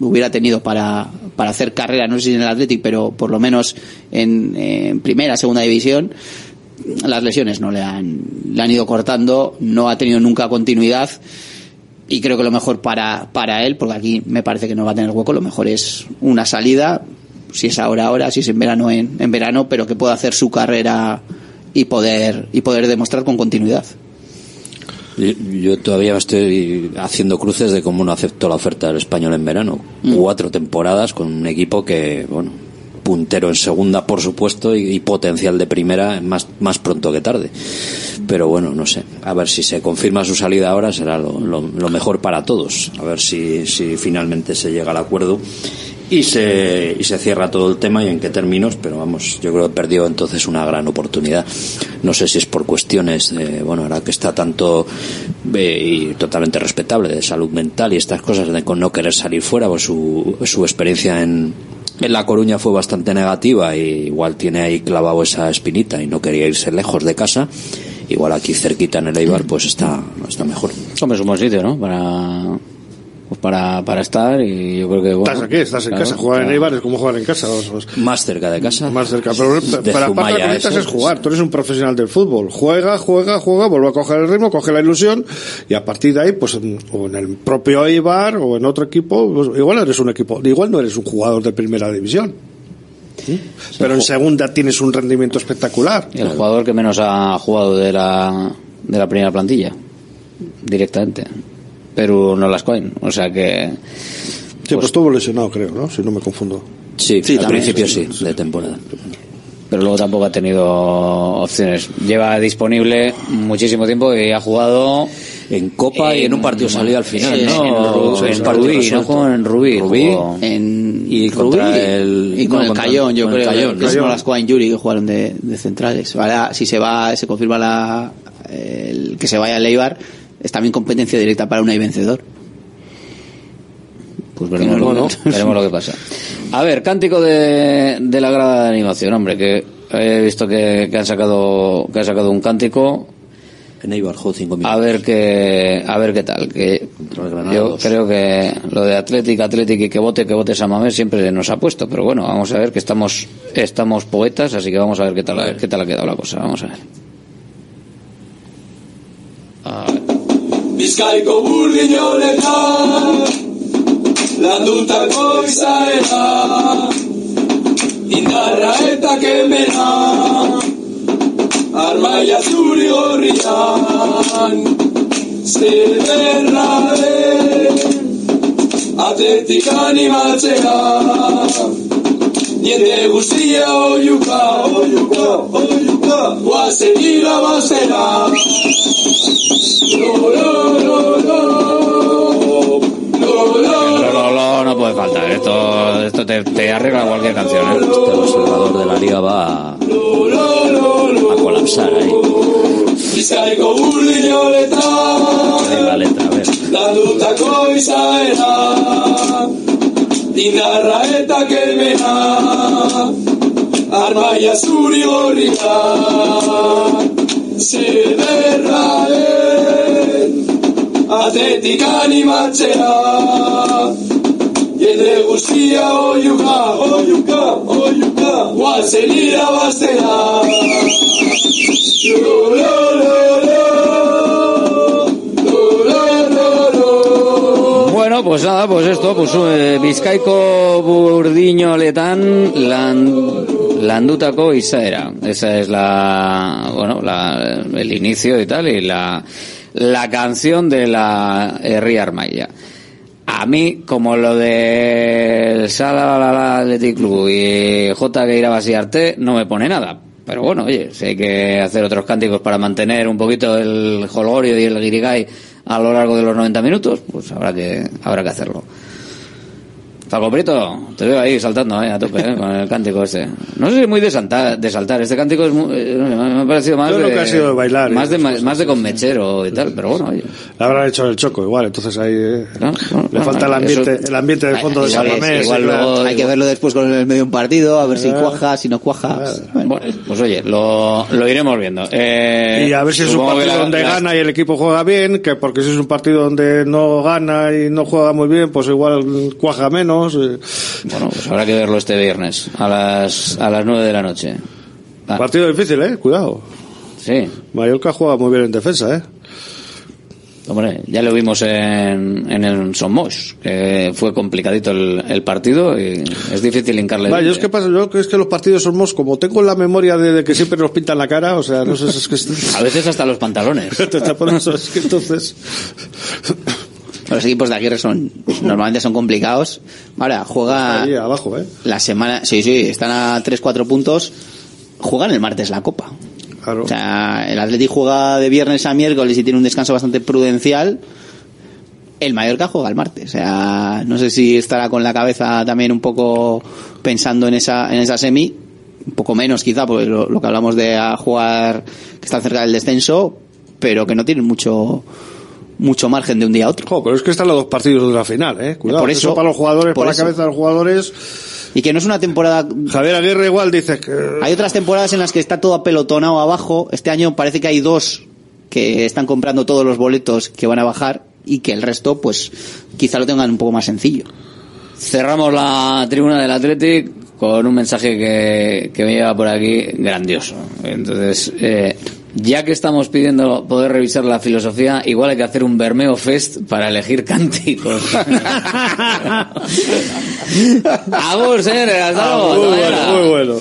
hubiera tenido para, para hacer carrera, no sé si en el Athletic, pero por lo menos en, en primera, segunda división. Las lesiones no le han, le han ido cortando, no ha tenido nunca continuidad y creo que lo mejor para, para él, porque aquí me parece que no va a tener hueco, lo mejor es una salida, si es ahora, ahora, si es en verano, en, en verano, pero que pueda hacer su carrera y poder, y poder demostrar con continuidad. Yo, yo todavía me estoy haciendo cruces de cómo no aceptó la oferta del español en verano. Cuatro temporadas con un equipo que, bueno, puntero en segunda, por supuesto, y, potencial de primera más, más pronto que tarde. Pero bueno, no sé. A ver si se confirma su salida ahora, será lo, mejor para todos. A ver si, si finalmente se llega al acuerdo y se, y se cierra todo el tema y en qué términos, pero vamos, yo creo que perdió entonces una gran oportunidad. No sé si es por cuestiones, de, bueno, ahora que está tanto eh, y totalmente respetable de salud mental y estas cosas, de con no querer salir fuera, pues su, su experiencia en, en La Coruña fue bastante negativa y igual tiene ahí clavado esa espinita y no quería irse lejos de casa. Igual aquí cerquita en el Eibar pues está, está mejor. Hombre, es un buen sitio, ¿no? Para, pues para, para estar y yo creo que... Bueno, Estás aquí, estás en claro, casa. Jugar en. Eibar es como jugar en casa. Más cerca de casa. Más cerca. Pero, De lo que necesitas eso, es jugar. Tú eres un profesional del fútbol. Juega, juega, juega, vuelve a coger el ritmo, coge la ilusión y a partir de ahí, pues, en- o en el propio Eibar o en otro equipo, pues, igual eres un equipo, igual no eres un jugador de primera división. ¿Sí? Pero en segunda tienes un rendimiento espectacular. El jugador que menos ha jugado de la, de la primera plantilla, directamente. Pero no las coin. O sea que... Sí, pues estuvo lesionado, creo, ¿no? Si no me confundo. Sí, Sí, al también. principio sí, de temporada. pero luego tampoco ha tenido opciones. Lleva disponible muchísimo tiempo y ha jugado en Copa y en un partido salido al final, Sí, ¿no? En, en Rubí, no jugó en Rubí. Rubí. jugó- En Y Rubí el- y con no, el contra- Cayón, yo con el creo Cayón, que es con las Juan Yuri que jugaron de, de centrales. Ahora, si se va, se confirma la, el que se vaya a Leibar, es también competencia directa para una y vencedor. Pues veremos, lo, que, veremos lo que pasa. A ver, cántico de, de la grada de animación, hombre, que he visto que, que han sacado que han sacado un cántico. En Eibar jugó cinco minutos. A ver qué a ver qué tal. Que yo creo que lo de Atlético, Atlético y que vote, que vote Samamés siempre nos ha puesto, pero bueno, vamos a ver que estamos estamos poetas, así que vamos a ver qué tal qué tal ha quedado la cosa. Vamos a ver. Bizkaiko burdinoletan Landutako izaera Indarra eta kemena Armaia zuri gorrian Zederra Atletik animatzea Jende guztia oiuka, oiuka, oiuka Guazen irabaztera Lo, lo, lo, lo. Lo, lo, Lo, no puede faltar. Esto esto te, te arregla cualquier canción. ¿eh? Este observador de la liga va a, a colapsar ahí. Bizkaiko burdinoletan En la letra, a ver. landutako izaera Indarra eta kelmena Armaia zuri gorria. Zederraren Atletik animatzea. Jende guztia oiuka, oiuka, oiuka Guazen irabaztea. Lo, lo, lo, lo. Lo, pues nada, pues esto, pues eh, Bizkaiko Burdiño Letan lan, Landutako Izaera. Esa es la, bueno, la, el inicio y tal, y la, la canción de la Herri Armaya. A mí, como lo de Sala Athletic Club y J. Gueira Arte, no me pone nada. Pero bueno, oye, si hay que hacer otros cánticos para mantener un poquito el jolgorio y el guirigay a lo largo de los 90 minutos, pues habrá que, habrá que hacerlo. Falco Prieto, te veo ahí saltando eh, a tope eh, con el cántico este. No sé si es muy de, saltar, de saltar. Este cántico es muy- eh, me ha parecido más Yo de, creo que ha sido de bailar, más de, cosas, más de con mechero y tal, pero bueno, oye. Le habrán hecho el choco igual, entonces ahí eh, le falta el ambiente, eso- el ambiente de fondo de Mamés. igual luego- Hay que verlo después con el medio un partido, a ver si cuaja, si no cuaja. Bueno, pues oye, lo, lo iremos viendo. Eh, Y a ver si es un partido la- donde la- gana y el equipo juega bien, que porque si es un partido donde no gana y no juega muy bien, pues igual cuaja menos. Eh. Bueno, pues habrá que verlo este viernes a las a las 9 de la noche. Ah, Partido difícil, eh, cuidado. sí. Mallorca juega muy bien en defensa, eh. Hombre, ya lo vimos en, en el Somos, que fue complicadito el, el partido y es difícil hincarle. Vale, yo es que pasa, yo es que los partidos somos, como tengo la memoria de, de que siempre nos pintan la cara, o sea, no sé, es que... A veces hasta los pantalones. Entonces... Los equipos de Aguirre son normalmente son complicados. Ahora juega Ahí abajo, ¿eh? la semana, sí, sí, están a 3-4 puntos. Juegan el martes la Copa. Claro. O sea, el Atleti juega de viernes a miércoles y tiene un descanso bastante prudencial. El Mallorca juega el martes. O sea, no sé si estará con la cabeza también un poco pensando en esa, en esa semi. Un poco menos quizá, porque lo, lo que hablamos de a jugar que están cerca del descenso, pero que no tienen mucho, mucho margen de un día a otro. Jo, pero es que están los dos partidos de la final, ¿eh? Cuidado, Por que eso- para los jugadores, por para eso. la cabeza de los jugadores... Y que no es una temporada Javier Aguirre igual dice que... Hay otras temporadas en las que está todo apelotonado abajo. Este año parece que hay dos que están comprando todos los boletos que van a bajar y que el resto, pues, quizá lo tengan un poco más sencillo. Cerramos la tribuna del Athletic con un mensaje que, que me lleva por aquí grandioso. Entonces, eh, ya que estamos pidiendo poder revisar la filosofía, igual hay que hacer un Bermeo Fest para elegir cánticos. Agur, señores, hasta luego. Muy bueno, muy bueno.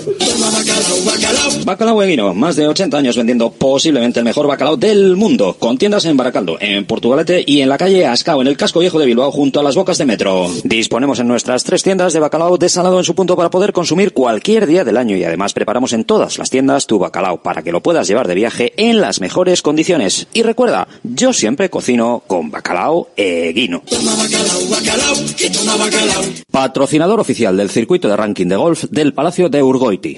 Bacalao más de 80 años vendiendo posiblemente el mejor bacalao del mundo, con tiendas en Baracaldo, en Portugalete y en la calle Ascao, en el casco viejo de Bilbao, junto a las bocas de metro. Disponemos en nuestras tres tiendas de bacalao desalado en su punto para poder consumir cualquier día del año y además preparamos en todas las tiendas tu bacalao para que lo puedas llevar de viaje en las mejores condiciones. Y recuerda, yo siempre cocino con bacalao Eguino. Patrocinador oficial del circuito de ranking de golf del Palacio de Urgoiti.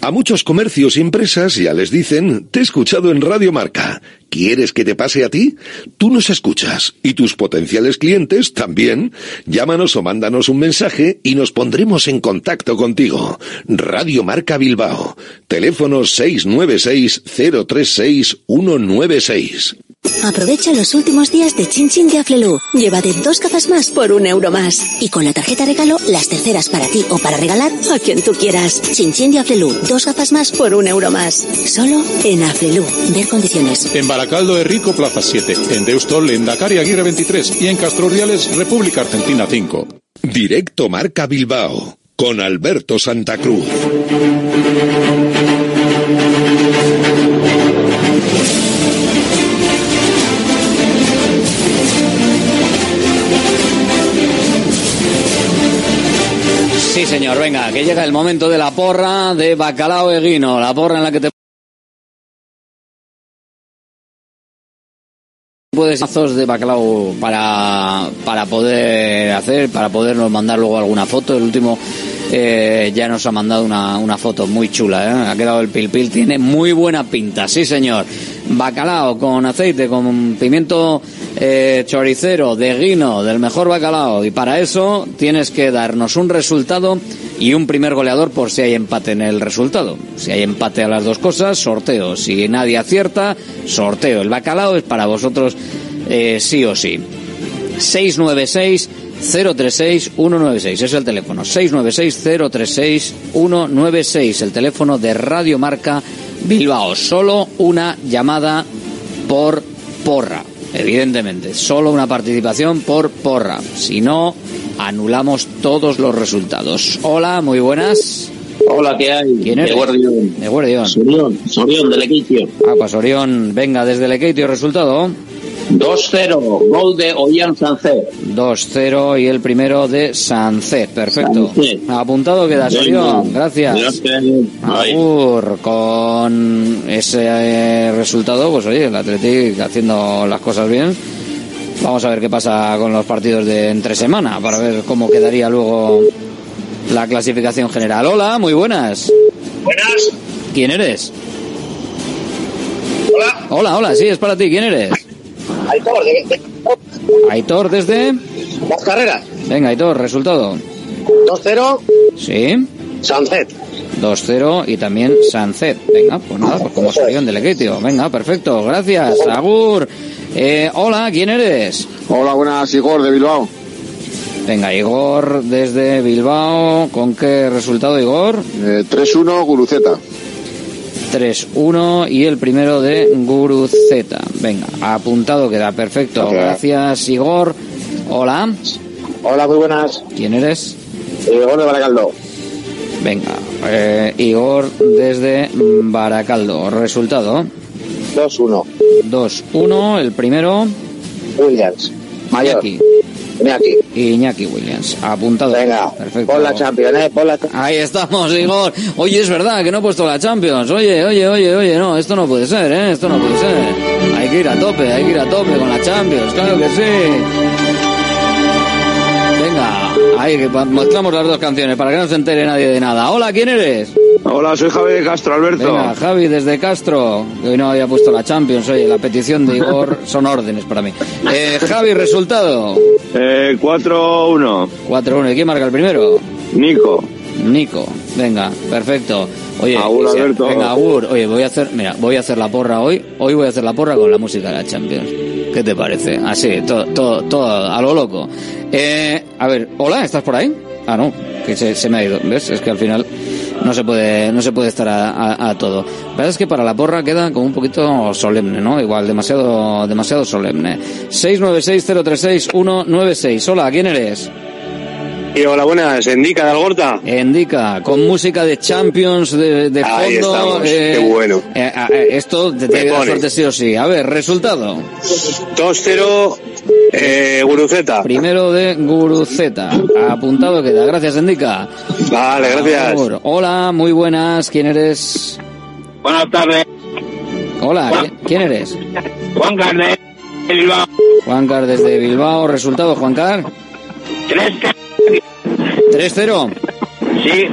A muchos comercios y empresas ya les dicen, te he escuchado en Radio Marca. ¿Quieres que te pase a ti? Tú nos escuchas y tus potenciales clientes también. Llámanos o mándanos un mensaje y nos pondremos en contacto contigo. Radio Marca Bilbao. Teléfono 696-036-196. Aprovecha los últimos días de Chin Chin de Aflelu. Llévate dos gafas más por un euro más. Y con la tarjeta regalo, las terceras para ti o para regalar a quien tú quieras. Chin Chin de Aflelu. Dos gafas más por un euro más. Solo en Aflelu. Ver condiciones. En Baracaldo de Rico, Plaza 7. En Deustol, en Dakar Aguirre 23. Y en Castro Urdiales, República Argentina 5. Directo Marca Bilbao. Con Alberto Santa Cruz. Sí, señor, venga, que llega el momento de la porra de Bacalao Eguino, la porra en la que te puedes mazos de bacalao para, para poder hacer, para podernos mandar luego alguna foto. El último eh, ya nos ha mandado una, una foto muy chula, ¿eh? ha quedado el pil pil, tiene muy buena pinta, sí señor. Bacalao con aceite, con pimiento eh, choricero, de guino, del mejor bacalao. Y para eso tienes que darnos un resultado y un primer goleador por si hay empate en el resultado. Si hay empate a las dos cosas, sorteo. Si nadie acierta, sorteo. El bacalao es para vosotros sí o sí. 696 036 196 es el teléfono 696 036 196 el teléfono de Radio Marca Bilbao solo una llamada por porra evidentemente solo una participación por porra si no anulamos todos los resultados hola muy buenas Hola, ¿qué hay? ¿Quién eres? De Guardión. de Guardión Sorión, Sorión del Equitio. ah pues Orión venga desde Lequeitio resultado 2-0, gol de Ollán Sancé. 2-0 y el primero de Sancet, perfecto. Sancet. Apuntado queda. Sorión, gracias. Agur, con ese eh, resultado, pues oye, el Athletic haciendo las cosas bien. Vamos a ver qué pasa con los partidos de entre semana para ver cómo quedaría luego la clasificación general. Hola, muy buenas. Buenas. ¿Quién eres? Hola. Hola, hola, sí, es para ti. ¿Quién eres? Aitor, de, de- Aitor desde... las carreras. Venga, Aitor, resultado. 2-0. Sí. Sunset. 2-0 y también Sunset. Venga, pues nada, pues como salió en Delegatio. Venga, perfecto, gracias. Agur. Eh, hola, ¿quién eres? Hola, buenas, Igor de Bilbao. Venga, Igor desde Bilbao. ¿Con qué resultado, Igor? Eh, 3-1, Guruceta. 3-1 y el primero de Guruceta. Venga, apuntado queda, perfecto. Gracias, Igor. Hola. Hola, muy buenas. ¿Quién eres? Igor de Baracaldo. Venga, eh, Igor desde Baracaldo. Resultado. 2-1. 2-1, el primero. Williams. Mayor. Iñaki. Iñaki. Iñaki Williams. Apuntado. Venga, perfecto. pon la Champions, ¿eh? Pon la... Ahí estamos, Igor. Oye, es verdad que no he puesto la Champions. Oye, oye, oye, oye, no, esto no puede ser, ¿eh? Esto no puede ser. Hay que ir a tope, hay que ir a tope con la Champions, claro que sí. Venga, ahí que mostramos las dos canciones para que no se entere nadie de nada. Hola, ¿quién eres? Hola, soy Javi de Castro, Alberto. Venga, Javi desde Castro, que hoy no había puesto la Champions. Oye, la petición de Igor son órdenes para mí. Eh, Javi, resultado. Eh, 4-1. 4-1. ¿Y quién marca el primero? Nico. Nico. Venga, perfecto. Oye, Agur, que sea- Alberto. venga, Agur. Oye, voy a hacer, mira, voy a hacer la porra hoy. Hoy voy a hacer la porra con la música de la Champions. ¿Qué te parece? Así, todo, todo, todo a lo loco. Eh, a ver, hola, ¿estás por ahí? Ah, no, que se, se me ha ido. ¿Ves? Es que al final no se puede, no se puede estar a, a- a todo. La verdad es que para la porra queda como un poquito solemne, ¿no? Igual, demasiado, demasiado solemne. 696-036-196. Hola, ¿quién eres? Y hola, buenas. Endica de Algorta. Indica, con música de Champions de, de fondo. Ahí estamos, qué bueno. eh, eh, esto te dar pone. suerte sí o sí. A ver, resultado. 2-0, eh, Guruceta. Primero de Guruceta. Apuntado queda. Gracias, Indica. Vale, gracias. Hola, muy buenas. ¿Quién eres? Buenas tardes. Hola, ¿qui- ¿quién eres? Juan Carles. Bilbao. Juan Car desde Bilbao. Resultado, Juan Car. 3-0. Sí.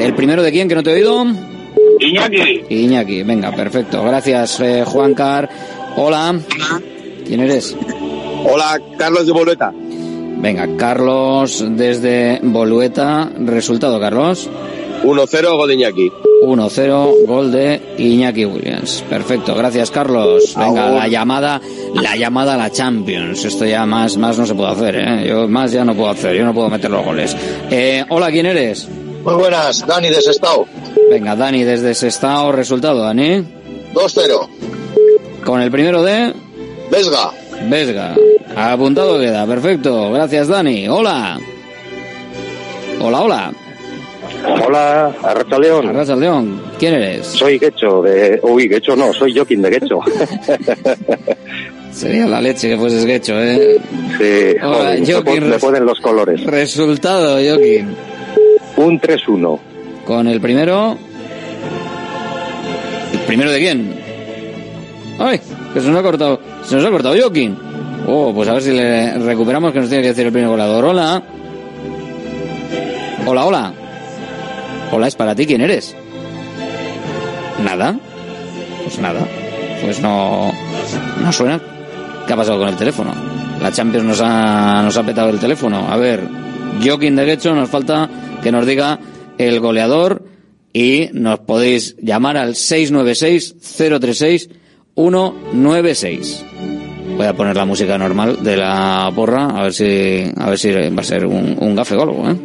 ¿El primero de quién que no te he oído? Iñaki. Iñaki, venga, perfecto. Gracias, eh, Juan Car. Hola. ¿Quién eres? Hola, Carlos de Boleta. Venga, Carlos desde Bolueta. Resultado, Carlos. 1-0, gol de Iñaki. 1-0, gol de Iñaki Williams. Perfecto, gracias Carlos. Venga, la llamada, la llamada a la Champions. Esto ya más, más no se puede hacer, ¿eh? Yo más ya no puedo hacer, yo no puedo meter los goles. Eh, hola, ¿quién eres? Muy buenas, Dani de Sestao. Venga, Dani desde Sestao. Resultado, Dani. 2-0. Con el primero de Vesga. Vesga. Apuntado queda, perfecto. Gracias, Dani. Hola. Hola, hola. Hola, Arracha León. Arracha León. ¿Quién eres? Soy Quecho de... Uy, Quecho no, soy Joaquín de Quecho. Sería la leche que fueses hecho, ¿eh? Sí, Hola, joder, Joaquín, ponen los colores. Resultado, Joaquín. Un 3-1. Con el primero. ¿El primero de quién? ¡Ay! Que se nos ha cortado. Se nos ha cortado Joaquín. Oh, pues a ver si le recuperamos que nos tiene que decir el primer goleador. Hola. Hola, hola. Hola, es para ti. ¿Quién eres? ¿Nada? Pues nada. Pues no. No suena. ¿Qué ha pasado con el teléfono? La Champions nos ha, nos ha petado el teléfono. A ver, Joaquín de Guecho, nos falta que nos diga el goleador y nos podéis llamar al 696-036-196. Voy a poner la música normal de la porra, a ver si, a ver si va a ser un, un gafe algo, ¿eh?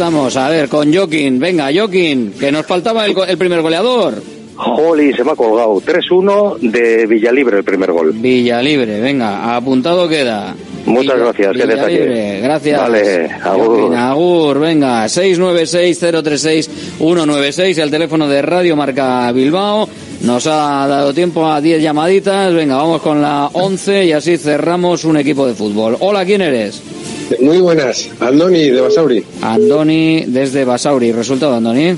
Estamos, a ver, con Joaquín. Venga, Joaquín, que nos faltaba el, el primer goleador. Joli, se me ha colgado. 3-1 de Villalibre el primer gol. Villalibre, venga, apuntado queda. Muchas gracias, qué Villalibre, detalle. gracias. Vale, agur. Joaquín, agur, venga, 696-036-196, el teléfono de Radio Marca Bilbao. Nos ha dado tiempo a 10 llamaditas. Venga, vamos con la 11 y así cerramos un equipo de fútbol. Hola, ¿quién eres? Muy buenas, Andoni de Basauri. Andoni desde Basauri. ¿Resultado, Andoni?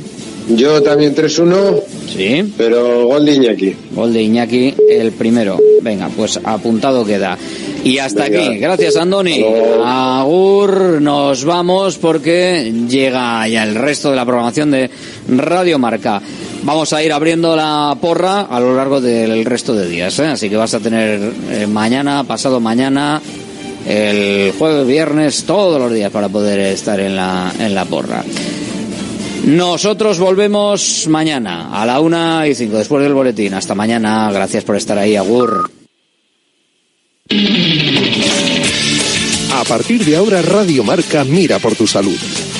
Yo también 3-1. Sí. Pero gol de Iñaki. Gol de Iñaki, el primero. Venga, pues apuntado queda. Y hasta Venga. aquí. Gracias, Andoni. Agur, nos vamos porque llega ya el resto de la programación de Radio Marca. Vamos a ir abriendo la porra a lo largo del resto de días, ¿eh? así que vas a tener eh, mañana, pasado mañana, el jueves, viernes, todos los días para poder estar en la, en la porra. Nosotros volvemos mañana a la una y cinco después del boletín. Hasta mañana. Gracias por estar ahí. Agur. A partir de ahora, Radio Marca mira por tu salud.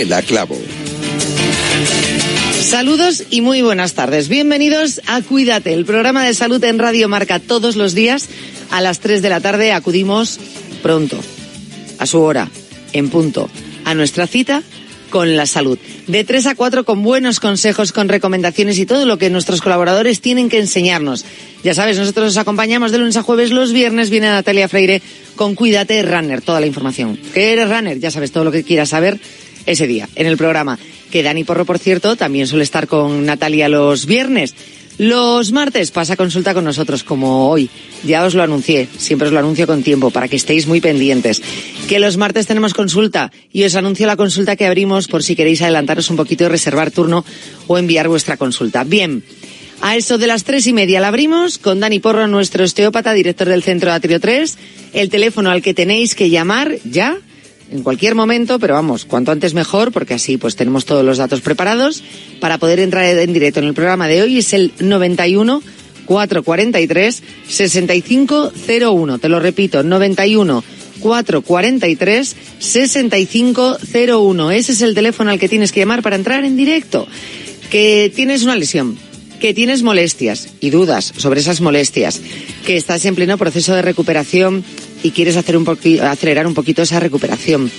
Yanela Clavo. Saludos y muy buenas tardes. Bienvenidos a Cuídate, el programa de salud en Radio Marca todos los días. A las 3 de la tarde acudimos pronto, a su hora, en punto, a nuestra cita con la salud. De 3 a 4 con buenos consejos, con recomendaciones y todo lo que nuestros colaboradores tienen que enseñarnos. Ya sabes, nosotros os acompañamos de lunes a jueves. Los viernes viene Natalia Freire con Cuídate Runner, toda la información. ¿Qué eres runner? Ya sabes todo lo que quieras saber ese día en el programa. Que Dani Porro, por cierto, también suele estar con Natalia los viernes. Los martes pasa consulta con nosotros, como hoy. Ya os lo anuncié, siempre os lo anuncio con tiempo, para que estéis muy pendientes. Que los martes tenemos consulta y os anuncio la consulta que abrimos por si queréis adelantaros un poquito y reservar turno o enviar vuestra consulta. Bien, a eso de las tres y media la abrimos con Dani Porro, nuestro osteópata, director del Centro Atrio 3. El teléfono al que tenéis que llamar ya en cualquier momento, pero vamos, cuanto antes mejor, porque así pues tenemos todos los datos preparados para poder entrar en directo en el programa de hoy. Es el 91 443 6501. Te lo repito, 91 443 6501. Ese es el teléfono al que tienes que llamar para entrar en directo. Que tienes una lesión, que tienes molestias y dudas sobre esas molestias, que estás en pleno proceso de recuperación y quieres hacer un acelerar un poquito esa recuperación.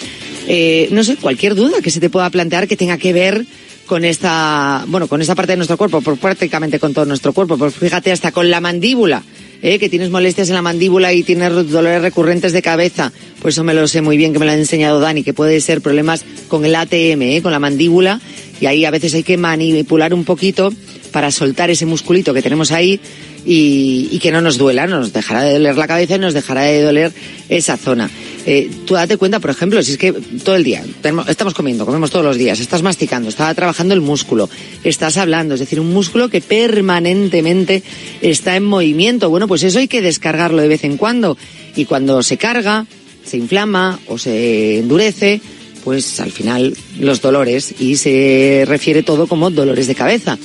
Eh, no sé, cualquier duda que se te pueda plantear que tenga que ver con esta, bueno, con esta parte de nuestro cuerpo, por prácticamente con todo nuestro cuerpo, pues fíjate hasta con la mandíbula, ¿eh? que tienes molestias en la mandíbula y tienes dolores recurrentes de cabeza, pues eso me lo sé muy bien que me lo ha enseñado Dani, que puede ser problemas con el ATM, ¿eh? con la mandíbula, y ahí a veces hay que manipular un poquito para soltar ese musculito que tenemos ahí y, que no nos duela, nos dejará de doler la cabeza y nos dejará de doler esa zona. Eh, tú date cuenta, por ejemplo, si es que todo el día tenemos- estamos comiendo, comemos todos los días, estás masticando, está trabajando el músculo, estás hablando, es decir, un músculo que permanentemente está en movimiento. Bueno, pues eso hay que descargarlo de vez en cuando y cuando se carga, se inflama o se endurece, pues al final los dolores y se refiere todo como dolores de cabeza.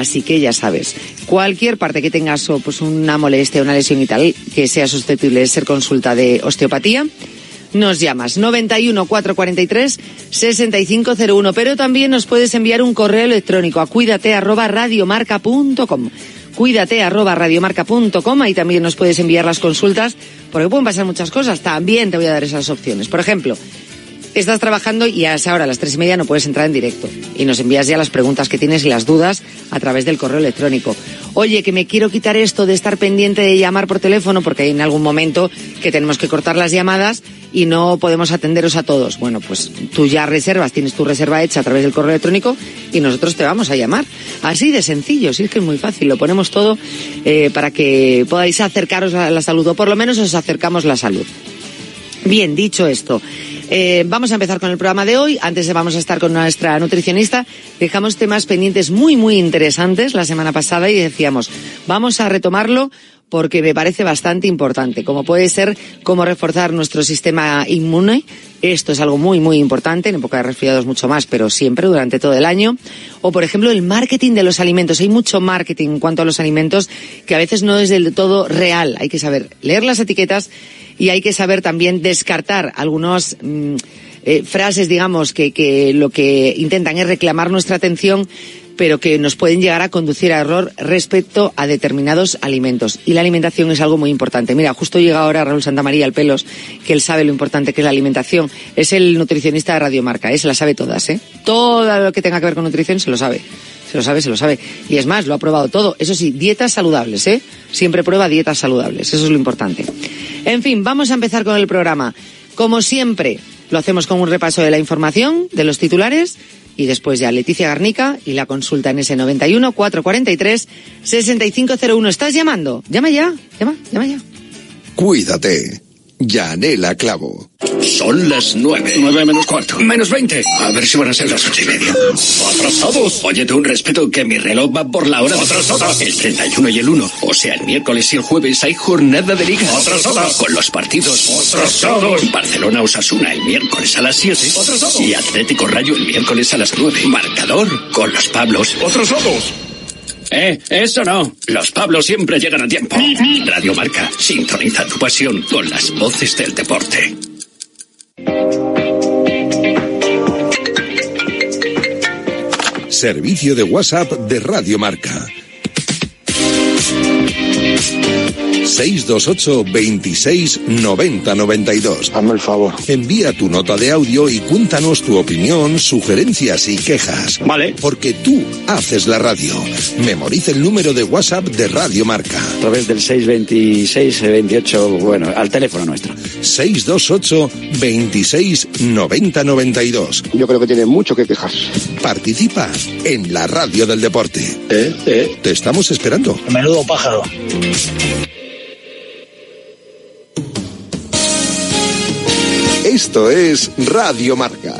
Así que ya sabes, cualquier parte que tengas o pues una molestia, una lesión y tal, que sea susceptible de ser consulta de osteopatía, nos llamas 91 443 6501, pero también nos puedes enviar un correo electrónico a cuídate arroba radiomarca.com. Cuídate arroba radiomarca.com, ahí también nos puedes enviar las consultas, porque pueden pasar muchas cosas, también te voy a dar esas opciones. Por ejemplo, estás trabajando y a esa hora, a las tres y media, no puedes entrar en directo. Y nos envías ya las preguntas que tienes y las dudas a través del correo electrónico. Oye, que me quiero quitar esto de estar pendiente de llamar por teléfono porque hay en algún momento que tenemos que cortar las llamadas y no podemos atenderos a todos. Bueno, pues tú ya reservas, tienes tu reserva hecha a través del correo electrónico y nosotros te vamos a llamar. Así de sencillo, sí es que es muy fácil. Lo ponemos todo eh, para que podáis acercaros a la salud o por lo menos os acercamos la salud. Bien, dicho esto, eh, vamos a empezar con el programa de hoy. Antes vamos a estar con nuestra nutricionista. Dejamos temas pendientes muy, muy interesantes la semana pasada y decíamos, vamos a retomarlo porque me parece bastante importante, como puede ser cómo reforzar nuestro sistema inmune. Esto es algo muy, muy importante, en época de resfriados mucho más, pero siempre durante todo el año. O, por ejemplo, el marketing de los alimentos. Hay mucho marketing en cuanto a los alimentos que a veces no es del todo real. Hay que saber leer las etiquetas y hay que saber también descartar algunas mm, eh, frases, digamos, que, que lo que intentan es reclamar nuestra atención pero que nos pueden llegar a conducir a error respecto a determinados alimentos. Y la alimentación es algo muy importante. Mira, justo llega ahora Raúl Santamaría al Pelos, que él sabe lo importante que es la alimentación. Es el nutricionista de Radiomarca, ¿eh? se la sabe todas, ¿eh? Todo lo que tenga que ver con nutrición se lo sabe. Se lo sabe, se lo sabe. Y es más, lo ha probado todo. Eso sí, dietas saludables, ¿eh? Siempre prueba dietas saludables. Eso es lo importante. En fin, vamos a empezar con el programa. Como siempre, lo hacemos con un repaso de la información, de los titulares y después ya Leticia Garnica y la consulta en ese 91 443 6501. ¿Estás llamando? Llama ya, llama, llama ya. Cuídate. Yanela Clavo. Son las nueve. Nueve menos cuarto. Menos veinte. A ver si van a ser las ocho y media. ¡Atrasados! Óyete un respeto que mi reloj va por la hora. ¡Atrasados! El 31 y el 1. O sea, el miércoles y el jueves hay jornada de liga. ¡Atrasados! Con los partidos. ¡Atrasados! Barcelona Osasuna el miércoles a las 7. ¡Atrasados! Y Atlético Rayo el miércoles a las 9. Marcador con los Pablos. ¡Atrasados! Eh, eso no. Los Pablos siempre llegan a tiempo. Radio Marca, sintoniza tu pasión con las voces del deporte. Servicio de WhatsApp de Radio Marca. 628 26 90 92. Hazme el favor. Envía tu nota de audio y cuéntanos tu opinión, sugerencias y quejas. Vale. Porque tú haces la radio. Memoriza el número de WhatsApp de Radio Marca. A través del 626 28, bueno, al teléfono nuestro. 628 26 90 92. Yo creo que tiene mucho que quejarse. Participa en la radio del deporte. ¿Eh? ¿Eh? Te estamos esperando. Menudo pájaro. Esto es Radio Marca,